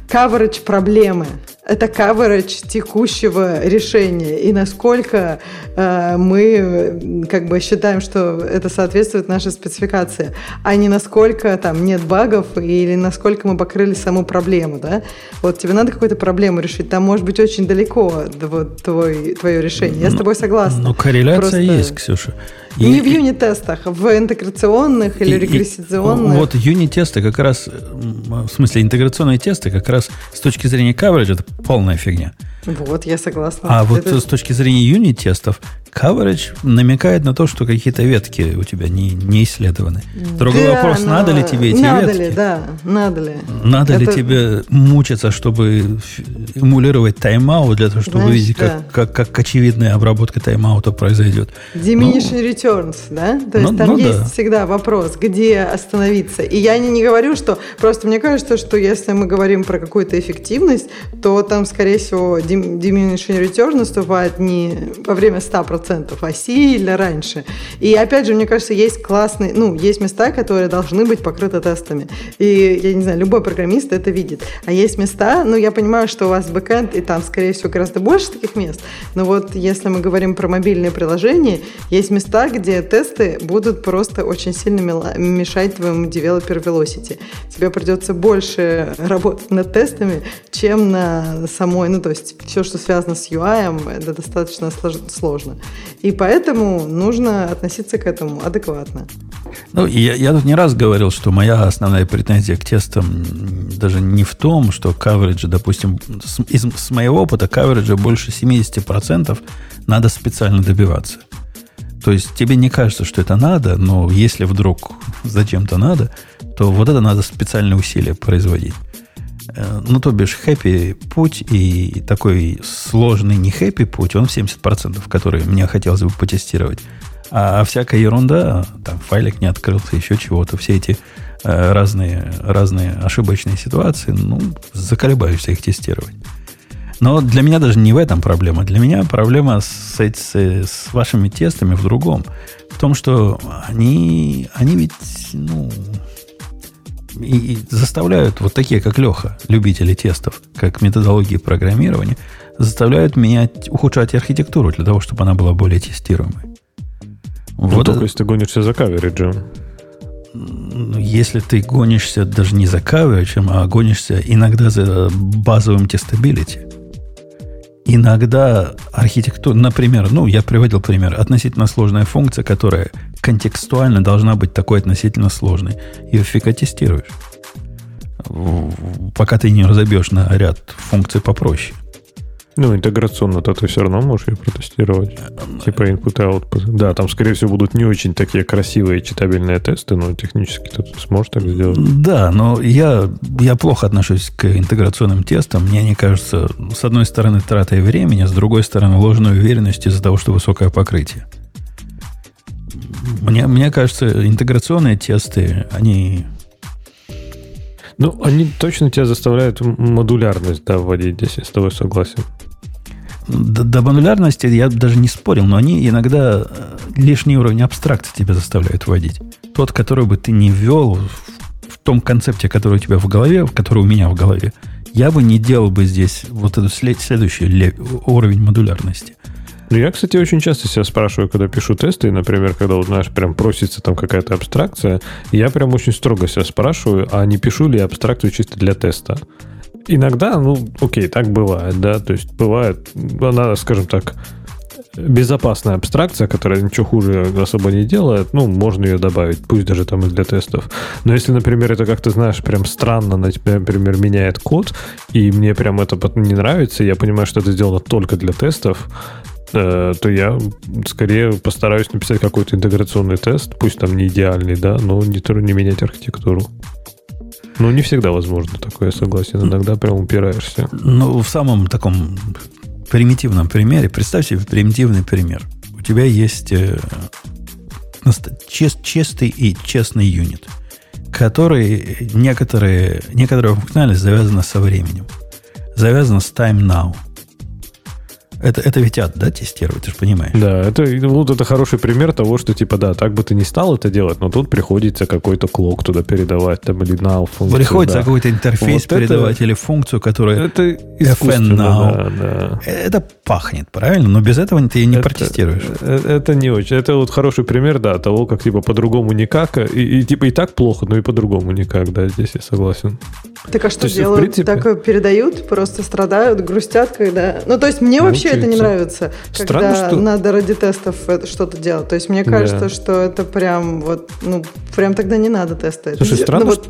B: coverage проблемы, это coverage текущего решения и насколько э, мы как бы считаем, что это соответствует нашей спецификации, а не насколько там нет багов или насколько мы покрыли саму проблему, да? Вот тебе надо какую-то проблему решить, там может быть очень далеко вот, твой, твое решение. Я с ну, тобой согласна.
A: Ну, корреляция Просто... есть, Ксюша.
B: И, не в юнит-тестах, в интеграционных или и, регрессионных.
A: И, вот юнит-тесты как раз, в смысле интеграционные тесты как раз с точки зрения coverage это полная фигня.
B: Вот, я согласна.
A: А это... вот с точки зрения юнит-тестов Coverage намекает на то, что какие-то ветки у тебя не, не исследованы. Другой да, вопрос, надо ли тебе эти
B: надо
A: ветки?
B: Ли, да, надо ли.
A: Надо Это... ли тебе мучиться, чтобы эмулировать тайм-аут, для того, чтобы Знаешь, увидеть, да. как, как, как очевидная обработка тайм-аута произойдет?
B: Diminishing ну, returns, да? То есть ну, там ну, есть да. всегда вопрос, где остановиться. И я не, не говорю, что... Просто мне кажется, что если мы говорим про какую-то эффективность, то там, скорее всего, diminishing return наступает не во время 100%, 100%, а сильно раньше. И опять же, мне кажется, есть классные, ну, есть места, которые должны быть покрыты тестами. И, я не знаю, любой программист это видит. А есть места, ну, я понимаю, что у вас бэкэнд, и там, скорее всего, гораздо больше таких мест. Но вот если мы говорим про мобильные приложения, есть места, где тесты будут просто очень сильно мешать твоему developer velocity. Тебе придется больше работать над тестами, чем на самой, ну, то есть все, что связано с UI, это достаточно сложно. И поэтому нужно относиться к этому адекватно.
A: Ну, я, я тут не раз говорил, что моя основная претензия к тестам даже не в том, что coverage, допустим, с, из, с моего опыта coverage больше 70% надо специально добиваться. То есть тебе не кажется, что это надо, но если вдруг зачем-то надо, то вот это надо специальные усилия производить. Э, ну, то бишь, хэппи путь и такой сложный не хэппи путь, он в 70%, который мне хотелось бы потестировать. А всякая ерунда, там файлик не открылся, еще чего-то, все эти э, разные, разные ошибочные ситуации, ну, заколебаешься их тестировать. Но для меня даже не в этом проблема. Для меня проблема с, с, с вашими тестами в другом. В том, что они, они ведь, ну, и, и заставляют вот такие, как Леха, любители тестов, как методологии программирования, заставляют менять, ухудшать архитектуру для того, чтобы она была более тестируемой.
C: Ну, вот только это... если ты гонишься за кавериджем.
A: Ну, если ты гонишься даже не за кавериджем, а гонишься иногда за базовым тестабилити, иногда архитектура, например, ну, я приводил пример, относительно сложная функция, которая контекстуально должна быть такой относительно сложной. Ее фига тестируешь. Пока ты не разобьешь на ряд функций попроще.
C: Ну, интеграционно-то ты все равно можешь ее протестировать. Типа input и output. Да, там, скорее всего, будут не очень такие красивые читабельные тесты, но технически ты сможешь так сделать.
A: Да, но я, я плохо отношусь к интеграционным тестам. Мне они кажутся, с одной стороны, тратой времени, с другой стороны, ложной уверенностью из-за того, что высокое покрытие. Мне, мне кажется, интеграционные тесты, они...
C: Ну, они точно тебя заставляют модулярность да, вводить здесь, я с тобой согласен.
A: До, до модулярности я даже не спорил, но они иногда э, лишний уровень абстракции тебя заставляют вводить. Тот, который бы ты не ввел в, том концепте, который у тебя в голове, который у меня в голове, я бы не делал бы здесь вот этот след, следующий уровень модулярности.
C: Ну, я, кстати, очень часто себя спрашиваю, когда пишу тесты, например, когда, вот, знаешь, прям просится там какая-то абстракция, я прям очень строго себя спрашиваю, а не пишу ли я абстракцию чисто для теста. Иногда, ну, окей, так бывает, да, то есть бывает, она, скажем так, безопасная абстракция, которая ничего хуже особо не делает, ну, можно ее добавить, пусть даже там и для тестов. Но если, например, это как-то, знаешь, прям странно, например, меняет код, и мне прям это не нравится, я понимаю, что это сделано только для тестов, то я скорее постараюсь написать какой-то интеграционный тест, пусть там не идеальный, да, но не, не менять архитектуру. Ну, не всегда возможно такое, я согласен. Иногда прям упираешься.
A: Ну, в самом таком примитивном примере, представь себе примитивный пример. У тебя есть э, чест, чистый и честный юнит, который некоторые, некоторая функциональность завязана со временем. Завязана с time now – это, это ведь ад, да, тестировать, ты же понимаешь?
C: Да, это, вот это хороший пример того, что, типа, да, так бы ты не стал это делать, но тут приходится какой-то клок туда передавать, там, или now
A: функцию. Приходится да. какой-то интерфейс вот передавать это, или функцию, которая
C: это FN now. Да,
A: да. Это пахнет, правильно? Но без этого ты не это, протестируешь.
C: Это, это не очень. Это вот хороший пример, да, того, как, типа, по-другому никак, и, и типа, и так плохо, но и по-другому никак, да, здесь я согласен.
B: Так а что есть, делают? Принципе... Так передают, просто страдают, грустят, когда... Ну, то есть мне вообще это не нравится, Странно, когда что... надо ради тестов что-то делать. То есть мне кажется, да. что это прям вот, ну, прям тогда не надо тесты.
C: Слушай, это, странно, ну, вот...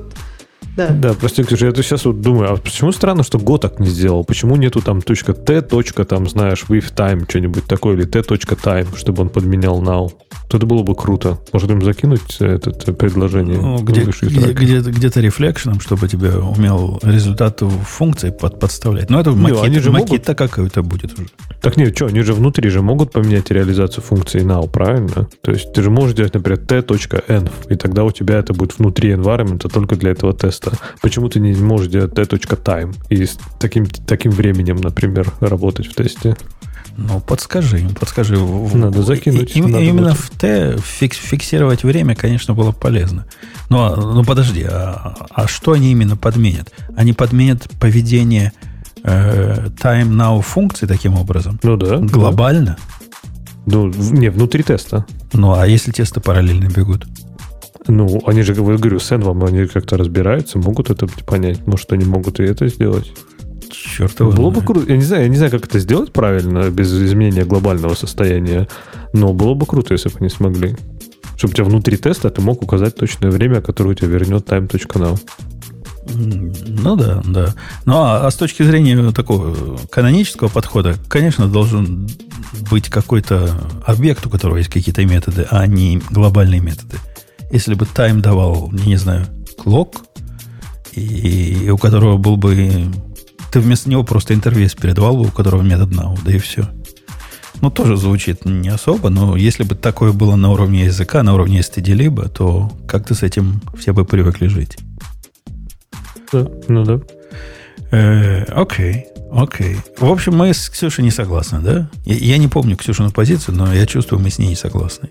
C: Да. да, прости, Ксюша, я тут сейчас вот думаю, а почему странно, что Go так не сделал? Почему нету там точка T, точка, там, знаешь, with time, что-нибудь такое, или T, точка time, чтобы он подменял now? То это было бы круто. Может, им закинуть это предложение? Ну,
A: где, где, где-то, где-то рефлекшеном, чтобы тебе умел результат функции под, подставлять. Но это макет, они же макета могут... какая-то будет уже.
C: Так нет, что, они же внутри же могут поменять реализацию функции now, правильно? То есть ты же можешь делать, например, t.env, и тогда у тебя это будет внутри environment только для этого теста. Почему ты не можешь делать t.time и с таким, таким временем, например, работать в тесте?
A: Ну, подскажи подскажи.
C: Надо закинуть. И,
A: надо именно будет. в Т фикс, фиксировать время, конечно, было полезно. Но, ну подожди, а, а что они именно подменят? Они подменят поведение э, time now функции таким образом?
C: Ну да.
A: Глобально?
C: Да. Ну, не, внутри теста.
A: Ну, а если тесты параллельно бегут?
C: Ну, они же, я говорю, с Env они как-то разбираются, могут это понять. Может, они могут и это сделать.
A: Черт его
C: Было бы круто. Я не знаю, я не знаю, как это сделать правильно, без изменения глобального состояния. Но было бы круто, если бы они смогли. Чтобы у тебя внутри теста ты мог указать точное время, которое у тебя вернет time.now.
A: Ну да, да. Ну а, а с точки зрения такого канонического подхода, конечно, должен быть какой-то объект, у которого есть какие-то методы, а не глобальные методы. Если бы тайм давал, не знаю, клок, и, и у которого был бы... Ты вместо него просто интервейс передавал бы, у которого метод now, да и все. Ну, тоже звучит не особо, но если бы такое было на уровне языка, на уровне std то как-то с этим все бы привыкли жить.
C: Да, ну да.
A: Э, окей, окей. В общем, мы с Ксюшей не согласны, да? Я, я не помню Ксюшину позицию, но я чувствую, мы с ней не согласны.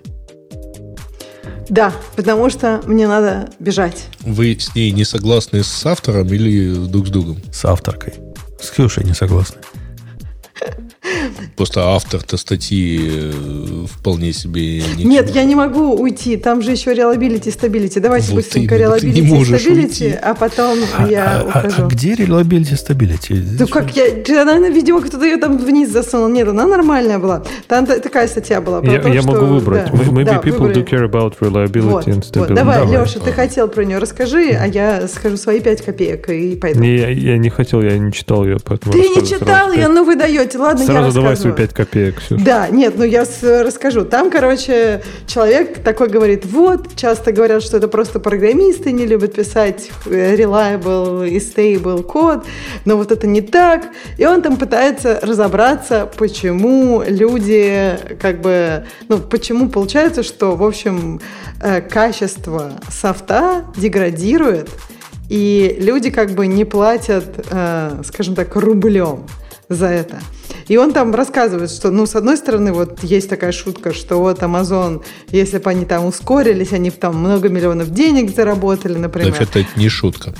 B: Да, потому что мне надо бежать.
D: Вы с ней не согласны с автором или друг с другом?
A: С авторкой. С Ксюшей не согласны.
D: Просто автор-то статьи э, вполне себе...
B: Ничего. Нет, я не могу уйти. Там же еще reliability, stability. Давайте вот быстренько stability,
D: уйти.
B: а потом
A: А,
B: я
A: а- а-
B: ухожу.
A: а где reliability stability?
B: Ну как я, она, видимо, кто-то ее там вниз засунул. Нет, она нормальная была. Там та- такая статья была. про
C: Я,
B: то,
C: я
B: что-
C: могу выбрать.
B: да.
C: Maybe
B: Да,
C: people
B: выбрали.
C: do care about reliability
B: Вот,
C: and
B: вот.
C: stability.
B: Давай,
A: Давай.
B: Леша, ты хотел про нее, расскажи, а я скажу свои пять копеек и пойду.
C: Не, я, я не хотел, я не читал ее, поэтому...
B: Ты не
C: сразу
B: читал ее, ну вы даете. Ладно, я
C: Сразу давай свои
B: рассказываю.
C: пять копеек, Ксюша.
B: Да, нет, ну я расскажу. Там, короче, человек такой говорит, вот, часто говорят, что это просто программисты не любят писать э, reliable и stable код, но вот это не так. И он там пытается разобраться, почему люди, как бы, ну, почему получается, что, в общем, э, качество софта деградирует, и люди как бы не платят, э, скажем так, рублем за это. И он там рассказывает, что, ну, с одной стороны, вот есть такая шутка, что вот Amazon, если бы они там ускорились, они бы там много миллионов денег заработали, например.
D: Вообще-то это не шутка.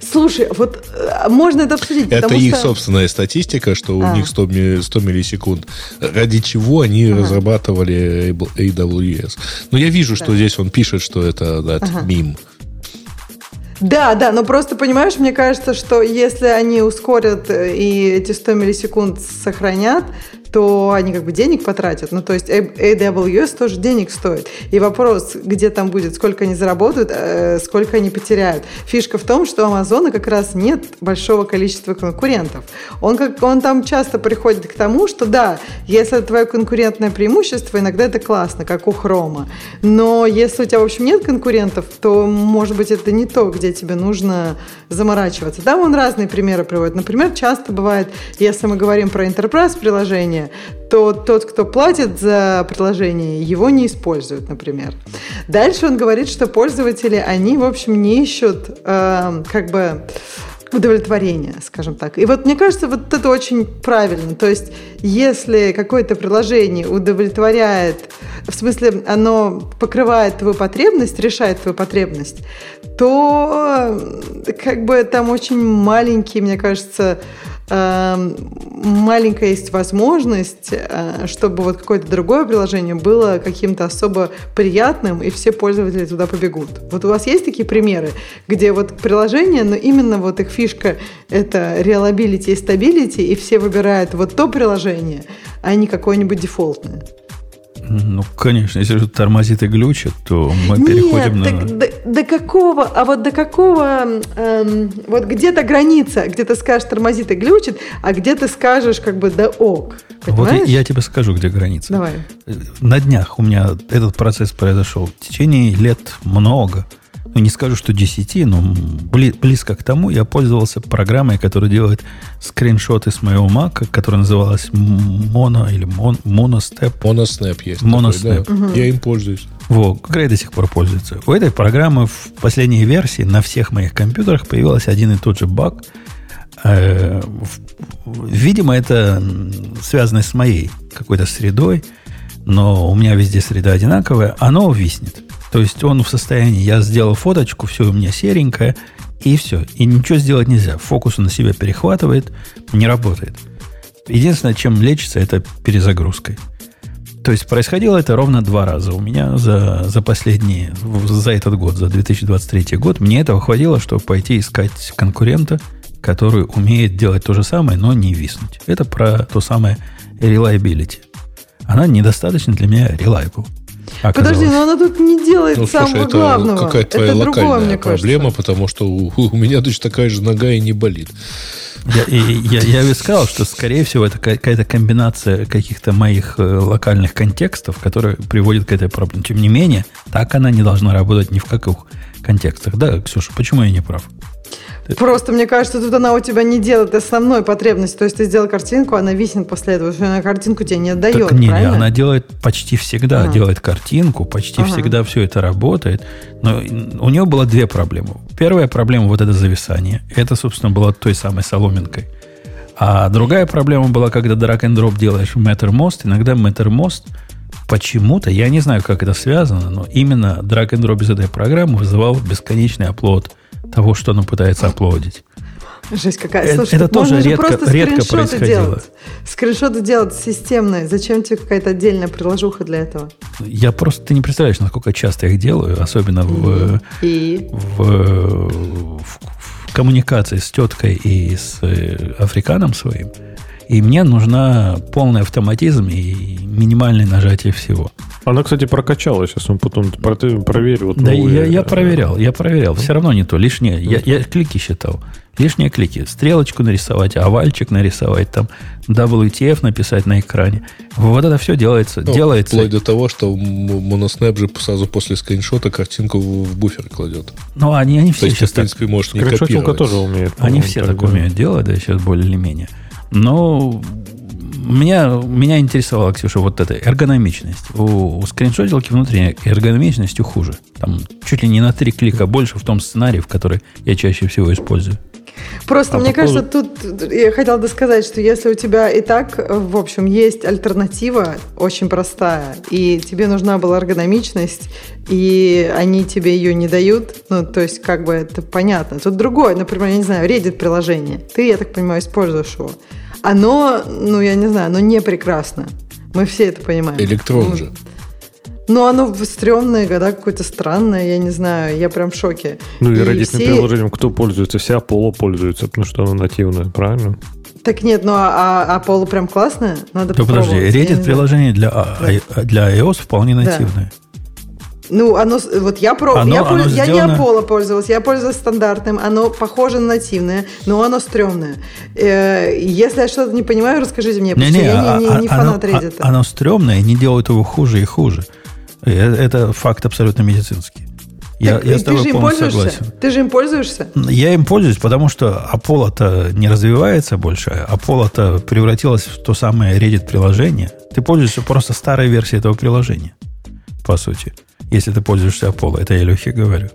B: Слушай, вот э, можно это обсудить,
D: Это их
B: что...
D: собственная статистика, что у
B: А.
D: них 100, ми- 100 миллисекунд. Ради чего они разрабатывали AWS. Но я вижу, что
B: Да.
D: здесь он пишет, что это, да,
B: Ага.
D: мим.
B: Да, да, но просто, понимаешь, мне кажется, что если они ускорят э, и эти 100 миллисекунд сохранят, то они как бы денег потратят. Ну, то есть A- AWS тоже денег стоит. И вопрос, где там будет, сколько они заработают, э, сколько они потеряют. Фишка в том, что у Амазона как раз нет большого количества конкурентов. Он, как, он там часто приходит к тому, что да, если это твое конкурентное преимущество, иногда это классно, как у Хрома. Но если у тебя, в общем, нет конкурентов, то, может быть, это не то, где тебе нужно заморачиваться. Там он разные примеры приводит. Например, часто бывает, если мы говорим про enterprise приложение, то тот, кто платит за приложение, его не используют, например. Дальше он говорит, что пользователи, они, в общем, не ищут э, как бы удовлетворения, скажем так. И вот мне кажется, вот это очень правильно. То есть, если какое-то приложение удовлетворяет, в смысле, оно покрывает твою потребность, решает твою потребность, то э, как бы там очень маленький, мне кажется, маленькая есть возможность, э, чтобы вот какое-то другое приложение было каким-то особо приятным, и все пользователи туда побегут. Вот у вас есть такие примеры, где вот приложение, но именно вот их фишка — это reliability и stability, и все выбирают вот то приложение, а не какое-нибудь дефолтное?
A: Ну, конечно, если же тормозит и глючит, то мы переходим
B: Нет,
A: на...
B: так до, до какого, а вот до какого, эм, вот где-то граница, где ты скажешь тормозит и глючит, а где ты скажешь как бы да ок,
A: Вот
B: понимаешь?
A: я, я тебе скажу, где граница.
B: Давай.
A: На днях у меня этот процесс произошел. В течение лет много. Ну, не скажу, что 10, но бли- близко к тому я пользовался программой, которая делает скриншоты с моего Mac, которая называлась Mono или Mon, Moностep.
D: Monosnap есть.
A: Monosnap.
D: такой, да. Я им пользуюсь.
A: Во, Грей до сих пор пользуется. У этой программы в последней версии на всех моих компьютерах появился один и тот же баг. Э, Видимо, это связано с моей какой-то средой, но у меня везде среда одинаковая, оно виснет. То есть он в состоянии, я сделал фоточку, все у меня серенькое, и все. И ничего сделать нельзя. Фокус он на себя перехватывает, не работает. Единственное, чем лечится, это перезагрузкой. То есть происходило это ровно два раза. У меня за, за последние, за этот год, за 2023 год, мне этого хватило, чтобы пойти искать конкурента, который умеет делать то же самое, но не виснуть. Это про то самое reliability. Она недостаточно для меня reliable.
B: Подожди, но она тут не делает
D: Ну,
B: самого
D: слушай, это
B: главного.
D: какая-то твоя
B: это
D: локальная
B: мне кажется.
D: проблема, потому что у, у меня точно такая же нога и не болит.
A: Я, и, я, я сказал, что, скорее всего, это какая-то комбинация каких-то моих э, локальных контекстов, которые приводят к этой проблеме. Тем не менее, так она не должна работать ни в каких контекстах. Да, Ксюша, почему я не прав?
B: Просто, мне кажется, тут она у тебя не делает основной потребности. То есть ты сделал картинку, она виснет после этого, что она картинку тебе не отдает,
A: Так не,
B: правильно?
A: она делает почти всегда,
B: Ага.
A: делает картинку, почти
B: Ага.
A: всегда все это работает. Но у нее было две проблемы. Первая проблема вот это зависание. Это, собственно, было той самой соломинкой. А другая проблема была, когда drag and drop делаешь в Mattermost. Иногда Mattermost почему-то, я не знаю, как это связано, но именно drag and drop из этой программы вызывал бесконечный оплот того, что она пытается оплодить.
B: Жесть какая. Слушай,
A: это тоже редко-
B: просто
A: редко происходило.
B: делать. Скриншоты делать системные. Зачем тебе какая-то отдельная приложуха для этого?
A: Я просто, ты не представляешь, насколько часто я их делаю, особенно в,
B: И
A: в, в- в коммуникации с теткой и с э, африканом своим. И мне нужна полный автоматизм и минимальное нажатие всего.
C: Она, кстати, прокачалась. Сейчас он потом про- ты проверил. вот
A: Да,
C: новые,
A: я, я
C: э,
A: проверял, я проверял. Все равно не то. Лишнее. Я, я клики считал. Лишние клики. Стрелочку нарисовать, овальчик нарисовать, там WTF написать на экране. Вот это все делается.
D: Ну,
A: делается.
D: Вплоть до того, что м- Monosnap же сразу после скриншота картинку в в буфер кладет.
A: Ну, они, они
D: То
A: все
D: есть, ты,
A: сейчас
D: в
A: так
D: принципе, можешь не копировать.
C: тоже умеет.
A: Они все
C: так
A: так
C: делать.
A: умеют делать, да, сейчас более или менее. Но меня, меня интересовала, Ксюша, вот эта эргономичность. У, у скриншотилки внутренняя эргономичностью хуже. Там чуть ли не на три клика больше в том сценарии, в который я чаще всего использую.
B: Просто,
C: А
B: мне
C: по поводу-
B: кажется, тут я хотела бы сказать, что если у тебя и так, в общем, есть альтернатива очень простая, и тебе нужна была эргономичность, и они тебе ее не дают, ну, то есть, как бы это понятно. Тут другое, например, я не знаю, Reddit приложение. Ты, я так понимаю, используешь его. Оно, ну, я не знаю, оно не прекрасно. Мы все это понимаем.
D: Электрон
B: Ну,
D: же.
B: Ну, оно стрёмное, да, какое-то странное, я не знаю, я прям в шоке.
C: Ну и
B: И
C: Reddit
B: все-
C: приложением кто пользуется? Вся Apollo пользуется, потому что оно нативное, правильно?
B: Так нет, ну а, а, а Apollo прям классная? Надо
A: Да подожди,
B: попробовать.
A: Reddit приложение для, а- для iOS вполне
B: Да. Ну, оно, вот я про,
A: Оно-
B: я,
A: оно
B: я
A: сделано-
B: не Apollo пользовалась, я пользовалась стандартным, оно похоже на нативное, но оно стрёмное. Э, если я что-то не понимаю, расскажите мне, потому
A: Не-не,
B: что я
A: а-
B: не, не, не
A: а-
B: фанат
A: оно,
B: Reddit.
A: а- оно стрёмное, и не делают его хуже и хуже. Э, Это факт абсолютно медицинский.
B: Так,
A: я с
B: ты
A: тобой
B: же им
A: полностью
B: пользуешься?
A: согласен.
B: Ты же им пользуешься?
A: Я им пользуюсь, потому что Apollo-то не развивается больше. Apollo-то превратилось в то самое Reddit-приложение. Ты пользуешься просто старой версией этого приложения, по сути. Если ты пользуешься Apollo. Это я Лехе говорю.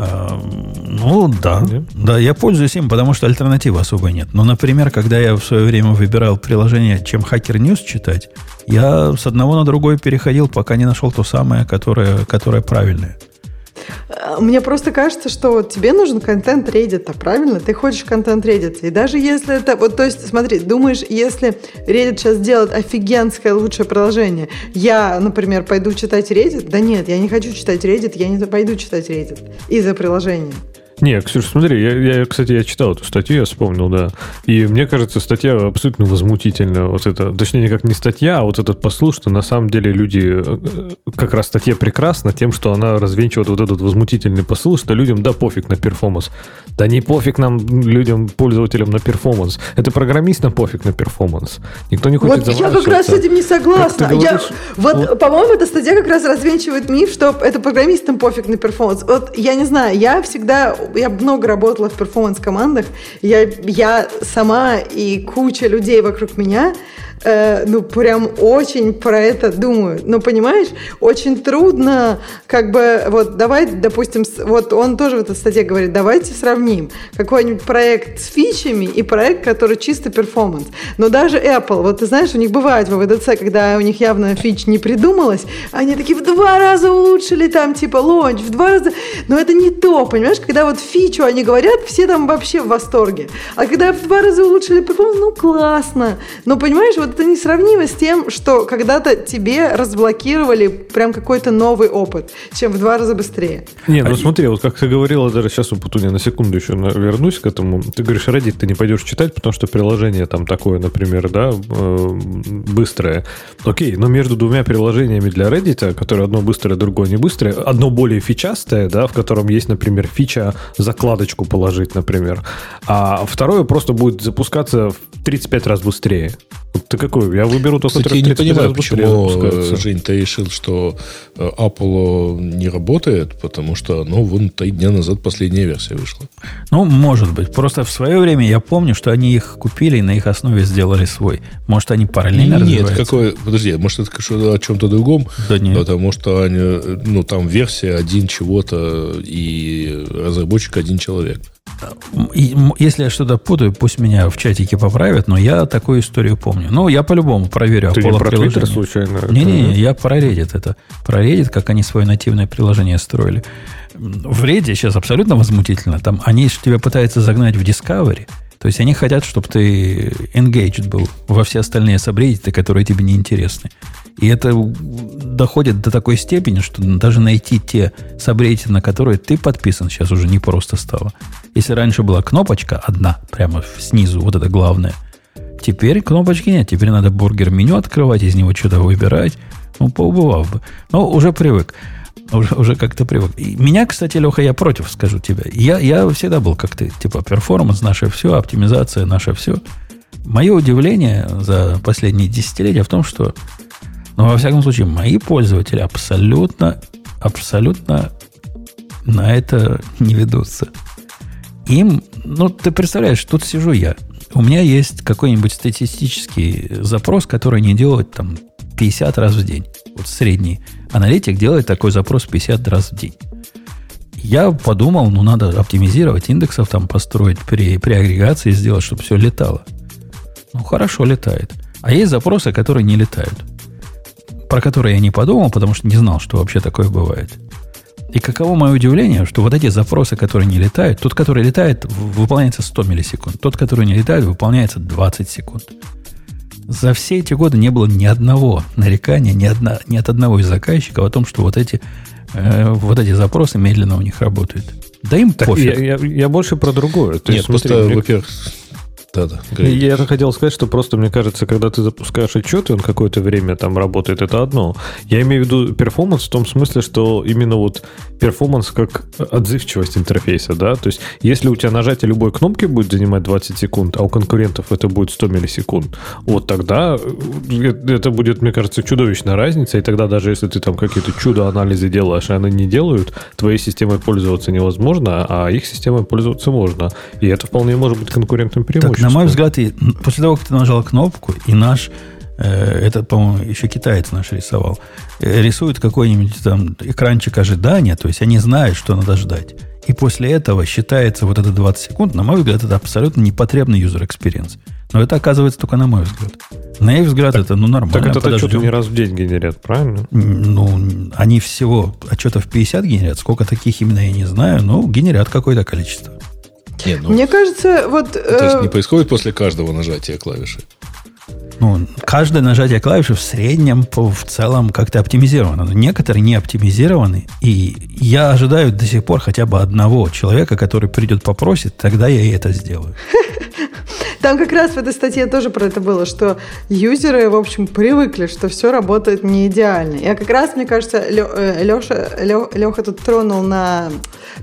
A: А, ну, да.
C: Нет?
A: Да, я пользуюсь им, потому что альтернативы особо нет. Но, например, когда я в свое время выбирал приложение, чем Hacker News читать, я с одного на другой переходил, пока не нашел то самое, которое, которое правильное.
B: А, Мне просто кажется, что тебе нужен контент Reddit, правильно? Ты хочешь контент Reddit. И даже если это... Вот, то есть, смотри, думаешь, если Reddit сейчас сделает офигенское лучшее приложение, я, например, пойду читать Reddit? Да нет, я не хочу читать Reddit, я не пойду читать Reddit из-за приложения.
C: Не, Ксюш, смотри, я, я, кстати, я читал эту статью, я вспомнил, да. И мне кажется, статья абсолютно возмутительная. Вот это, точнее, никак не статья, а вот этот посыл, что на самом деле люди... э, Как раз статья прекрасна тем, что она развенчивает вот этот возмутительный посыл, что людям, да, пофиг на performance. Да не пофиг нам, людям, пользователям на performance. Это программистам пофиг на performance. Никто не хочет
B: Вот я как раз с этим не согласна. Я- вот,
C: вот-
B: по-моему, эта статья как раз развенчивает миф, что это программистам пофиг на performance. Вот я не знаю, я всегда, я много работала в performance-командах, я, я сама и куча людей вокруг меня, э, ну, прям очень про это думаю. Но, понимаешь, очень трудно, как бы, вот, давай, допустим, вот он тоже в этой статье говорит, давайте сравним какой-нибудь проект с фичами и проект, который чисто performance. Но даже Apple, вот ты знаешь, у них бывает WWDC, когда у них явно фич не придумалась, они такие в два раза улучшили там, типа, launch, в два раза. Но это не то, понимаешь, когда вот фичу они говорят, все там вообще в восторге. А когда в два раза улучшили перформанс, ну, классно. Но, понимаешь, вот вот это несравнимо с тем, что когда-то тебе разблокировали прям какой-то новый опыт, чем в два раза быстрее.
C: Не, ну смотри, вот как ты говорила, даже сейчас у Путуня на секунду еще вернусь к этому. Ты говоришь, Reddit ты не пойдешь читать, потому что приложение там такое, например, да, э, быстрое. Окей, но между двумя приложениями для Reddit, которые одно быстрое, другое не быстрое, одно более фичастое, да, в котором есть, например, фича закладочку положить, например, а второе просто будет запускаться в 35 раз быстрее. Ты какой? Я выберу тот,
D: Кстати, я не понимаю, почему, э, Жень, ты решил, что э, Apple не работает, потому что, ну, вон три дня назад последняя версия вышла.
A: Ну, может быть. Просто в свое время я помню, что они их купили и на их основе сделали свой. Может, они параллельно
D: Нет, какой... Подожди, может, это о чем-то другом?
A: Да нет.
D: Потому что они, ну, там версия один чего-то и разработчик один человек.
A: И, если я что-то путаю, пусть меня в чатике поправят, но я такую историю помню. Ну, я по-любому проверю
C: Ты не про Twitter случайно?
A: Не-не-не, я про Reddit это. Про Reddit, как они свое нативное приложение строили. В Reddit сейчас абсолютно возмутительно. Там они тебя пытаются загнать в Discovery. То есть они хотят, чтобы ты engaged был во все остальные сабреддиты, которые тебе не интересны. И это доходит до такой степени, что даже найти те сабреддиты, на которые ты подписан, сейчас уже не просто стало. Если раньше была кнопочка одна, прямо снизу, вот это главное, теперь кнопочки нет. Теперь надо бургер-меню открывать, из него что-то выбирать. Ну, поубывав бы. Но уже привык. Уже, уже как-то привык. И меня, кстати, Леха, я против, скажу тебе. Я, я всегда был как ты. Типа, перформанс наше все, оптимизация наше все. Мое удивление за последние десятилетия в том, что, ну, во всяком случае, мои пользователи абсолютно, абсолютно на это не ведутся. Им, ну, ты представляешь, тут сижу я. У меня есть какой-нибудь статистический запрос, который не делает там 50 раз в день. Вот средний аналитик делает такой запрос 50 раз в день. Я подумал, ну, надо оптимизировать индексов, там построить при, при агрегации, сделать, чтобы все летало. Ну, хорошо летает. А есть запросы, которые не летают. Про которые я не подумал, потому что не знал, что вообще такое бывает. И каково мое удивление, что вот эти запросы, которые не летают, тот, который летает, выполняется 100 миллисекунд. Тот, который не летает, выполняется 20 секунд. За все эти годы не было ни одного нарекания, ни, одна, ни от одного из заказчиков о том, что вот эти, э, вот эти запросы медленно у них работают. Да им так пофиг.
C: Я, я, я больше про другое.
D: То Нет, есть, просто, мне... во-первых,
C: да, да. Я это хотел сказать, что просто, мне кажется, когда ты запускаешь отчет, и он какое-то время там работает, это одно. Я имею в виду performance в том смысле, что именно вот performance как отзывчивость интерфейса, да, то есть если у тебя нажатие любой кнопки будет занимать 20 секунд, а у конкурентов это будет 100 миллисекунд, вот тогда э, это будет, мне кажется, чудовищная разница, и тогда даже если ты там какие-то чудо-анализы делаешь, и они не делают, твоей системой пользоваться невозможно, а их системой пользоваться можно. И это вполне может быть конкурентным преимуществом.
A: На мой взгляд, и после того, как ты нажал кнопку, и наш, э, это, по-моему, еще китаец наш рисовал, э, рисует какой-нибудь там экранчик ожидания, то есть они знают, что надо ждать. И после этого считается вот это 20 секунд, на мой взгляд, это абсолютно непотребный user experience. Но это оказывается только на мой взгляд. На их взгляд так, это ну нормально.
C: Так это отчеты не раз в день генерят, правильно?
A: Ну, они всего отчетов 50 генерят. Сколько таких именно я не знаю, но генерят какое-то количество.
B: Не, ну, Мне кажется, вот... То
D: есть э, не происходит после каждого нажатия клавиши?
A: Ну, каждое нажатие клавиши в среднем по, в целом как-то оптимизировано. Но некоторые не оптимизированы. И я ожидаю до сих пор хотя бы одного человека, который придет попросит, тогда я и это сделаю. <laughs>
B: Там как раз в этой статье тоже про это было, что юзеры, в общем, привыкли, что все работает не идеально. Я как раз, мне кажется, Леша, Леха тут тронул на,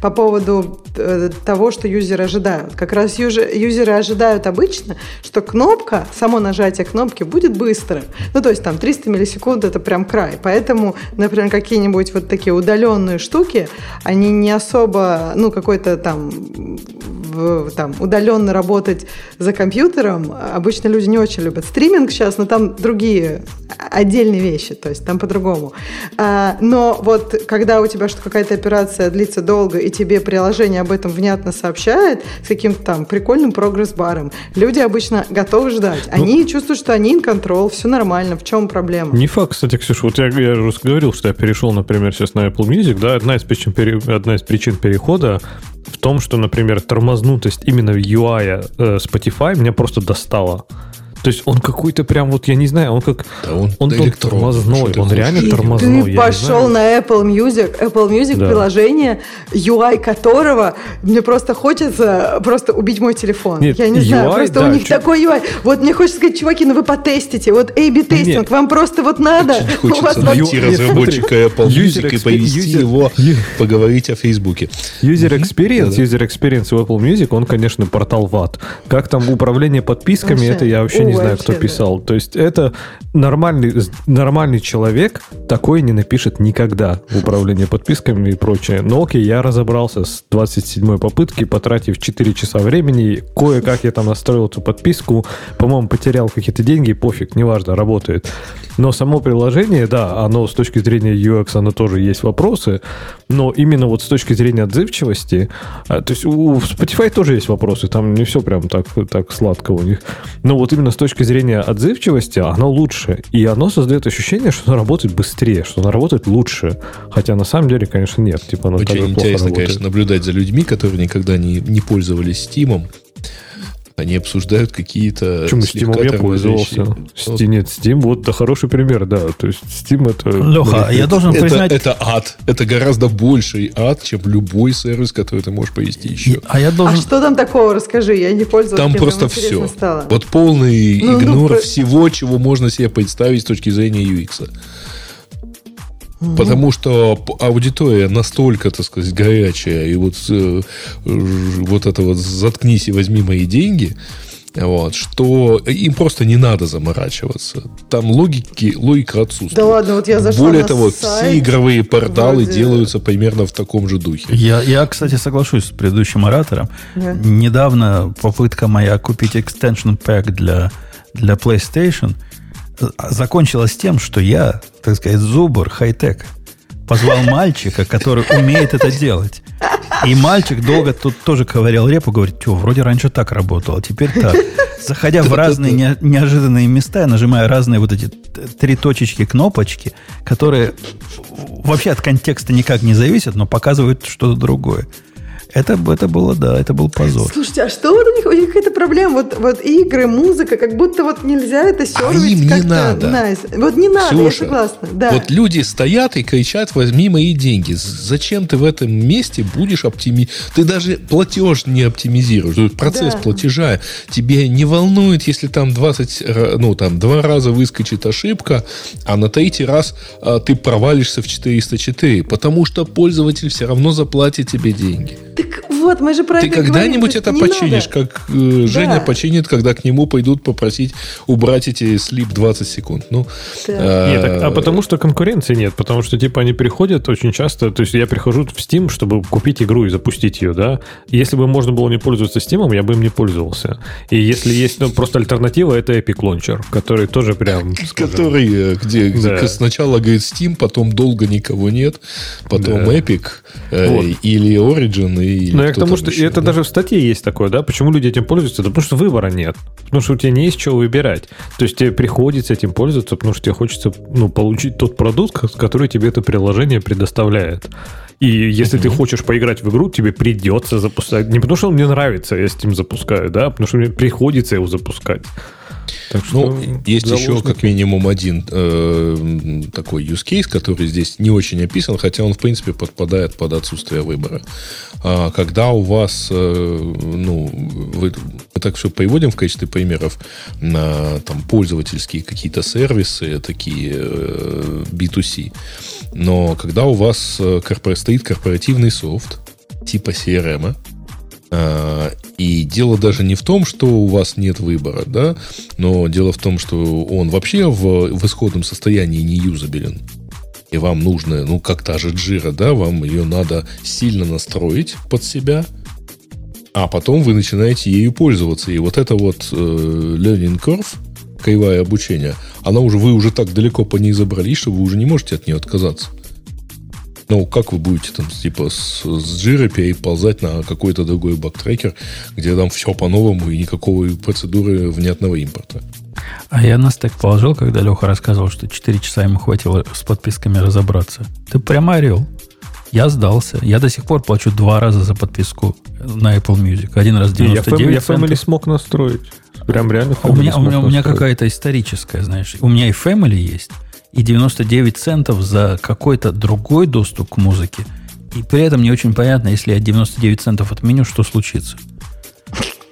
B: по поводу э, того, что юзеры ожидают. Как раз юзеры ожидают обычно, что кнопка, само нажатие кнопки будет быстро. Ну, то есть там 300 миллисекунд это прям край. Поэтому, например, какие-нибудь вот такие удаленные штуки, они не особо, ну, какой-то там в, там, удаленно работать за компьютером, обычно люди не очень любят стриминг сейчас, но там другие отдельные вещи, то есть там по-другому. А, но вот когда у тебя что какая-то операция длится долго, и тебе приложение об этом внятно сообщает с каким-то там прикольным прогресс-баром, люди обычно готовы ждать. Ну, они ну, чувствуют, что они in control, все нормально, в чем проблема?
C: Не факт, кстати, Ксюша, вот я, я уже говорил, что я перешел, например, сейчас на Apple Music, да, одна из причин, одна из причин перехода в том, что, например, тормознутость именно UI э, Spotify меня просто достала. То есть он какой-то прям вот, я не знаю, он как...
D: Да он
C: он
D: электрон,
C: тормозной, он реально
B: И
C: тормозной.
B: Ты
C: не
B: пошел
C: знаю.
B: на Apple Music, Apple Music
C: Да.
B: приложение, UI которого мне просто хочется просто убить мой телефон.
C: Нет,
B: Я не знаю,
C: UI,
B: просто
C: да,
B: у них
C: чё-
B: такой UI. Вот мне хочется сказать, чуваки, ну вы потестите, вот A-B тестинг,
C: Нет.
B: вам просто вот надо. У вас
D: Хочется найти разработчика Apple Music и повести его <laughs> поговорить о Фейсбуке.
C: User Experience. User Experience у Apple Music, он, конечно, портал ват. Как там управление подписками, это я вообще не
B: Ой,
C: знаю, кто
B: да.
C: писал. То есть это нормальный, нормальный человек такой не напишет никогда в управлении подписками и прочее. Но окей, я разобрался с 27-й попытки, потратив 4 часа времени. Кое-как я там настроил эту подписку. По-моему, потерял какие-то деньги, пофиг, неважно, работает. Но само приложение, да, оно с точки зрения UX, оно тоже есть вопросы, но именно вот с точки зрения отзывчивости, а, то есть у у Spotify тоже есть вопросы, там не все прям так, так сладко у них, но вот именно с точки зрения отзывчивости оно лучше, и оно создает ощущение, что оно работает быстрее, что оно работает лучше, хотя на самом деле, конечно, нет, типа оно
D: Очень
C: так же плохо
D: интересно,
C: работает.
D: конечно, наблюдать за людьми, которые никогда не, не пользовались Steam. Они обсуждают какие-то
C: Почему Steam я пользовался?
D: Ну,
C: Steam, нет, Steam вот да, хороший пример, да. То есть Steam это...
A: Леха, я должен
D: Это,
A: признать...
D: это ад. Это гораздо больший ад, чем любой сервис, который ты можешь повести еще.
A: А я
B: А
A: должен...
B: что там такого, расскажи, я не пользовалась.
D: Там просто все.
B: стало.
D: Вот полный
B: Ну, ну,
D: игнор
B: про-
D: всего, чего можно себе представить с точки зрения UX. Потому что аудитория настолько, так сказать, горячая, и вот, э, вот это вот заткнись и возьми мои деньги, вот, что им просто не надо заморачиваться. Там логики, логика отсутствует.
B: Да ладно, вот я зашла
D: Более
B: на
D: того,
B: сайт,
D: все игровые порталы
B: вроде-
D: делаются примерно в таком же духе.
A: Я, я, кстати, соглашусь с предыдущим оратором.
B: Да.
A: Недавно попытка моя купить extension pack для, для PlayStation закончилась тем, что я, так сказать, зубр, хай-тек, позвал мальчика, который умеет это делать. И мальчик долго тут тоже ковырял репу, говорит, что вроде раньше так работало, теперь так. Заходя в разные не- неожиданные места, я нажимаю разные вот эти три точечки, кнопочки, которые вообще от контекста никак не зависят, но показывают что-то другое. Это, это было, да, это был позор.
B: Слушайте, а что вот у них? У них какая-то проблема. Вот, вот игры, музыка, как будто вот нельзя это сервить
D: им не надо.
B: nice. Вот не надо, я
D: Ксюша,
B: согласна. Да.
D: Вот люди стоят и кричат, возьми мои деньги. Зачем ты в этом месте будешь оптими... Ты даже платеж не оптимизируешь. Процесс
B: Да.
D: платежа тебе не волнует, если там 20, ра- ну там два раза выскочит ошибка, а на третий раз а, ты провалишься в 404, потому что пользователь все равно заплатит тебе деньги.
B: Так вот, мы же про
D: Ты
B: это
D: когда-нибудь это
B: не
D: починишь,
B: надо.
D: как э, Женя
B: Да.
D: починит, когда к нему пойдут попросить убрать эти слип 20 секунд. Ну,
B: Да.
D: э,
C: Нет, так- а потому что конкуренции нет, потому что типа они приходят очень часто, то есть я прихожу в Steam, чтобы купить игру и запустить ее, да. И Если бы можно было не пользоваться Steam, я бы им не пользовался. И если есть ну, просто альтернатива, это Epic Launcher, который тоже прям, <laughs> скажем,
D: Который, э, где, где
C: Да.
D: сначала говорит Steam, потом долго никого нет, потом
C: Да.
D: Epic э,
C: Вот.
D: или Origin.
C: Ну, я к тому, что
D: еще,
C: это
D: да.
C: даже в статье есть такое, да? Почему люди этим пользуются? Да потому что выбора нет. Потому что у тебя не есть чего выбирать. То есть тебе приходится этим пользоваться, потому что тебе хочется ну, получить тот продукт, ко- который тебе это приложение предоставляет. И если ты хочешь поиграть в игру, тебе придется запускать. Не потому что он мне нравится, я Steam запускаю, да, а потому что мне приходится его запускать. Так что
D: Ну, есть еще как минимум один э, такой use case, который здесь не очень описан, хотя он, в принципе, подпадает под отсутствие выбора. А, когда у вас, э, ну, вы, мы так все приводим в качестве примеров на там, пользовательские какие-то сервисы, такие э, B2C, но когда у вас э, корпора- стоит корпоративный софт, типа CRM, а, и дело даже не в том, что у вас нет выбора, да, но дело в том, что он вообще в, в исходном состоянии не юзабелен. И вам нужно, ну, как та же джира, да, вам ее надо сильно настроить под себя, а потом вы начинаете ею пользоваться. И вот это вот э, learning curve, кривая обучения, она уже, вы уже так далеко по ней забрались, что вы уже не можете от нее отказаться. Ну, как вы будете там, типа, с, с Jira переползать на какой-то другой бактрекер, где там все по-новому и никакого процедуры внятного импорта?
A: А я на стек положил, когда Леха рассказывал, что 4 часа ему хватило с подписками разобраться. Ты прямо орел. Я сдался. Я до сих пор плачу два раза за подписку на Apple Music. Один раз
C: Не, я,
A: 99
C: Fam- я Family смог настроить. Прям реально
A: У меня, у меня, у меня какая-то историческая, знаешь. У меня и Family есть, и 99 центов за какой-то другой доступ к музыке. И при этом не очень понятно, если я 99 центов отменю, что случится.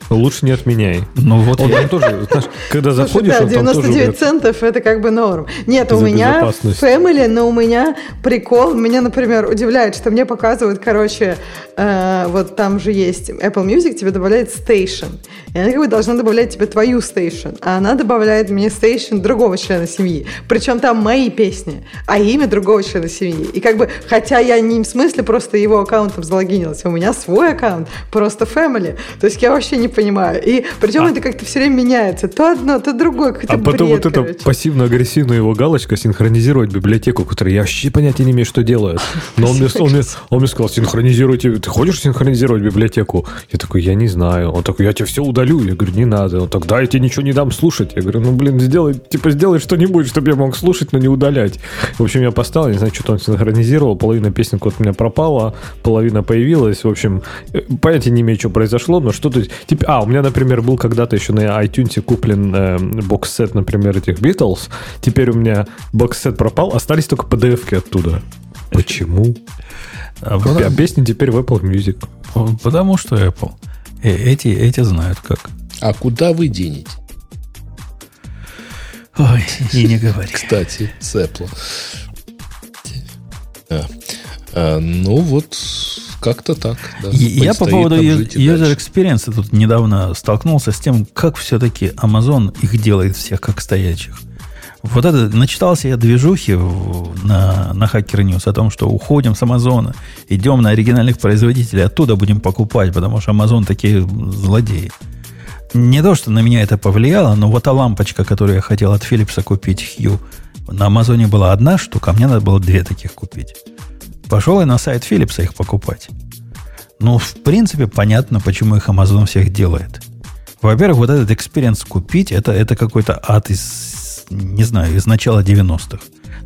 C: Лучше не отменяй.
A: Ну вот
C: Он
A: я-
C: там тоже, знаешь, когда
B: Слушай,
C: заходишь,
B: да,
C: он там тоже
B: 99
C: говорит,
B: центов это как бы норм. Нет, у меня. Family, но у меня прикол. Меня, например, удивляет, что мне показывают, короче, э, вот там же есть Apple Music, тебе добавляет Station. И она как бы должна добавлять тебе твою Station. А она добавляет мне Station другого члена семьи. Причем там мои песни, а имя другого члена семьи. И как бы, хотя я не в смысле просто его аккаунтом залогинилась, у меня свой аккаунт, просто Family. То есть я вообще не понимаю. И причем это как-то все время меняется. То одно, то другое.
C: А потом
B: бред,
C: вот эта
B: короче.
C: пассивно-агрессивная его галочка синхронизировать библиотеку, которая я вообще понятия не имею, что делает. Но он мне, он мне, он мне сказал, синхронизируйте. Ты хочешь синхронизировать библиотеку? Я такой, я не знаю. Он такой, я тебе все удалю. Я говорю, не надо. Он тогда я тебе ничего не дам слушать. Я говорю, ну, блин, сделай, типа, сделай что-нибудь, чтобы я мог слушать, но не удалять. В общем, я поставил, не знаю, что-то он синхронизировал. Половина песен вот у меня пропала, половина появилась. В общем, э, понятия не имею, что произошло, но что-то... Типа, а, у меня, например, был когда-то еще на iTunes куплен э, бокс-сет, например, этих Beatles. Теперь у меня бокс-сет пропал, остались только PDF-ки оттуда. Почему?
A: А
C: А
A: потому,
C: песни теперь в Apple Music.
A: потому что Apple. Э, Эти, эти знают как.
D: А куда вы денете?
A: Ой, <laughs> и не говори.
D: Кстати, Apple. А, а, ну вот, как-то так. да.
A: Я по поводу user experience тут недавно столкнулся с тем, как все-таки Amazon их делает всех как стоячих. Вот это, начитался я движухи на, на Hacker News о том, что уходим с Амазона, идем на оригинальных производителей, оттуда будем покупать, потому что Amazon такие злодеи. Не то, что на меня это повлияло, но вот та лампочка, которую я хотел от Philips купить, Hue, на Амазоне была одна штука, а мне надо было две таких купить. Пошел я на сайт Philips их покупать. Ну, в принципе, понятно, почему их Amazon всех делает. Во-первых, вот этот experience купить, это, это какой-то ад из, не знаю, из начала 90-х.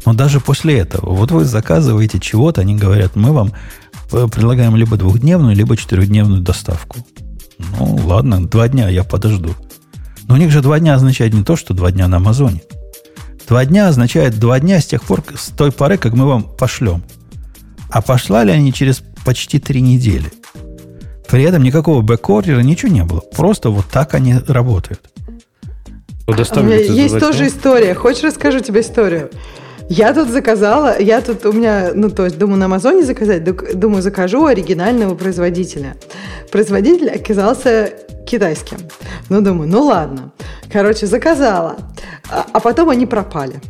A: Но даже после этого, вот вы заказываете чего-то, они говорят, мы вам э, предлагаем либо двухдневную, либо четырехдневную доставку. Ну, ладно, два дня я подожду. Но у них же два дня означает не то, что два дня на Амазоне. Два дня означает два дня с тех пор, с той поры, как мы вам пошлем. А послали они через почти три недели. При этом никакого бэк-ордера, ничего не было. Просто вот так они работают.
B: У меня
C: за
B: есть тоже история. Хочешь, расскажу тебе историю? Я тут заказала, я тут у меня, ну, то есть, думаю, на Амазоне заказать, думаю, закажу оригинального производителя. Производитель оказался китайским. Ну, думаю, ну ладно. Короче, заказала. А, а потом они пропали.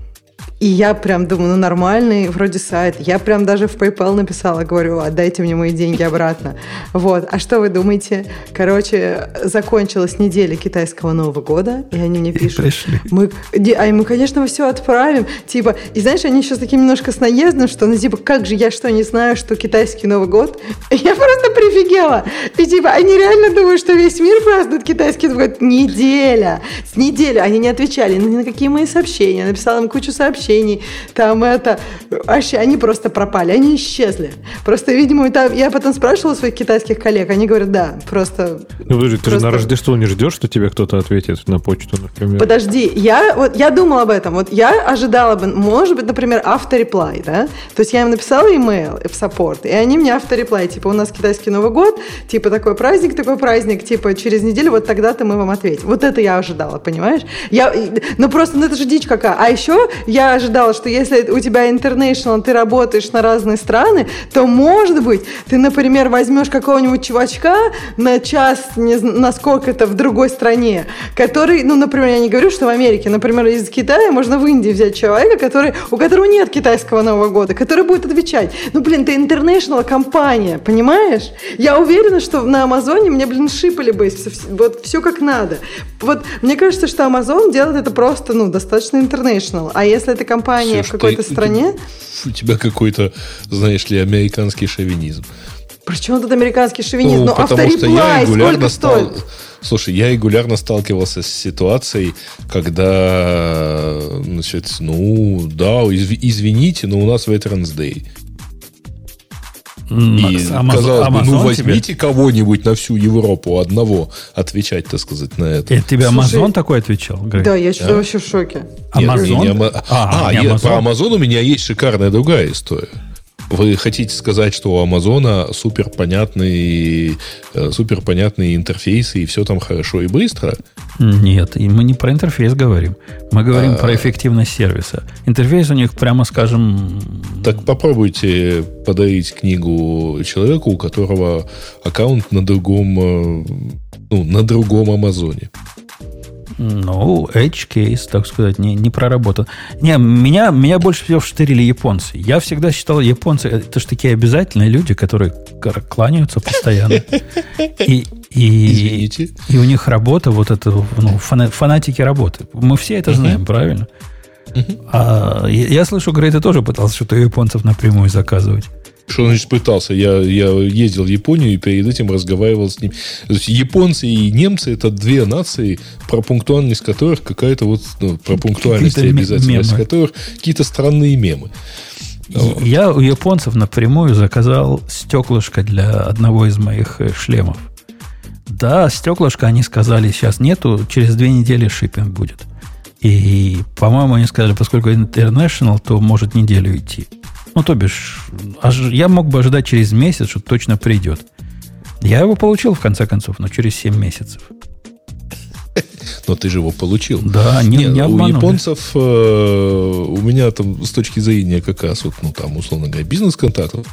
B: И я прям думаю, ну нормальный вроде сайт. Я прям даже в PayPal написала, говорю, отдайте мне мои деньги обратно. Вот. А что вы думаете? Короче, закончилась неделя китайского Нового года, и они мне пишут.
A: пришли.
B: Мы, а мы, конечно, все отправим. Типа, и знаешь, они еще с таким немножко с наездом, что, ну, типа, как же я что, не знаю, что китайский Новый год? <laughs> Я просто прифигела. И, типа, они реально думают, что весь мир празднует китайский Новый год. Неделя. С недели. Они не отвечали ни на какие мои сообщения. Я написала им кучу сообщений. Там это... Вообще, они просто пропали. Они исчезли. Просто, видимо, там- я потом спрашивала своих китайских коллег. Они говорят, да, просто
C: Ну, подожди, ты же на Рождество не ждешь, что тебе кто-то ответит на почту, например?
B: Подожди, я вот я думала об этом. Вот я ожидала бы, может быть, например, автореплай, да? То есть я им написала имейл в саппорт, и они мне автореплай, типа, у нас китайский Новый год, типа, такой праздник, такой праздник, типа, через неделю вот тогда-то мы вам ответим. Вот это я ожидала, понимаешь? Я, ну просто, ну это же дичь какая. А еще я ожидала, что если у тебя international, ты работаешь на разные страны, то, может быть, ты, например, возьмешь какого-нибудь чувачка на час, не на сколько это в другой стране, который, ну, например, я не говорю, что в Америке, например, из Китая можно в Индии взять человека, который, у которого нет китайского Нового года, который будет отвечать. Ну, блин, ты international компания, понимаешь? Я уверена, что на Амазоне мне, блин, шипали бы вот все как надо. Вот мне кажется, что Амазон делает это просто, ну, достаточно international. А если это компания в
D: Слушай,
B: какой-то
D: ты-
B: стране,
D: У тебя какой-то, знаешь ли, американский шовинизм.
B: причем тут американский шовинизм? Ну,
D: потому что я регулярно стал...
B: стоит?
D: Слушай, я регулярно сталкивался с ситуацией, когда, значит, ну, да, изв- извините, но у нас Veterans Day. И, Amazon, казалось бы, ну возьмите тебе... кого-нибудь на всю Европу одного отвечать, так сказать, на это.
A: Это тебе Amazon такой отвечал,
B: Грей? Да, я что-то а? вообще в шоке.
D: Amazon? Нет, не, не, а, а, не Amazon? про Amazon у меня есть шикарная другая история. Вы хотите сказать, что у Амазона супер понятные, э, супер понятные интерфейсы и все там хорошо и быстро?
A: Нет, и мы не про интерфейс говорим. Мы говорим а... про эффективность сервиса. Интерфейс у них, прямо скажем...
D: Так попробуйте подарить книгу человеку, у которого аккаунт на другом, э, ну, на другом Амазоне.
A: Ну, edge case, так сказать, не, не проработан. Не, меня, меня больше всего штырили японцы. Я всегда считал, японцы это же такие обязательные люди, которые кланяются постоянно. И, и, Извините. И у них работа, вот это, ну, фанатики работы. Мы все это знаем, правильно? А я, я слышу, Грей, ты тоже пытался что-то у японцев напрямую заказывать.
D: Что значит пытался? Я, я ездил в Японию и перед этим разговаривал с ним. То есть японцы и немцы это две нации, про пунктуальность которых какая-то вот, ну, про пунктуальность и обязательность мемы. которых какие-то странные мемы.
A: Я у японцев напрямую заказал стеклышко для одного из моих э, шлемов. Да, стеклышко они сказали, сейчас нету, через две недели шиппинг будет. И, по-моему, они сказали, поскольку international, то может неделю идти. Ну, то бишь, я мог бы ожидать через месяц, что точно придет. Я его получил, в конце концов, но через 7 месяцев.
D: Но ты же его получил.
A: Да, не, не, не
D: У японцев, э, у меня там с точки зрения как раз, вот, ну, там, условно говоря, бизнес-контактов,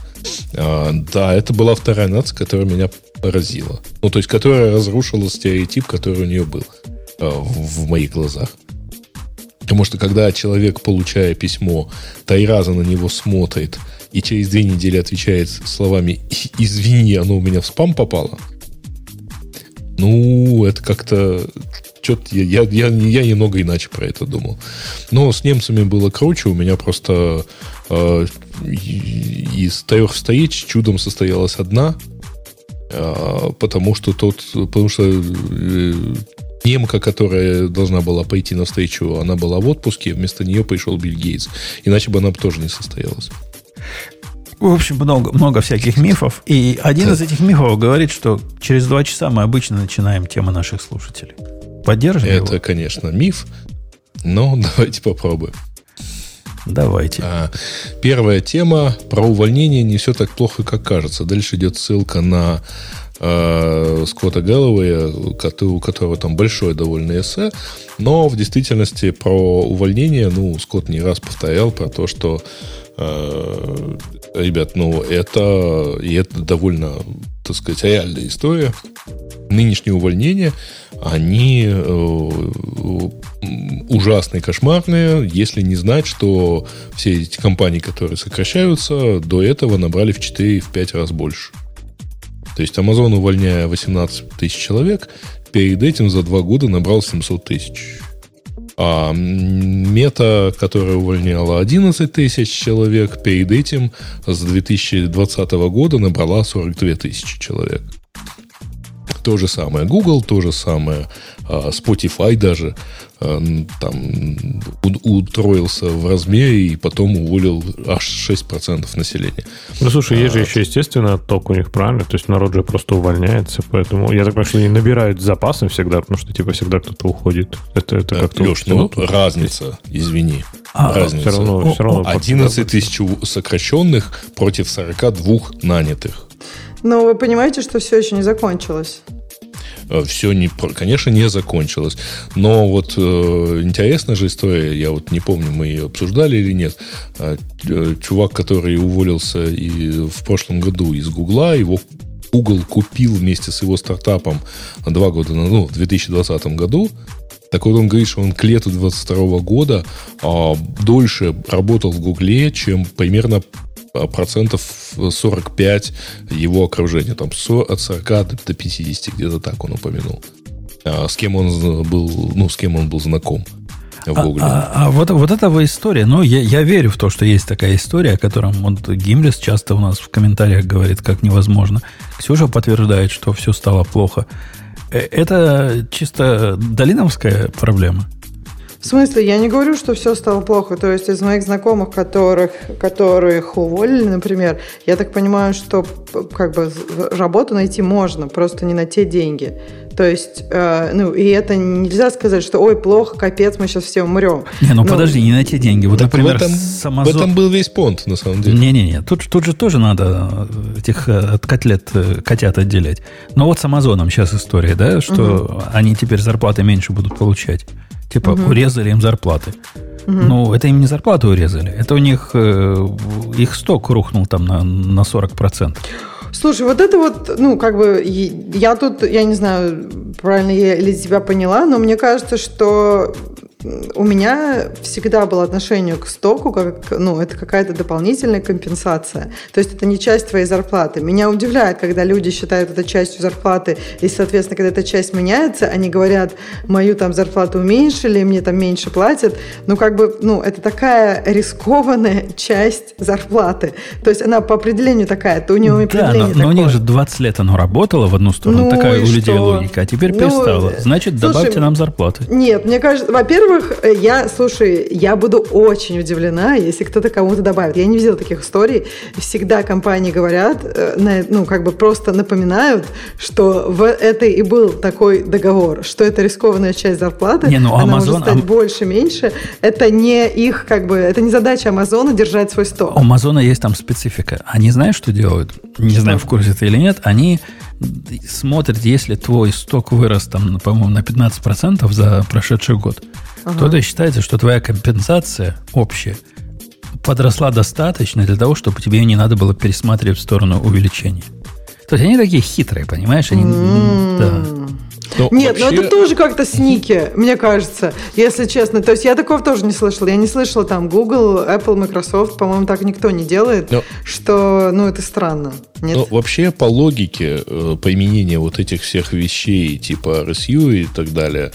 D: э, да, это была вторая нация, которая меня поразила. Ну, то есть, которая разрушила стереотип, который у нее был э, в, в моих глазах. Потому что когда человек, получая письмо, три раза на него смотрит и через две недели отвечает словами «Извини, оно у меня в спам попало», ну, это как-то... Что-то я, я, я немного иначе про это думал. Но с немцами было круче. У меня просто э, из трех встреч чудом состоялась одна. Э, потому что тот... Потому что э, немка, которая должна была пойти на встречу, она была в отпуске, вместо нее пришел Билл Гейтс. Иначе бы она бы тоже не состоялась.
A: В общем, много, много всяких мифов. И один из этих мифов говорит, что через два часа мы обычно начинаем тему наших слушателей. Поддержим
D: Это, его? конечно, миф, но <laughs> давайте попробуем.
A: Давайте.
D: А, первая тема про увольнение не все так плохо, как кажется. Дальше идет ссылка на э, Скотта Гэллоуэя, у которого там большое довольно эссе, но в действительности про увольнение, ну, Скотт не раз повторял про то, что э, ребят, ну, это, и это довольно, так сказать, реальная история. Нынешние увольнения, они э, ужасные, кошмарные, если не знать, что все эти компании, которые сокращаются, до этого набрали в 4-5 раз больше. То есть Amazon, увольняя 18 тысяч человек, перед этим за два года набрал 700 тысяч. А мета, которая увольняла 11 тысяч человек, перед этим с 2020 года набрала 42 тысячи человек. То же самое Google, то же самое а, Spotify даже там утроился в размере и потом уволил аж 6% населения.
C: Ну, слушай, есть а, же еще, естественно, отток у них, правильно? То есть народ же просто увольняется, поэтому я так понимаю, что они набирают запасы всегда, потому что, типа, всегда кто-то уходит. Это, это как-то...
D: Леш, ну, разница, извини. А, разница. Все равно, все равно 11 тысяч сокращенных против 42 нанятых.
B: Но вы понимаете, что все еще не закончилось.
D: Э, все, не, конечно, не закончилось. Но вот э, интересная же история, я вот не помню, мы ее обсуждали или нет. Э, э, чувак, который уволился и в прошлом году из Гугла, его Google купил вместе с его стартапом два года, ну, в 2020 году. Так вот он говорит, что он к лету 2022 года а, дольше работал в Гугле, чем примерно процентов 45 его окружения. Там от 40 до 50, где-то так он упомянул. А с кем он был, ну, с кем он был знаком в.
A: А, а, а вот, вот эта вот история, ну, я, я верю в то, что есть такая история, о котором вот Гимлис часто у нас в комментариях говорит, как невозможно. Ксюша подтверждает, что все стало плохо. Э, это чисто долиновская проблема.
B: В смысле, я не говорю, что все стало плохо. То есть из моих знакомых, которых, которых уволили, например, я так понимаю, что как бы работу найти можно, просто не на те деньги. То есть, э, ну, и это нельзя сказать, что, ой, плохо, капец, мы сейчас все умрем.
A: Не, ну, ну подожди, не на те деньги. Вот, например,
D: в этом, с Amazon... в этом был весь понт, на самом деле.
A: Не-не-не, тут, тут же тоже надо этих э, от котлет э, котят отделять. Но вот с Амазоном сейчас история, да, что угу. они теперь зарплаты меньше будут получать. Типа угу. урезали им зарплаты. Угу. Ну, это им не зарплату урезали. Это у них э, их сток рухнул там на, на 40%.
B: Слушай, вот это вот, ну, как бы, я тут, я не знаю, правильно я или тебя поняла, но мне кажется, что у меня всегда было отношение к стоку, как, ну, это какая-то дополнительная компенсация. То есть это не часть твоей зарплаты. Меня удивляет, когда люди считают это частью зарплаты, и, соответственно, когда эта часть меняется, они говорят, мою там зарплату уменьшили, мне там меньше платят. Ну, как бы, ну, это такая рискованная <laughs> часть зарплаты. То есть она по определению такая, то у нее да, определение
A: но, но у них же 20 лет оно работало в одну сторону, ну, такая у людей что? логика, а теперь ну, перестала. Значит, слушай, добавьте нам зарплаты.
B: Нет, мне кажется, во-первых, во-первых, э, я, слушай, я буду очень удивлена, если кто-то кому-то добавит. Я не видела таких историй. Всегда компании говорят, э, ну, как бы просто напоминают, что в этой и был такой договор, что это рискованная часть зарплаты, не, ну, она Amazon, может стать Am... больше, меньше. Это не их, как бы, это не задача Амазона держать свой сток.
A: У Амазона есть там специфика. Они знаешь, что делают? Не что? знаю, в курсе ты или нет. Они смотрят, если твой сток вырос, там, по-моему, на 15% за прошедший год, ага. то это считается, что твоя компенсация общая подросла достаточно для того, чтобы тебе не надо было пересматривать в сторону увеличения. То есть они такие хитрые, понимаешь? Они, mm. да.
B: Но Нет, вообще... но это тоже как-то сники, мне кажется, если честно. То есть я такого тоже не слышала. Я не слышала там Google, Apple, Microsoft, по-моему, так никто не делает, но... что, ну, это странно. Нет?
D: Но вообще по логике э, применения вот этих всех вещей типа RSU и так далее,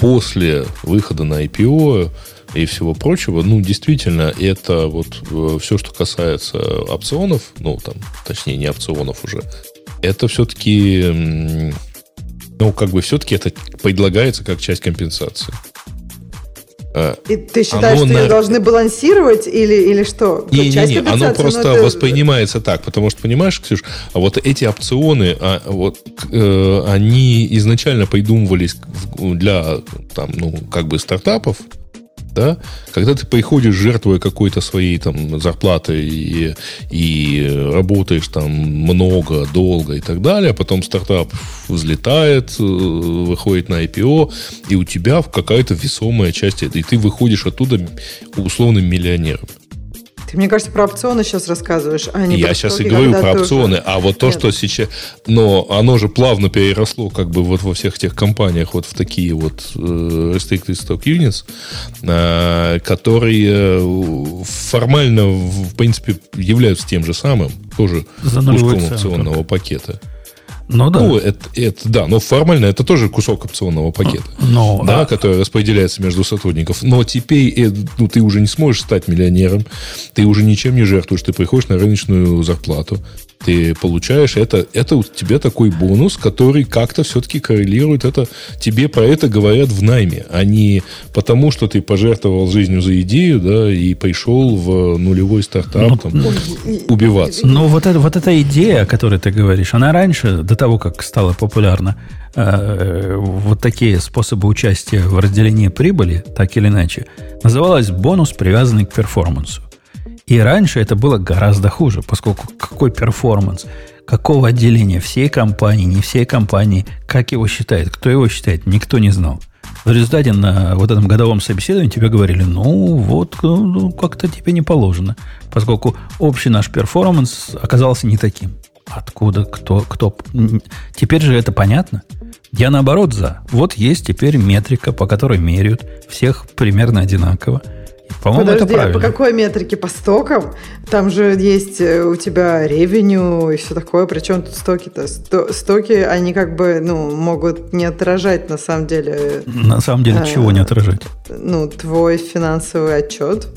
D: после выхода на IPO и всего прочего, ну, действительно, это вот э, все, что касается опционов, ну, там, точнее, не опционов уже, это все-таки, ну, как бы все-таки это предлагается как часть компенсации.
B: А, и ты считаешь, что на... ее должны балансировать или, или что?
D: Не, не, не, оно просто это... воспринимается так, потому что, понимаешь, Ксюш, а вот эти опционы, а, вот, э, они изначально придумывались для, там, ну, как бы стартапов, да, когда ты приходишь, жертвуя какой-то своей там зарплатой и, и работаешь там много, долго и так далее, а потом стартап взлетает, э, выходит на IPO, и у тебя какая-то весомая часть, и ты выходишь оттуда условным миллионером.
B: Ты, мне кажется, про опционы сейчас рассказываешь, а не
D: Я
B: про
D: сейчас и говорю про опционы, уже... а вот то, Нет. что сейчас... Но оно же плавно переросло как бы вот во всех тех компаниях вот в такие вот э, restricted stock units, э, которые э, формально, в принципе, являются тем же самым, тоже куском опционного пакета. Ну да. Ну, это, это, да, но формально это тоже кусок опционного пакета, но, да, а... который распределяется между сотрудников. Но теперь э, ну, ты уже не сможешь стать миллионером, ты уже ничем не жертвуешь, ты приходишь на рыночную зарплату, ты получаешь это, это у тебя такой бонус, который как-то все-таки коррелирует. Это тебе про это говорят в найме, а не потому, что ты пожертвовал жизнью за идею, да, и пришел в нулевой стартап ну, там, ну, убиваться.
A: Ну, вот, это, вот эта идея, о которой ты говоришь, она раньше, до того, как стала популярна, э, вот такие способы участия в разделении прибыли, так или иначе, называлась бонус, привязанный к перформансу. И раньше это было гораздо хуже, поскольку какой перформанс, какого отделения всей компании, не всей компании, как его считает, кто его считает, никто не знал. В результате на вот этом годовом собеседовании тебе говорили, ну, вот, ну, как-то тебе не положено, поскольку общий наш перформанс оказался не таким. Откуда, кто, кто... Теперь же это понятно. Я наоборот за. Вот есть теперь метрика, по которой меряют всех примерно одинаково.
B: По-моему, Подожди, это правильно. а по какой метрике? По стокам? Там же есть э, у тебя ревеню и все такое. Причем тут стоки-то? Стоки, они как бы, ну, могут не отражать на самом деле...
A: На самом деле, а, чего не отражать?
B: Ну, твой финансовый отчет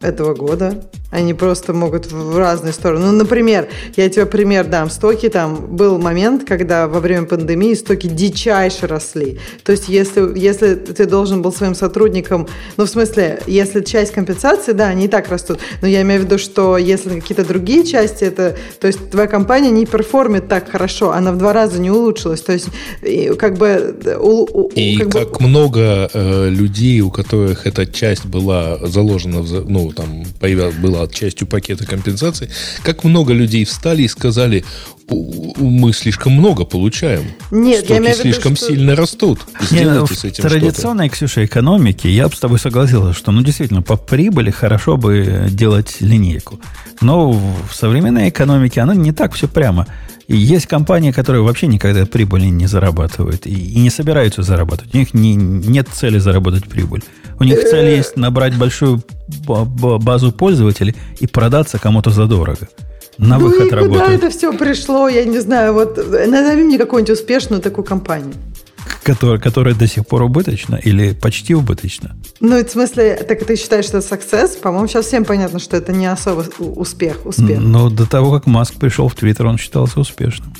B: этого года. Они просто могут в разные стороны. Ну, например, я тебе пример дам. Стоки там был момент, когда во время пандемии стоки дичайше росли. То есть если, если ты должен был своим сотрудникам, ну, в смысле, если часть компенсации, да, они и так растут. Но я имею в виду, что если какие-то другие части, это, то есть твоя компания не перформит так хорошо, она в два раза не улучшилась. То есть как бы...
D: У, у, и как, как бы... много э, людей, у которых эта часть была заложена, в, ну, там, появилась, была частью пакета компенсации, как много людей встали и сказали, мы слишком много получаем.
B: Нет, Стоки
D: я имею в виду, слишком что... сильно растут.
A: Сделайте ну, с этим в традиционной, Ксюша, экономике я бы с тобой согласился, что, ну, действительно, по прибыли хорошо бы делать линейку. Но в современной экономике оно не так все прямо. И есть компании, которые вообще никогда прибыли не зарабатывают и, и не собираются зарабатывать. У них не, нет цели заработать прибыль. У них цель есть набрать большую базу пользователей и продаться кому-то задорого на ну выход и работы.
B: куда это все пришло, я не знаю. Вот назови мне какую-нибудь успешную такую компанию.
A: Которая, которая до сих пор убыточна или почти убыточна?
B: Ну, в смысле, так ты считаешь, что это success? По-моему, сейчас всем понятно, что это не особо успех. успех.
A: Но до того, как Маск пришел в Твиттер, он считался успешным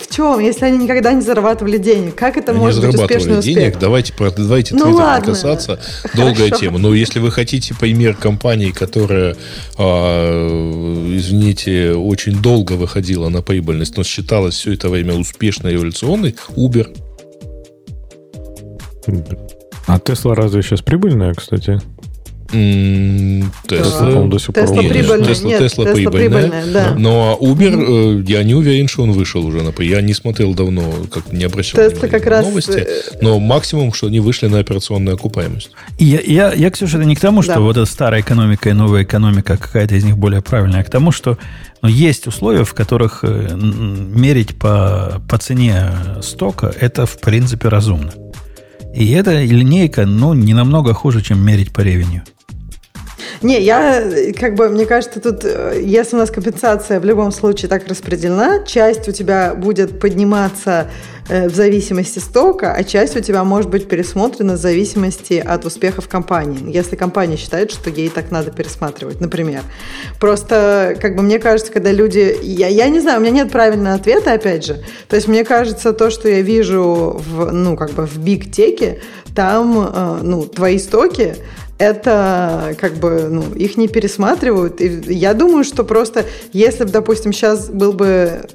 B: в чем, если они никогда не зарабатывали денег? Как это
D: они
B: может быть успешный
D: успех? денег, давайте, давайте
B: ну,
D: ладно. касаться. Долгая тема. Но если вы хотите пример компании, которая, а, извините, очень долго выходила на прибыльность, но считалась все это время успешной и революционной, Uber.
C: А Тесла разве сейчас прибыльная, кстати?
D: Тесла,
B: до сих пор прибыльная.
D: Тесла, Нет, Тесла, Тесла прибыльная. да. Но Uber, э, я не уверен, что он вышел уже. на Я не смотрел давно, как не обращал Тесла как раз... новости. Э, но максимум, что они вышли на операционную окупаемость.
A: Я, я, я Ксюша, это не к тому, что да. вот эта старая экономика и новая экономика, какая-то из них более правильная, а к тому, что ну, есть условия, в которых э, мерить по, по цене стока, это в принципе разумно. И эта линейка, ну, не намного хуже, чем мерить по ревеню.
B: Не, я, как бы, мне кажется, тут, э, если у нас компенсация в любом случае так распределена, часть у тебя будет подниматься э, в зависимости стока, а часть у тебя может быть пересмотрена в зависимости от успехов компании. Если компания считает, что ей так надо пересматривать, например. Просто, как бы, мне кажется, когда люди... Я, я не знаю, у меня нет правильного ответа, опять же. То есть, мне кажется, то, что я вижу в, ну, как бы в биг-теке, там, э, ну, твои стоки это как бы, ну, их не пересматривают. И я думаю, что просто, если бы, допустим, сейчас был бы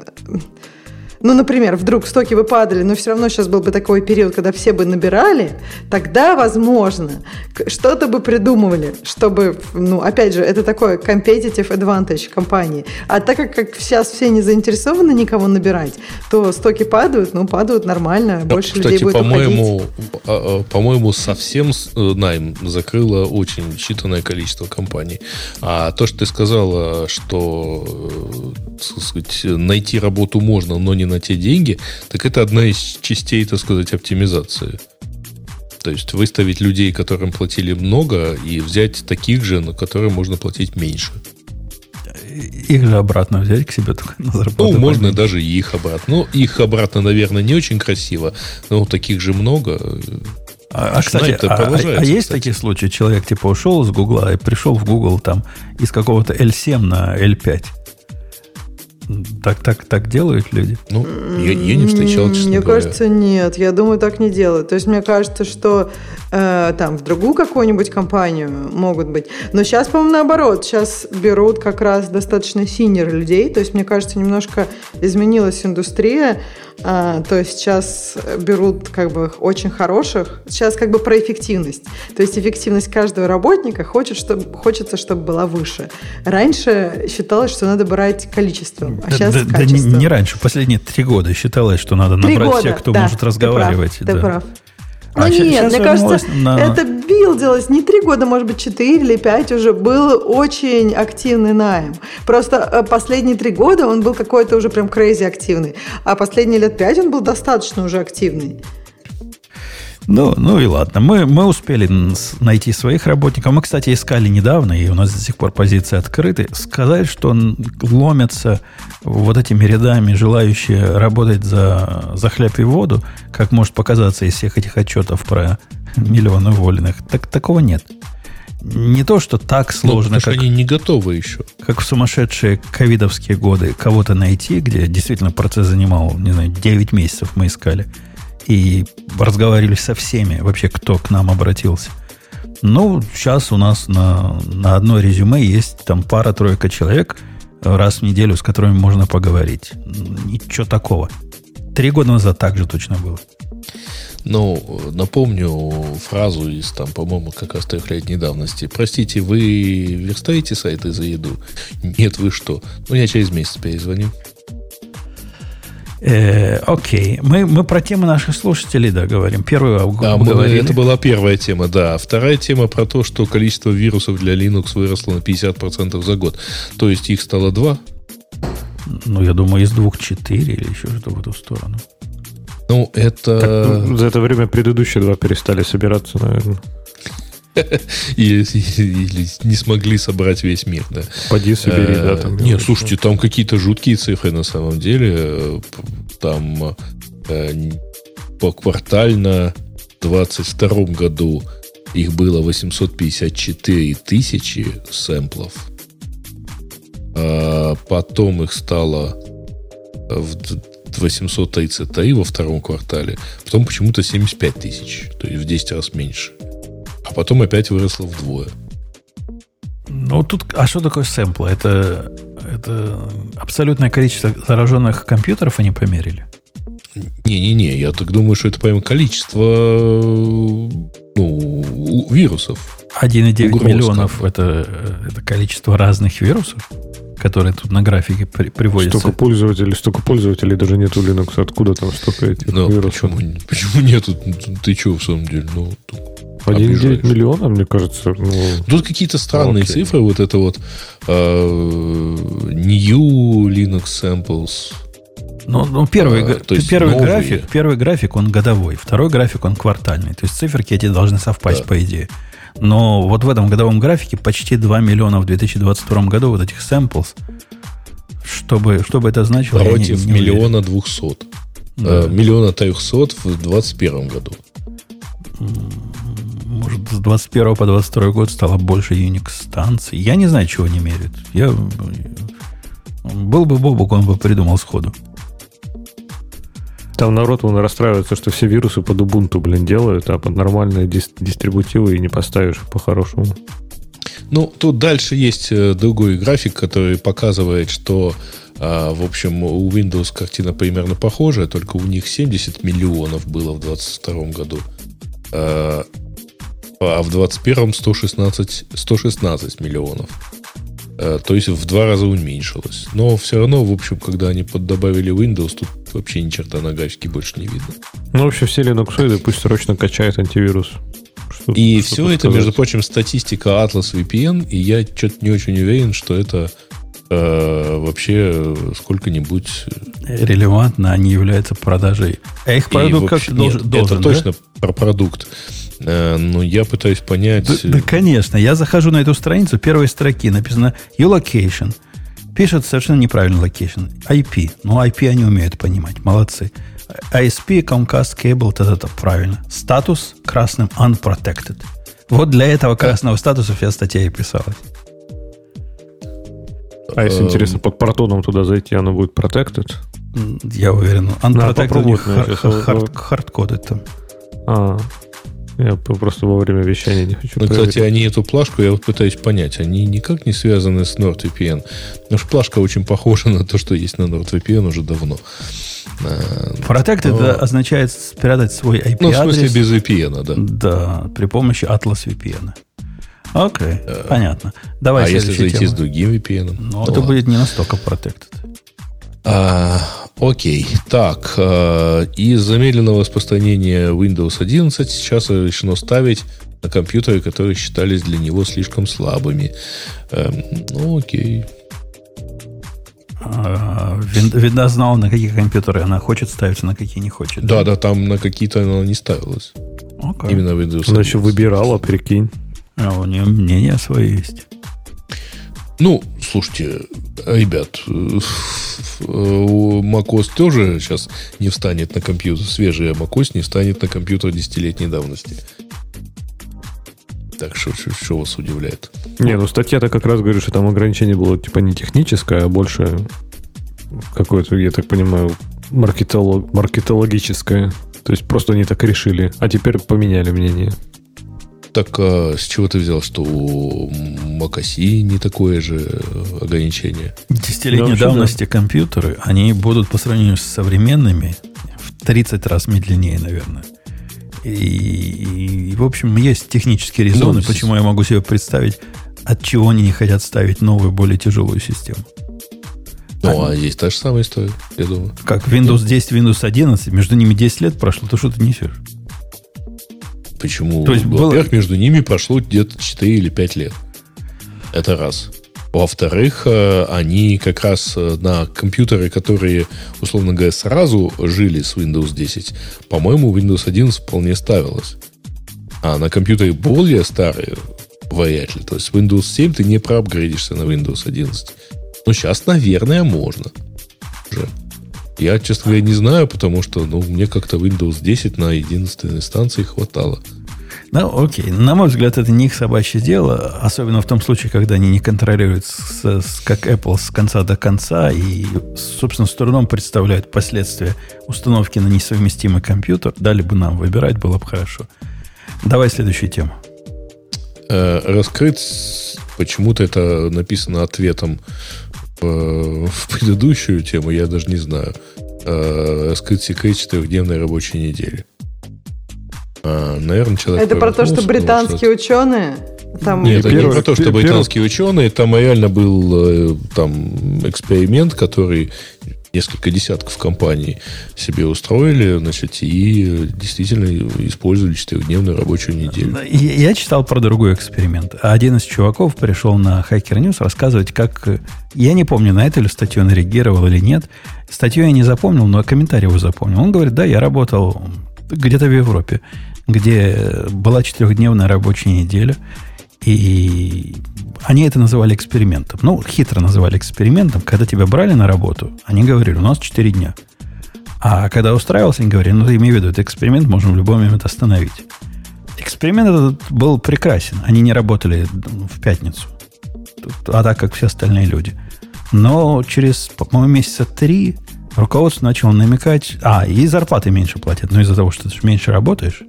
B: ну, например, вдруг стоки бы падали, но все равно сейчас был бы такой период, когда все бы набирали, тогда, возможно, что-то бы придумывали, чтобы, ну, опять же, это такой competitive advantage компании. А так как, как сейчас все не заинтересованы никого набирать, то стоки падают, ну, падают нормально, больше Кстати, людей будет
D: по-моему, а, а, по-моему, совсем э, найм закрыло очень считанное количество компаний. А то, что ты сказала, что, э, сказать, найти работу можно, но не на те деньги, так это одна из частей, так сказать, оптимизации. То есть выставить людей, которым платили много, и взять таких же, на которые можно платить меньше.
A: Их же обратно взять к себе только
D: на зарплату. Ну, можно поменьше. даже и их обратно. Ну, их обратно, наверное, не очень красиво, но таких же много.
A: А, а кстати, а, а, а есть кстати. такие случаи? Человек типа ушел из Гугла и пришел в Google там из какого-то L7 на L5. Так, так, так делают люди?
D: Ну, я, я не встречал, честно
B: Мне
D: говоря.
B: кажется, нет. Я думаю, так не делают. То есть, мне кажется, что э, там в другую какую-нибудь компанию могут быть. Но сейчас, по-моему, наоборот. Сейчас берут как раз достаточно синер людей. То есть, мне кажется, немножко изменилась индустрия. А, то есть сейчас берут как бы очень хороших. Сейчас как бы про эффективность. То есть эффективность каждого работника хочет, чтобы, хочется, чтобы была выше. Раньше считалось, что надо брать количеством, а да, сейчас да, качеством.
A: Да не, не раньше, последние три года считалось, что надо набрать года, всех, кто да, может разговаривать.
B: Ты прав, да. ты прав. Ну а нет, мне кажется, на... это билдилось не три года, может быть, четыре или пять уже. Был очень активный найм. Просто э, последние три года он был какой-то уже прям крейзи активный. А последние лет пять он был достаточно уже активный.
A: Ну, ну и ладно. Мы, мы успели найти своих работников. Мы, кстати, искали недавно, и у нас до сих пор позиции открыты. Сказать, что ломятся вот этими рядами желающие работать за, за хлеб и воду, как может показаться из всех этих отчетов про миллионы уволенных, так, такого нет. Не то, что так
D: Ну,
A: сложно,
D: что
A: как,
D: они не готовы еще.
A: как в сумасшедшие ковидовские годы, кого-то найти, где действительно процесс занимал, не знаю, 9 месяцев мы искали. И разговаривали со всеми, вообще, кто к нам обратился. Ну, сейчас у нас на, на одно резюме есть там пара-тройка человек раз в неделю, с которыми можно поговорить. Ничего такого. Три года назад так же точно было.
D: Ну, напомню фразу из, там, по-моему, как раз трехлетней давности. Простите, вы верстаете сайты за еду? Нет, вы что? Ну, я через месяц перезвоню.
A: Э, окей. Мы, мы про темы наших слушателей, да, говорим. Первую
D: Да, мы- это была первая тема, да. Вторая тема про то, что количество вирусов для Linux выросло на 50% за год. То есть их стало два.
A: Ну, я думаю, из двух четыре или еще что-то в эту сторону.
D: Ну, это...
C: Ну, За это время предыдущие два перестали собираться, наверное.
D: Или, не смогли собрать весь мир, да.
C: Поди собери,
D: Э,
C: да, там.
D: Не, слушайте, там какие-то жуткие цифры на самом деле. Э, Там э, поквартально в 22 году их было 854 тысячи сэмплов. А потом их стало э, в д- 833 во втором квартале. Потом почему-то 75 тысяч. То есть в 10 раз меньше. А потом опять выросло вдвое.
A: Ну, тут, а что такое сэмплы? Это, это абсолютное количество зараженных компьютеров они померили?
D: Не-не-не, я так думаю, что это прямо количество ну, вирусов.
A: 1,9
D: Угроз,
A: миллионов это, э, это количество разных вирусов, которые тут на графике при- приводятся.
C: Столько пользователей, столько пользователей даже нет у Linux. Откуда там столько этих
D: Ну,
C: вирусов?
D: почему, почему нету? Ты что, в самом деле? Ну, тут
C: 1,9
D: обижаешь.
C: миллиона, мне кажется. Ну,
D: Тут какие-то странные
C: Окей.
D: цифры. Вот это вот э, new Linux samples.
A: Ну, ну, первый,
D: А, то есть
A: первый
D: новые.
A: график, первый график, он годовой, второй график, он квартальный. То есть циферки эти должны совпасть,
D: Да.
A: по идее. Но вот в этом годовом графике почти 2 миллиона в 2022 году вот этих samples. Чтобы, что бы это значило, не-
D: Против
A: не
D: миллиона двухсот.
A: Да.
D: Э, миллиона трехсот в 21 году.
A: Может, с 21 по 22 год стало больше Unix-станций. Я не знаю, чего они меряют. Я... Был бы Бобок, он бы придумал сходу.
C: Там народ он расстраивается, что все вирусы под Ubuntu, блин, делают, а под нормальные дис- дистрибутивы и не поставишь по-хорошему.
D: Ну, тут дальше есть э, другой график, который показывает, что, а, в общем, у Windows картина примерно похожая, только у них 70 миллионов было в 2022 году, а а в 2021 116, 116 миллионов. Э, То есть в два раза уменьшилось. Но все равно, в общем, когда они поддобавили Windows, тут вообще ни черта на графике больше не видно.
C: Ну, вообще, все линуксоиды пусть срочно качают антивирус. Что-
D: И
C: что
D: все это,
C: сказать?
D: между прочим, статистика Atlas VPN, и я что-то не очень уверен, что это э, вообще э, сколько-нибудь...
A: Релевантно они являются продажей. А их продукт
D: вообще-
A: как должен,
D: нет,
A: должен,
D: это
A: да?
D: точно про продукт. Э, но я пытаюсь понять...
A: Да, да, конечно. Я захожу на эту страницу, первой строки написано «Your Пишет совершенно неправильно location. IP. Ну, IP они умеют понимать. Молодцы. ISP, Comcast, Cable, это правильно. Статус красным unprotected. Вот для этого красного статуса вся статья и писалась.
C: А если
D: Эм.
C: интересно, под протоном туда зайти, оно будет protected?
A: Я уверен.
C: Надо
A: Unprotected у
C: попробовать,
A: них
C: наверное, сейчас.
A: хар- хард- хардкодят там.
C: А, я просто во время вещания не хочу
D: Ну, кстати,
C: проверить.
D: они эту плашку, я вот пытаюсь понять, они никак не связаны с NordVPN. Потому что плашка очень похожа <laughs> на то, что есть на NordVPN уже давно. Э,
A: Protected
D: Но-
A: это означает спрятать свой IP-адрес.
D: Ну, в смысле, без VPN, да.
A: Да, при помощи Atlas VPN. Окей, понятно. Давай
D: а если зайти с
A: тему.
D: другим VPN?
A: Ну, это будет не настолько protected.
D: А, окей. Так, а, из замедленного распространения Windows 11 сейчас решено ставить на компьютеры, которые считались для него слишком слабыми. Эм, ну, окей.
A: А, Вин- Видно знал, на какие компьютеры она хочет ставиться, на какие не хочет.
D: Да, да, там на какие-то она не ставилась.
A: Окей.
D: Именно Windows
C: Она еще
D: 11.
C: выбирала, прикинь.
A: А у нее мнение свое есть.
D: Ну, слушайте, ребят, э, у macOS тоже сейчас не встанет на компьютер, свежий macOS не встанет на компьютер десятилетней давности. Так что, что, что вас удивляет?
C: Не, ну статья-то как раз говорит, что там ограничение было типа не техническое, а больше какое-то, я так понимаю, маркетолог, маркетологическое. То есть просто они так решили, а теперь поменяли мнение.
D: Так а с чего ты взял, что у Макаси не такое же ограничение?
A: Десятилетней
C: Да,
A: давности компьютеры, они будут по сравнению с современными в 30 раз медленнее, наверное. И, и, в общем, есть технические резоны,
D: Ну,
A: почему я могу себе представить, от чего они не хотят ставить новую, более тяжелую систему.
D: Ну, а здесь та же самая история, я думаю.
A: Как Windows 10 Windows 11, между ними 10 лет прошло, то что ты несешь?
D: Почему?
A: То есть было-
D: Во-первых, между ними прошло где-то 4 или 5 лет. Это раз. Во-вторых, э, они как раз э, на компьютеры, которые, условно говоря, сразу жили с Windows 10, по-моему, Windows 11 вполне ставилось. А на компьютере более старые вряд ли. То есть Windows 7 ты не проапгрейдишься на Windows 11. Ну, сейчас, наверное, можно. Уже. Я, честно говоря, не знаю, потому что ну, мне как-то Windows 10 на 11 инстанции хватало.
A: Ну, окей. На мой взгляд, это не их собачье дело, особенно в том случае, когда они не контролируют, с- с- как Apple, с конца до конца и, собственно, с трудом представляют последствия установки на несовместимый компьютер. Дали бы нам выбирать, было бы хорошо. Давай следующую тему.
D: Э, раскрыть, почему-то это написано ответом в, в предыдущую тему, я даже не знаю. Э, раскрыть секрет четырехдневной рабочей недели. А, наверное, человек...
B: Это про то, что британские ученые там...
D: Нет, это не
C: Первый-
D: про то, что британские ученые. Там реально был э, там эксперимент, который несколько десятков компаний себе устроили, значит, и действительно использовали четырехдневную рабочую неделю.
A: Я я читал про другой эксперимент. Один из чуваков пришел на Hacker News рассказывать, как... Я не помню, на эту ли статью он реагировал или нет. Статью я не запомнил, но комментарий его запомнил. Он говорит, да, я работал где-то в Европе, где была четырехдневная рабочая неделя, и они это называли экспериментом. Ну, хитро называли экспериментом. Когда тебя брали на работу, они говорили, у нас 4 дня. А когда устраивался, они говорили, ну, ты имей в виду, это эксперимент, можем в любой момент остановить. Эксперимент этот был прекрасен. Они не работали в пятницу. А так, как все остальные люди. Но через, по-моему, месяца три руководство начало намекать... А, и зарплаты меньше платят. Но из-за того, что ты меньше работаешь.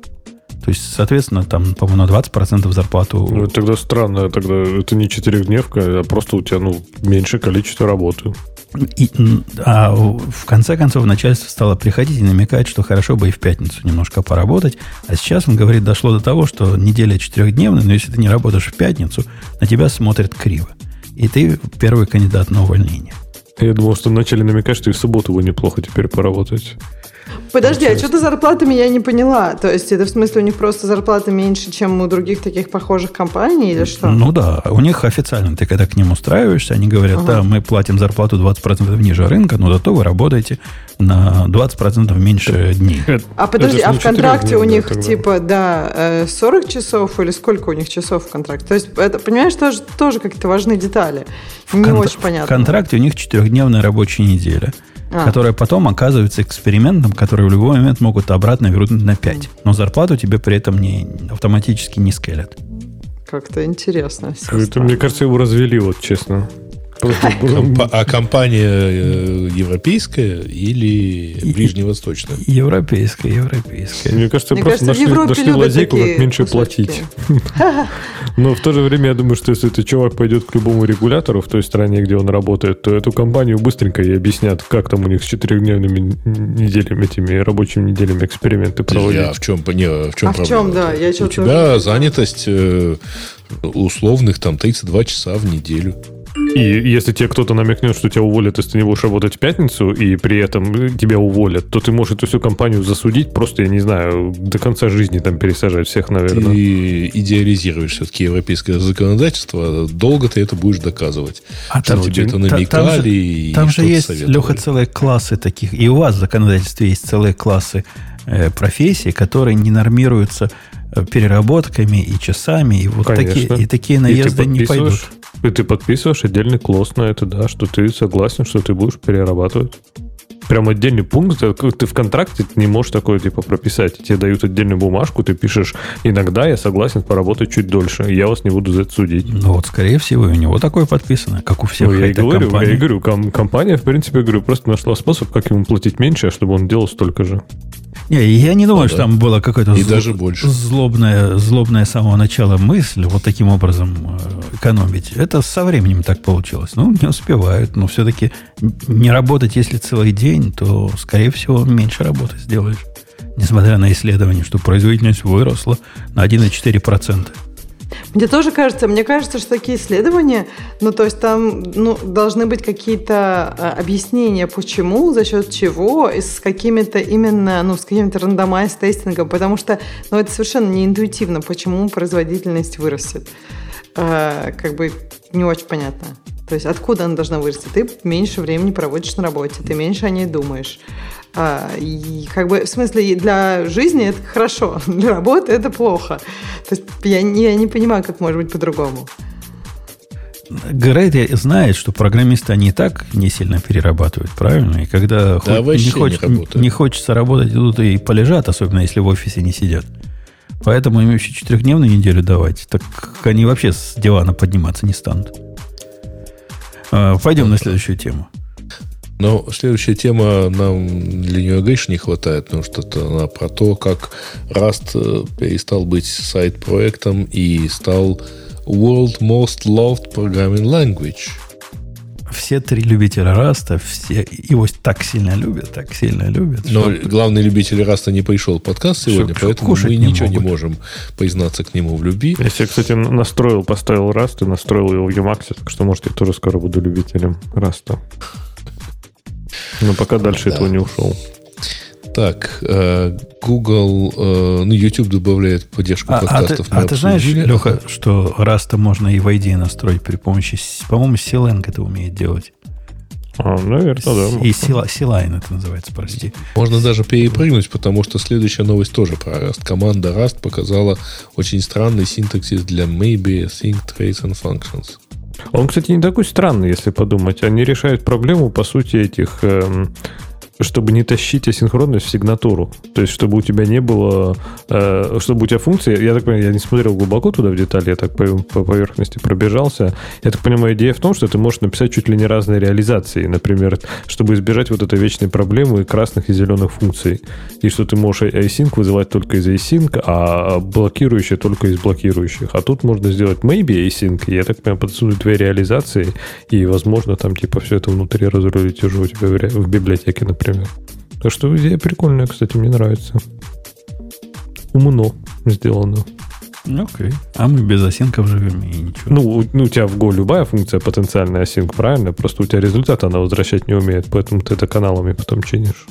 A: То есть, соответственно, там, по-моему, на 20% зарплату...
C: Ну, это тогда странно, тогда это не четырехдневка, а просто у тебя, ну, меньше количество работы.
A: И, а в конце концов начальство стало приходить и намекать, что хорошо бы и в пятницу немножко поработать. А сейчас, он говорит, дошло до того, что неделя четырехдневная, но если ты не работаешь в пятницу, на тебя смотрят криво. И ты первый кандидат на увольнение.
C: Я думал, что начали намекать, что и в субботу бы неплохо теперь поработать.
B: Подожди, а что-то зарплатами я не поняла. То есть это в смысле у них просто зарплата меньше, чем у других таких похожих компаний или что?
A: Ну да, у них официально, ты когда к ним устраиваешься, они говорят,
B: Ага.
A: да, мы платим зарплату 20% ниже рынка, но зато вы работаете на 20% меньше дней. <laughs>
B: А подожди, а в контракте у них
C: тогда.
B: типа, да, э, 40 часов или сколько у них часов в контракте? То есть, это, понимаешь, тоже, тоже какие-то важные детали. Не
A: Кон-
B: очень
A: В
B: понятно.
A: контракте у них четырехдневная рабочая неделя,
B: А.
A: которая потом оказывается экспериментом, который в любой момент могут обратно вернуть на 5. Но зарплату тебе при этом не, автоматически не скелят.
B: Как-то интересно.
C: Это, мне кажется, его развели, вот честно. Просто было-
D: Компа- <laughs> а компания э, европейская или ближневосточная?
A: Европейская, европейская.
C: Мне кажется,
B: Мне
C: просто
B: кажется, в
C: нашли, нашли лазейку, как меньше
B: кусочки.
C: платить. <laughs> Но в то же время я думаю, что если этот чувак пойдет к любому регулятору в той стране, где он работает, то эту компанию быстренько и объяснят, как там у них с четырехдневными неделями, этими рабочими неделями эксперименты проводить.
D: Я в чем, не, в чем
B: А в
D: проблема?
B: чем, да, я
D: У
B: что-то
D: тебя занятость э, условных там 32 часа в неделю.
C: И если тебе кто-то намекнет, что тебя уволят, если ты не будешь работать в пятницу, и при этом тебя уволят, то ты можешь эту всю компанию засудить, просто, я не знаю, до конца жизни там пересажать всех, наверное.
D: Ты идеализируешь все-таки европейское законодательство, долго ты это будешь доказывать.
A: А там-
D: тебе это
A: та- там
D: намекали
A: же-
D: и
A: Там же есть,
D: советовали.
A: Леха, целые классы таких. И у вас в законодательстве есть целые классы э, профессий, которые не нормируются э, переработками и часами. И вот
C: Конечно.
A: такие, и такие
C: И
A: наезды не пойдут.
C: И ты подписываешь отдельный класс на это, да, что ты согласен, что ты будешь перерабатывать. Прям отдельный пункт. Ты в контракте не можешь такое типа прописать. Тебе дают отдельную бумажку, ты пишешь, иногда я согласен поработать чуть дольше. Я вас не буду за это судить.
A: Ну вот, скорее всего, у него такое подписано, как у всех
C: ну, я и говорю,
A: компаний.
C: я и говорю, ком- компания, в принципе, я говорю, просто нашла способ, как ему платить меньше, чтобы он делал столько же.
A: Не, я не думаю,
D: Ну
A: что
D: да.
A: там было какое-то зл-
D: даже больше.
A: злобная, злобная с самого начала мысль вот таким образом э, экономить. Это со временем так получилось. Ну, не успевают. Но все-таки не работать, если целый день, то, скорее всего, меньше работы сделаешь. Несмотря на исследование, что производительность выросла на 1,4%.
B: Мне тоже кажется, мне кажется, что такие исследования, ну, то есть там ну, должны быть какие-то а, объяснения, почему, за счет чего, и с какими-то именно, ну, с каким-то рандомайз тестингом, потому что, ну, это совершенно не интуитивно, почему производительность вырастет. А, как бы не очень понятно. То есть откуда она должна вырасти? Ты меньше времени проводишь на работе, ты меньше о ней думаешь. А, и как бы, в смысле, для жизни это хорошо, <laughs> для работы это плохо. То есть я, не- я не понимаю, как может быть по-другому.
A: Грейд знает, что программисты они и так не сильно перерабатывают, правильно? И когда хоть
D: вообще
A: не,
D: не
A: хоч-
D: работают.
A: не хочется работать, идут и полежат, особенно если в офисе не сидят. Поэтому им еще четырехдневную неделю давать, так они вообще с дивана подниматься не станут. А, Пойдем на следующую тему.
D: Но следующая тема нам для нее Гриш не хватает, потому что это она про то, как Rust э, перестал быть сайт-проектом и стал World Most Loved Programming Language.
A: Все три любителя Раста, все его так сильно любят, так сильно любят.
D: Но
A: что-
D: главный любитель Раста не пришел в подкаст сегодня,
A: Что-
D: поэтому мы
A: не
D: ничего не
A: могут.
D: можем признаться к нему в любви.
C: Я себе, кстати, настроил, поставил Rust и настроил его в Emacs, так что, может, я тоже скоро буду любителем Раста. Но пока дальше
D: Да.
C: этого не ушел.
D: Так, э, Google, э, ну, YouTube добавляет поддержку
A: А, а ты,
D: подкастов.
A: а ты знаешь. Леха, что Раста можно и в IDE настроить при помощи, по-моему, CLion это умеет делать.
C: А, наверное, да.
A: И Сила- Силайн это называется, прости.
D: Можно даже перепрыгнуть, потому что следующая новость тоже про Rust. Команда Rust показала очень странный синтаксис для maybe, think, trace and functions.
C: Он, кстати, не такой странный, если подумать. Они решают проблему, по сути, этих... эм, чтобы не тащить асинхронность в сигнатуру. То есть, чтобы у тебя не было... э, чтобы у тебя функции... Я так понимаю, я не смотрел глубоко туда в детали, я так по, по поверхности пробежался. Я так понимаю, идея в том, что ты можешь написать чуть ли не разные реализации. Например, чтобы избежать вот этой вечной проблемы красных и зеленых функций. И что ты можешь async вызывать только из async, а блокирующие только из блокирующих. А тут можно сделать maybe async, я так понимаю, подсунуть две реализации, и, возможно, там типа все это внутри разрулить уже у тебя в, в библиотеке, например. Так что идея прикольная, кстати, мне нравится. Умно сделано.
A: Окей. А мы без осинков живем и ничего.
C: Ну, у- ну, у тебя в Go любая функция потенциальная async, правильно? Просто у тебя результат она возвращать не умеет, поэтому ты это каналами потом чинишь.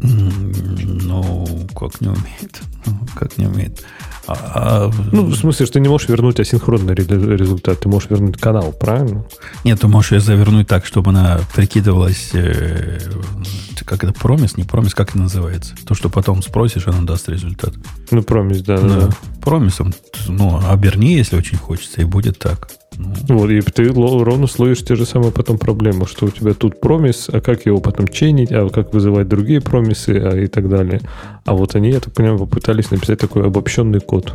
A: Ну, как не умеет. Ну, Как не умеет. А-
C: Ну, в смысле, что ты не можешь вернуть асинхронный ре- результат, ты можешь вернуть канал, правильно?
A: Нет, ты можешь ее завернуть так, чтобы она прикидывалась, э, как это, промис, не промис, как это называется? То, что потом спросишь, она даст результат.
C: Ну, промис, да, да.
A: Да. Промисом, ну, оберни, если очень хочется, и будет так. Ну,
C: Вот, и ты ровно словишь те же самые потом проблемы, что у тебя тут промис, а как его потом чейнить, а как вызывать другие промисы а, и так далее. А вот они, я так понимаю, попытались написать такой обобщенный код.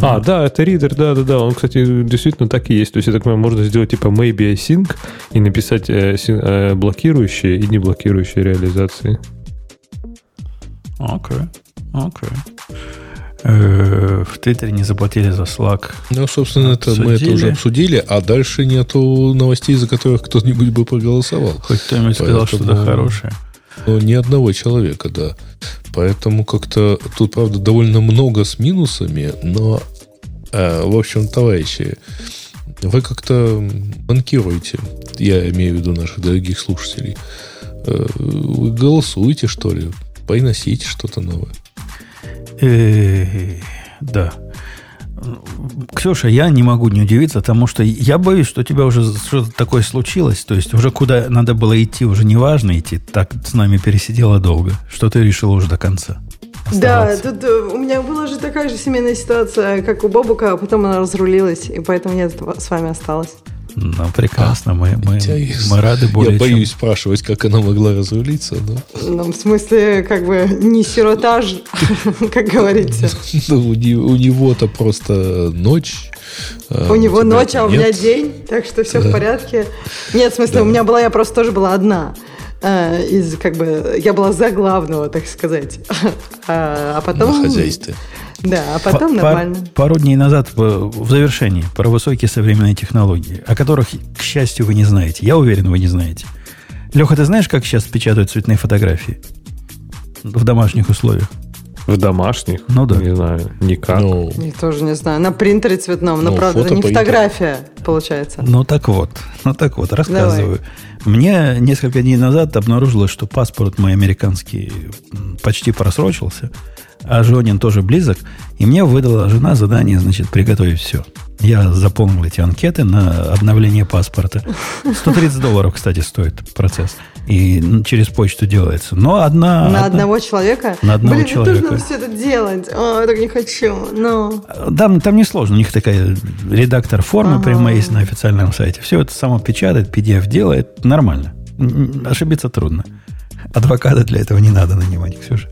C: А, да, это ридер, да, да, да. Он, кстати, действительно так и есть. То есть, я так понимаю, можно сделать типа maybe async и написать э, э, блокирующие и не блокирующие реализации.
A: окей, окей. Э, В Твиттере не заплатили за Slack.
D: Ну, собственно, это мы это уже обсудили, а дальше нету новостей, за которых кто-нибудь бы проголосовал.
A: Хоть кто-нибудь сказал что-то хорошее.
D: Ну, ни одного человека, да. Поэтому как-то тут, правда, довольно много с минусами, но, э, в общем, товарищи, вы как-то банкируете, я имею в виду наших дорогих слушателей. Э, Вы голосуете, что ли? Приносите что-то новое.
A: Да. Ксюша, я не могу не удивиться, потому что я боюсь, что у тебя уже что-то такое случилось. То есть уже куда надо было идти, уже не важно идти. Так с нами пересидела долго, что ты решила уже до конца.
B: Да,
A: оставаться.
B: тут э, у меня была же такая же семейная ситуация, как у Бобука, а потом она разрулилась, и поэтому я с вами осталась.
A: Ну, прекрасно. Мы, мы,
D: Интересно.
A: мы рады более
D: Я
A: чем-
D: боюсь спрашивать, как она могла разрулиться, но
B: Ну, в смысле, как бы не сиротаж, <laughs> как говорится.
D: ну, у, не- у него-то просто ночь. а
B: У него ночь, а у меня день, так что все в порядке. Нет, в смысле, у меня была, я просто тоже была одна. Э, Из, как бы, я была за главного, так сказать. <laughs> А а потом...
D: На хозяйстве.
B: Да, а потом
A: Па-
B: нормально.
A: пар- пару дней назад в, в завершении про высокие современные технологии, о которых, к счастью, вы не знаете. Я уверен, вы не знаете. Леха, ты знаешь, как сейчас печатают цветные фотографии? В домашних условиях.
C: В домашних?
A: Ну да.
C: Не знаю, никак.
D: Ну,
B: Я тоже не знаю. На принтере цветном, но
D: Ну,
B: правда, это не фотография, получается.
A: Ну так вот, ну так вот, рассказываю. Мне несколько дней назад обнаружилось, что паспорт мой американский почти просрочился, а Женин тоже близок, и мне выдала жена задание, значит, приготовить все. Я заполнил эти анкеты на обновление паспорта. 130 долларов, кстати, стоит процесс. И через почту делается. Но одна...
B: На
A: одна-
B: одного человека?
A: На одного
B: Блин,
A: человека.
B: мне тоже надо все это делать. О, я так не хочу. Но...
A: Там, там не сложно. У них такая редактор формы
B: Ага.
A: прямо есть на официальном сайте. Все это само печатает, PDF делает. Нормально. Ошибиться трудно. Адвоката для этого не надо нанимать, Ксюша.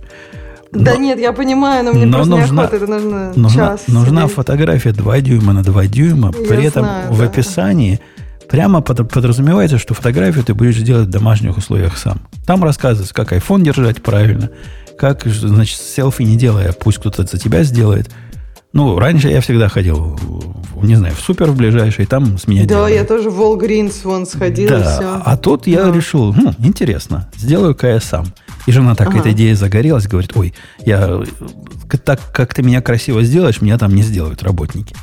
B: Да
A: Но-
B: нет, я понимаю, но мне
A: но
B: просто
A: нужна-
B: неохота. Это нужно
A: Нужна,
B: час
A: нужна
B: сидеть.
A: фотография 2 дюйма на 2 дюйма.
B: Я
A: При этом
B: знаю,
A: в
B: да.
A: описании прямо под- подразумевается, что фотографию ты будешь делать в домашних условиях сам. Там рассказывается, как iPhone держать правильно, как, значит, селфи не делая, пусть кто-то за тебя сделает. Ну, раньше я всегда ходил, не знаю, в супер в ближайший, там с меня
B: Да,
A: делали.
B: я тоже в Walgreens вон сходила, и
A: Да,
B: все.
A: а тут я
B: Да.
A: решил, хм, интересно, сделаю-ка я сам. И жена так
B: Ага.
A: этой идеей загорелась, говорит, ой, я так, как ты меня красиво сделаешь, меня там не сделают работники.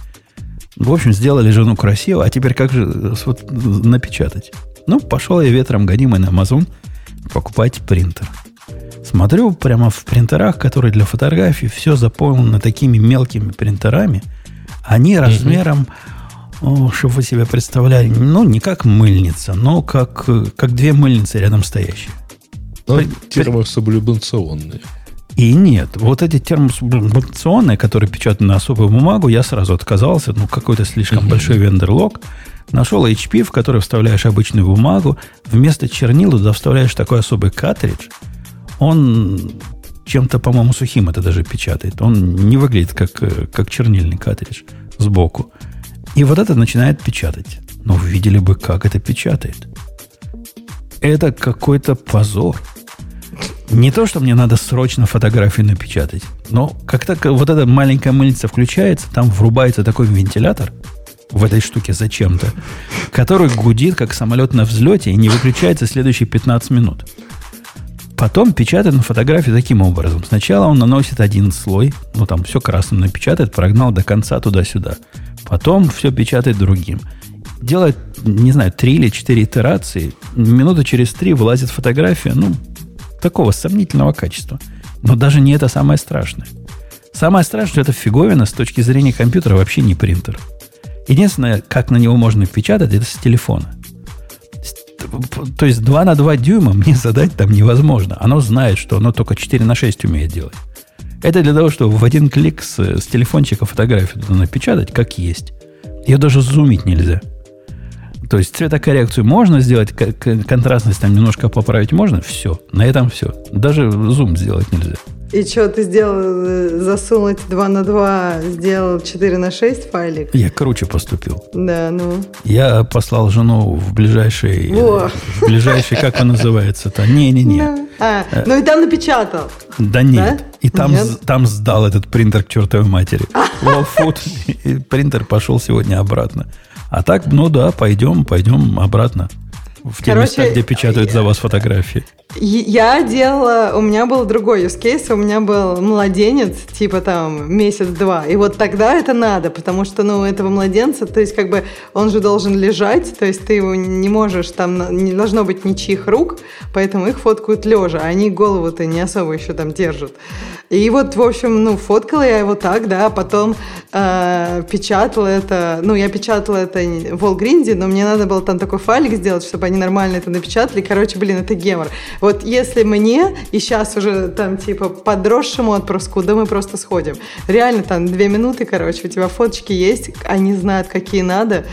A: В общем, сделали жену красиво, а теперь как же э, вот, напечатать? Ну, пошел я ветром гонимый на Amazon покупать принтер. Смотрю прямо в принтерах, которые для фотографий, все заполнено такими мелкими принтерами. Они размером, о, чтобы вы себе представляли, ну, не как мыльница, но как, э, как две мыльницы рядом стоящие.
D: Ну,
A: При-
D: термосублимационные.
A: И нет, вот эти термосублимационные, которые печатают на особую бумагу, я сразу отказался, ну, какой-то слишком большой вендор-лог. Нашел HP, в который вставляешь обычную бумагу, вместо чернил туда вставляешь такой особый картридж. Он чем-то, по-моему, сухим это даже печатает. Он не выглядит как, э, как чернильный картридж сбоку. И вот это начинает печатать. Но вы видели бы, как это печатает. Это какой-то позор. Не то, что мне надо срочно фотографию напечатать, но как только вот эта маленькая мыльница включается, там врубается такой вентилятор в этой штуке зачем-то, который гудит, как самолет на взлете, и не выключается следующие 15 минут. Потом печатает на фотографии таким образом. Сначала он наносит один слой, ну там все красным напечатает, прогнал до конца туда-сюда. Потом все печатает другим. Делает, не знаю, три или четыре итерации. Минуты через три вылазит фотография, ну, такого сомнительного качества. Но даже не это самое страшное. Самое страшное, это фиговина с точки зрения компьютера вообще не принтер. Единственное, как на него можно печатать, это с телефона. То есть 2 на 2 дюйма <laughs> мне задать там невозможно. Оно знает, что оно только 4 на 6 умеет делать. Это для того, чтобы в один клик с, с телефончика фотографию туда напечатать, как есть. Ее даже зумить нельзя. То есть цветокоррекцию можно сделать, контрастность там немножко поправить можно, все. На этом все. Даже зум сделать нельзя.
B: И что, ты сделал, э, засунуть 2 на 2, сделал 4 на 6 файлик?
A: Я круче поступил.
B: Да, ну.
A: Я послал жену в ближайший, э,
B: Во.
A: в ближайший, как он называется-то? Не-не-не.
B: Да. А, ну и там напечатал.
A: Да нет.
B: Да?
A: И там,
B: Нет?
A: там сдал этот принтер к чертовой матери. Лоуфуд. <laughs> И принтер пошел сегодня обратно. А так, ну да, пойдем, пойдем обратно. В те
B: Короче,
A: места, где печатают за вас фотографии.
B: Я делала, у меня был другой use case, у меня был младенец, типа там месяц-два, и вот тогда это надо, потому что, ну, этого младенца, то есть как бы он же должен лежать, то есть ты его не можешь, там не должно быть ничьих рук, поэтому их фоткают лежа, а они голову-то не особо еще там держат. И вот, в общем, ну, фоткала я его так, да, потом э, печатала это, ну, я печатала это в Волгринде, но мне надо было там такой файлик сделать, чтобы они нормально это напечатали. Короче, блин, это гемор. Вот если мне, и сейчас уже там типа подросшему отпрыску, да мы просто сходим. Реально там две минуты, короче, у тебя фоточки есть, они знают, какие надо.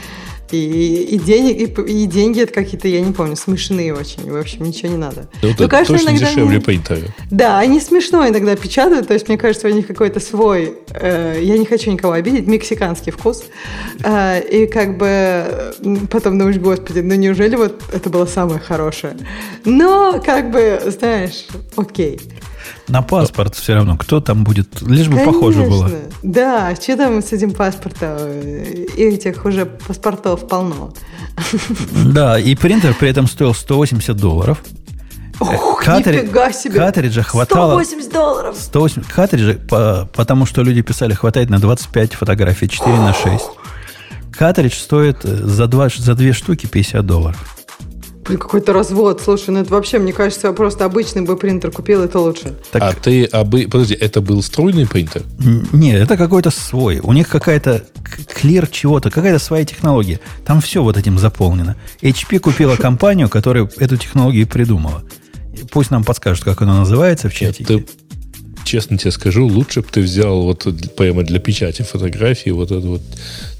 B: И, и, денег, и, и деньги это какие-то, я не помню, смешные очень. В общем, ничего не надо.
D: Ну, ну конечно, точно дешевле они.
B: Да, они смешно иногда печатают, то есть мне кажется, у них какой-то свой, э, я не хочу никого обидеть, мексиканский вкус. Э, и как бы потом думаешь, господи, ну неужели вот это было самое хорошее? Но как бы, знаешь, окей.
A: На паспорт все равно. Кто там будет? Лишь бы Конечно. похоже было.
B: Да, что там с этим паспортом? Этих уже паспортов полно.
A: Да, и принтер при этом стоил 180 долларов.
B: Ох, Катери... нифига себе.
A: Картриджа хватало...
B: 180 долларов.
A: 180... Картриджа, по... потому что люди писали, хватает на 25 фотографий, 4 на 6. Картридж стоит за, два, за две штуки 50 долларов.
B: Блин, какой-то развод. Слушай, ну это вообще, мне кажется, я просто обычный бы принтер купил, это лучше.
D: Так, а ты, обы... подожди, это был струйный принтер?
A: Нет, это какой-то свой. У них какая-то клир чего-то, какая-то своя технология. Там все вот этим заполнено. HP купила компанию, которая эту технологию придумала. Пусть нам подскажут, как она называется в чате. Ты
D: честно тебе скажу, лучше бы ты взял вот прямо для печати фотографии вот эту вот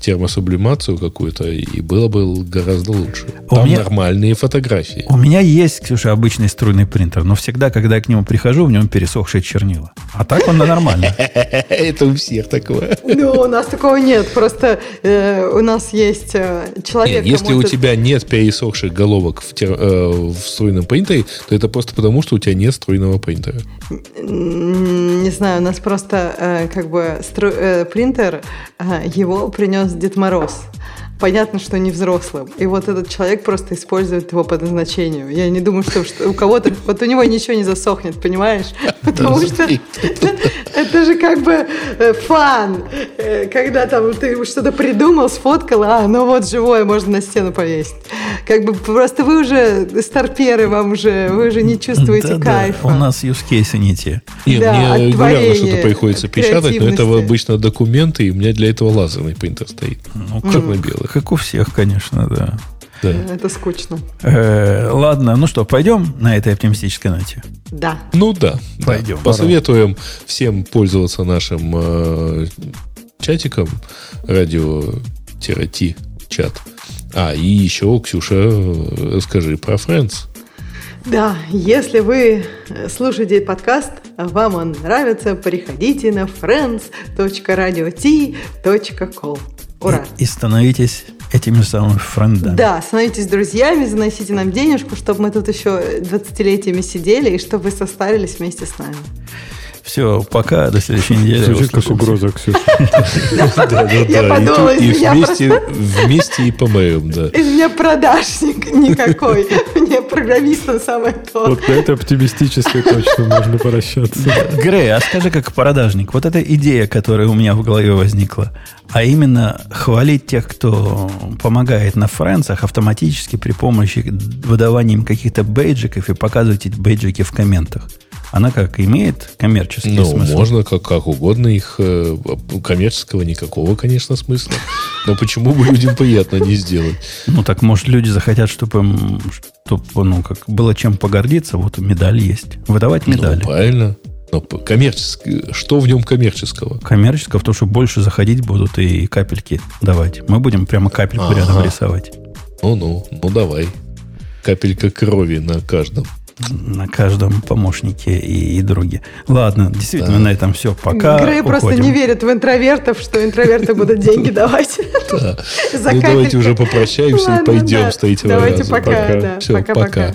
D: термосублимацию какую-то, и было бы гораздо лучше. У Там меня, нормальные фотографии.
A: У меня есть, Ксюша, обычный струйный принтер, но всегда, когда я к нему прихожу, в нем пересохшие чернила. А так он нормально. <laughs>
D: Это у всех такое.
B: Ну, у нас такого нет. Просто э, у нас есть э, человек...
D: Если у тебя нет пересохших головок э, в струйном принтере, то это просто потому, что у тебя нет струйного принтера.
B: Не знаю, у нас просто как бы принтер, его принес Дед Мороз. Понятно, что не взрослым. И вот этот человек просто использует его по назначению. Я не думаю, что, что у кого-то... Вот у него ничего не засохнет, понимаешь? <laughs> Потому что <laughs> это же как бы э, фан. Э, когда там ты что-то придумал, сфоткал, а, ну вот живое, можно на стену повесить. Как бы просто вы уже старперы, вам уже, вы уже не чувствуете кайфа.
A: У нас use case не те.
D: Нет, мне регулярно что-то приходится печатать, но это обычно документы, и у меня для этого лазерный принтер стоит. Ну,
A: черно-белый. Как у всех, конечно, да.
B: Да. Это скучно.
A: Э, ладно, ну что, пойдем на этой оптимистической ноте?
B: Да.
D: Ну да. Пойдем. Да. Посоветуем всем пользоваться нашим э, чатиком радио-ти чат. А, и еще, Ксюша, расскажи про Friends.
B: Да, если вы слушаете подкаст, а вам он нравится, приходите на friends.radiot.com.
A: Ура! И, и становитесь этими самыми френдами.
B: Да, становитесь друзьями, заносите нам денежку, чтобы мы тут еще 20-летиями сидели и чтобы вы состарились вместе с нами.
A: Все, пока, до следующей <laughs> недели.
C: Звучит как угроза, Ксюша. <laughs>
B: Я подумала,
D: вместе, вместе и помоем, да.
B: Из меня продажник никакой. <laughs> Мне программистом самое то.
C: Вот на этой оптимистической точно можно прощаться.
A: Грей, а скажи, как продажник, вот эта идея, которая у меня в голове возникла, а именно хвалить тех, кто помогает на френцах автоматически при помощи выдавания им каких-то бейджиков и показывать эти бейджики в комментах – она как имеет коммерческий
D: ну,
A: смысл?
D: можно как, как угодно их э, коммерческого никакого, конечно, смысла. Но почему бы людям приятно не сделать?
A: Ну, так, может, люди захотят, чтобы, чтобы ну, как было чем погордиться, вот медаль есть. Выдавать ну, медали.
D: Ну, правильно. Но коммерческий, что в нем коммерческого?
A: Коммерческого в том, что больше заходить будут и капельки давать. Мы будем прямо капельку ага. рядом рисовать.
D: Ну-ну, ну давай. Капелька крови на каждом
A: на каждом помощнике и, и друге. Ладно, действительно, да. на этом все. Пока
B: Грей просто не верит в интровертов, что интроверты будут <laughs> деньги давать.
D: Ну, давайте уже попрощаемся и пойдем с третьего
B: Давайте пока. Все, пока.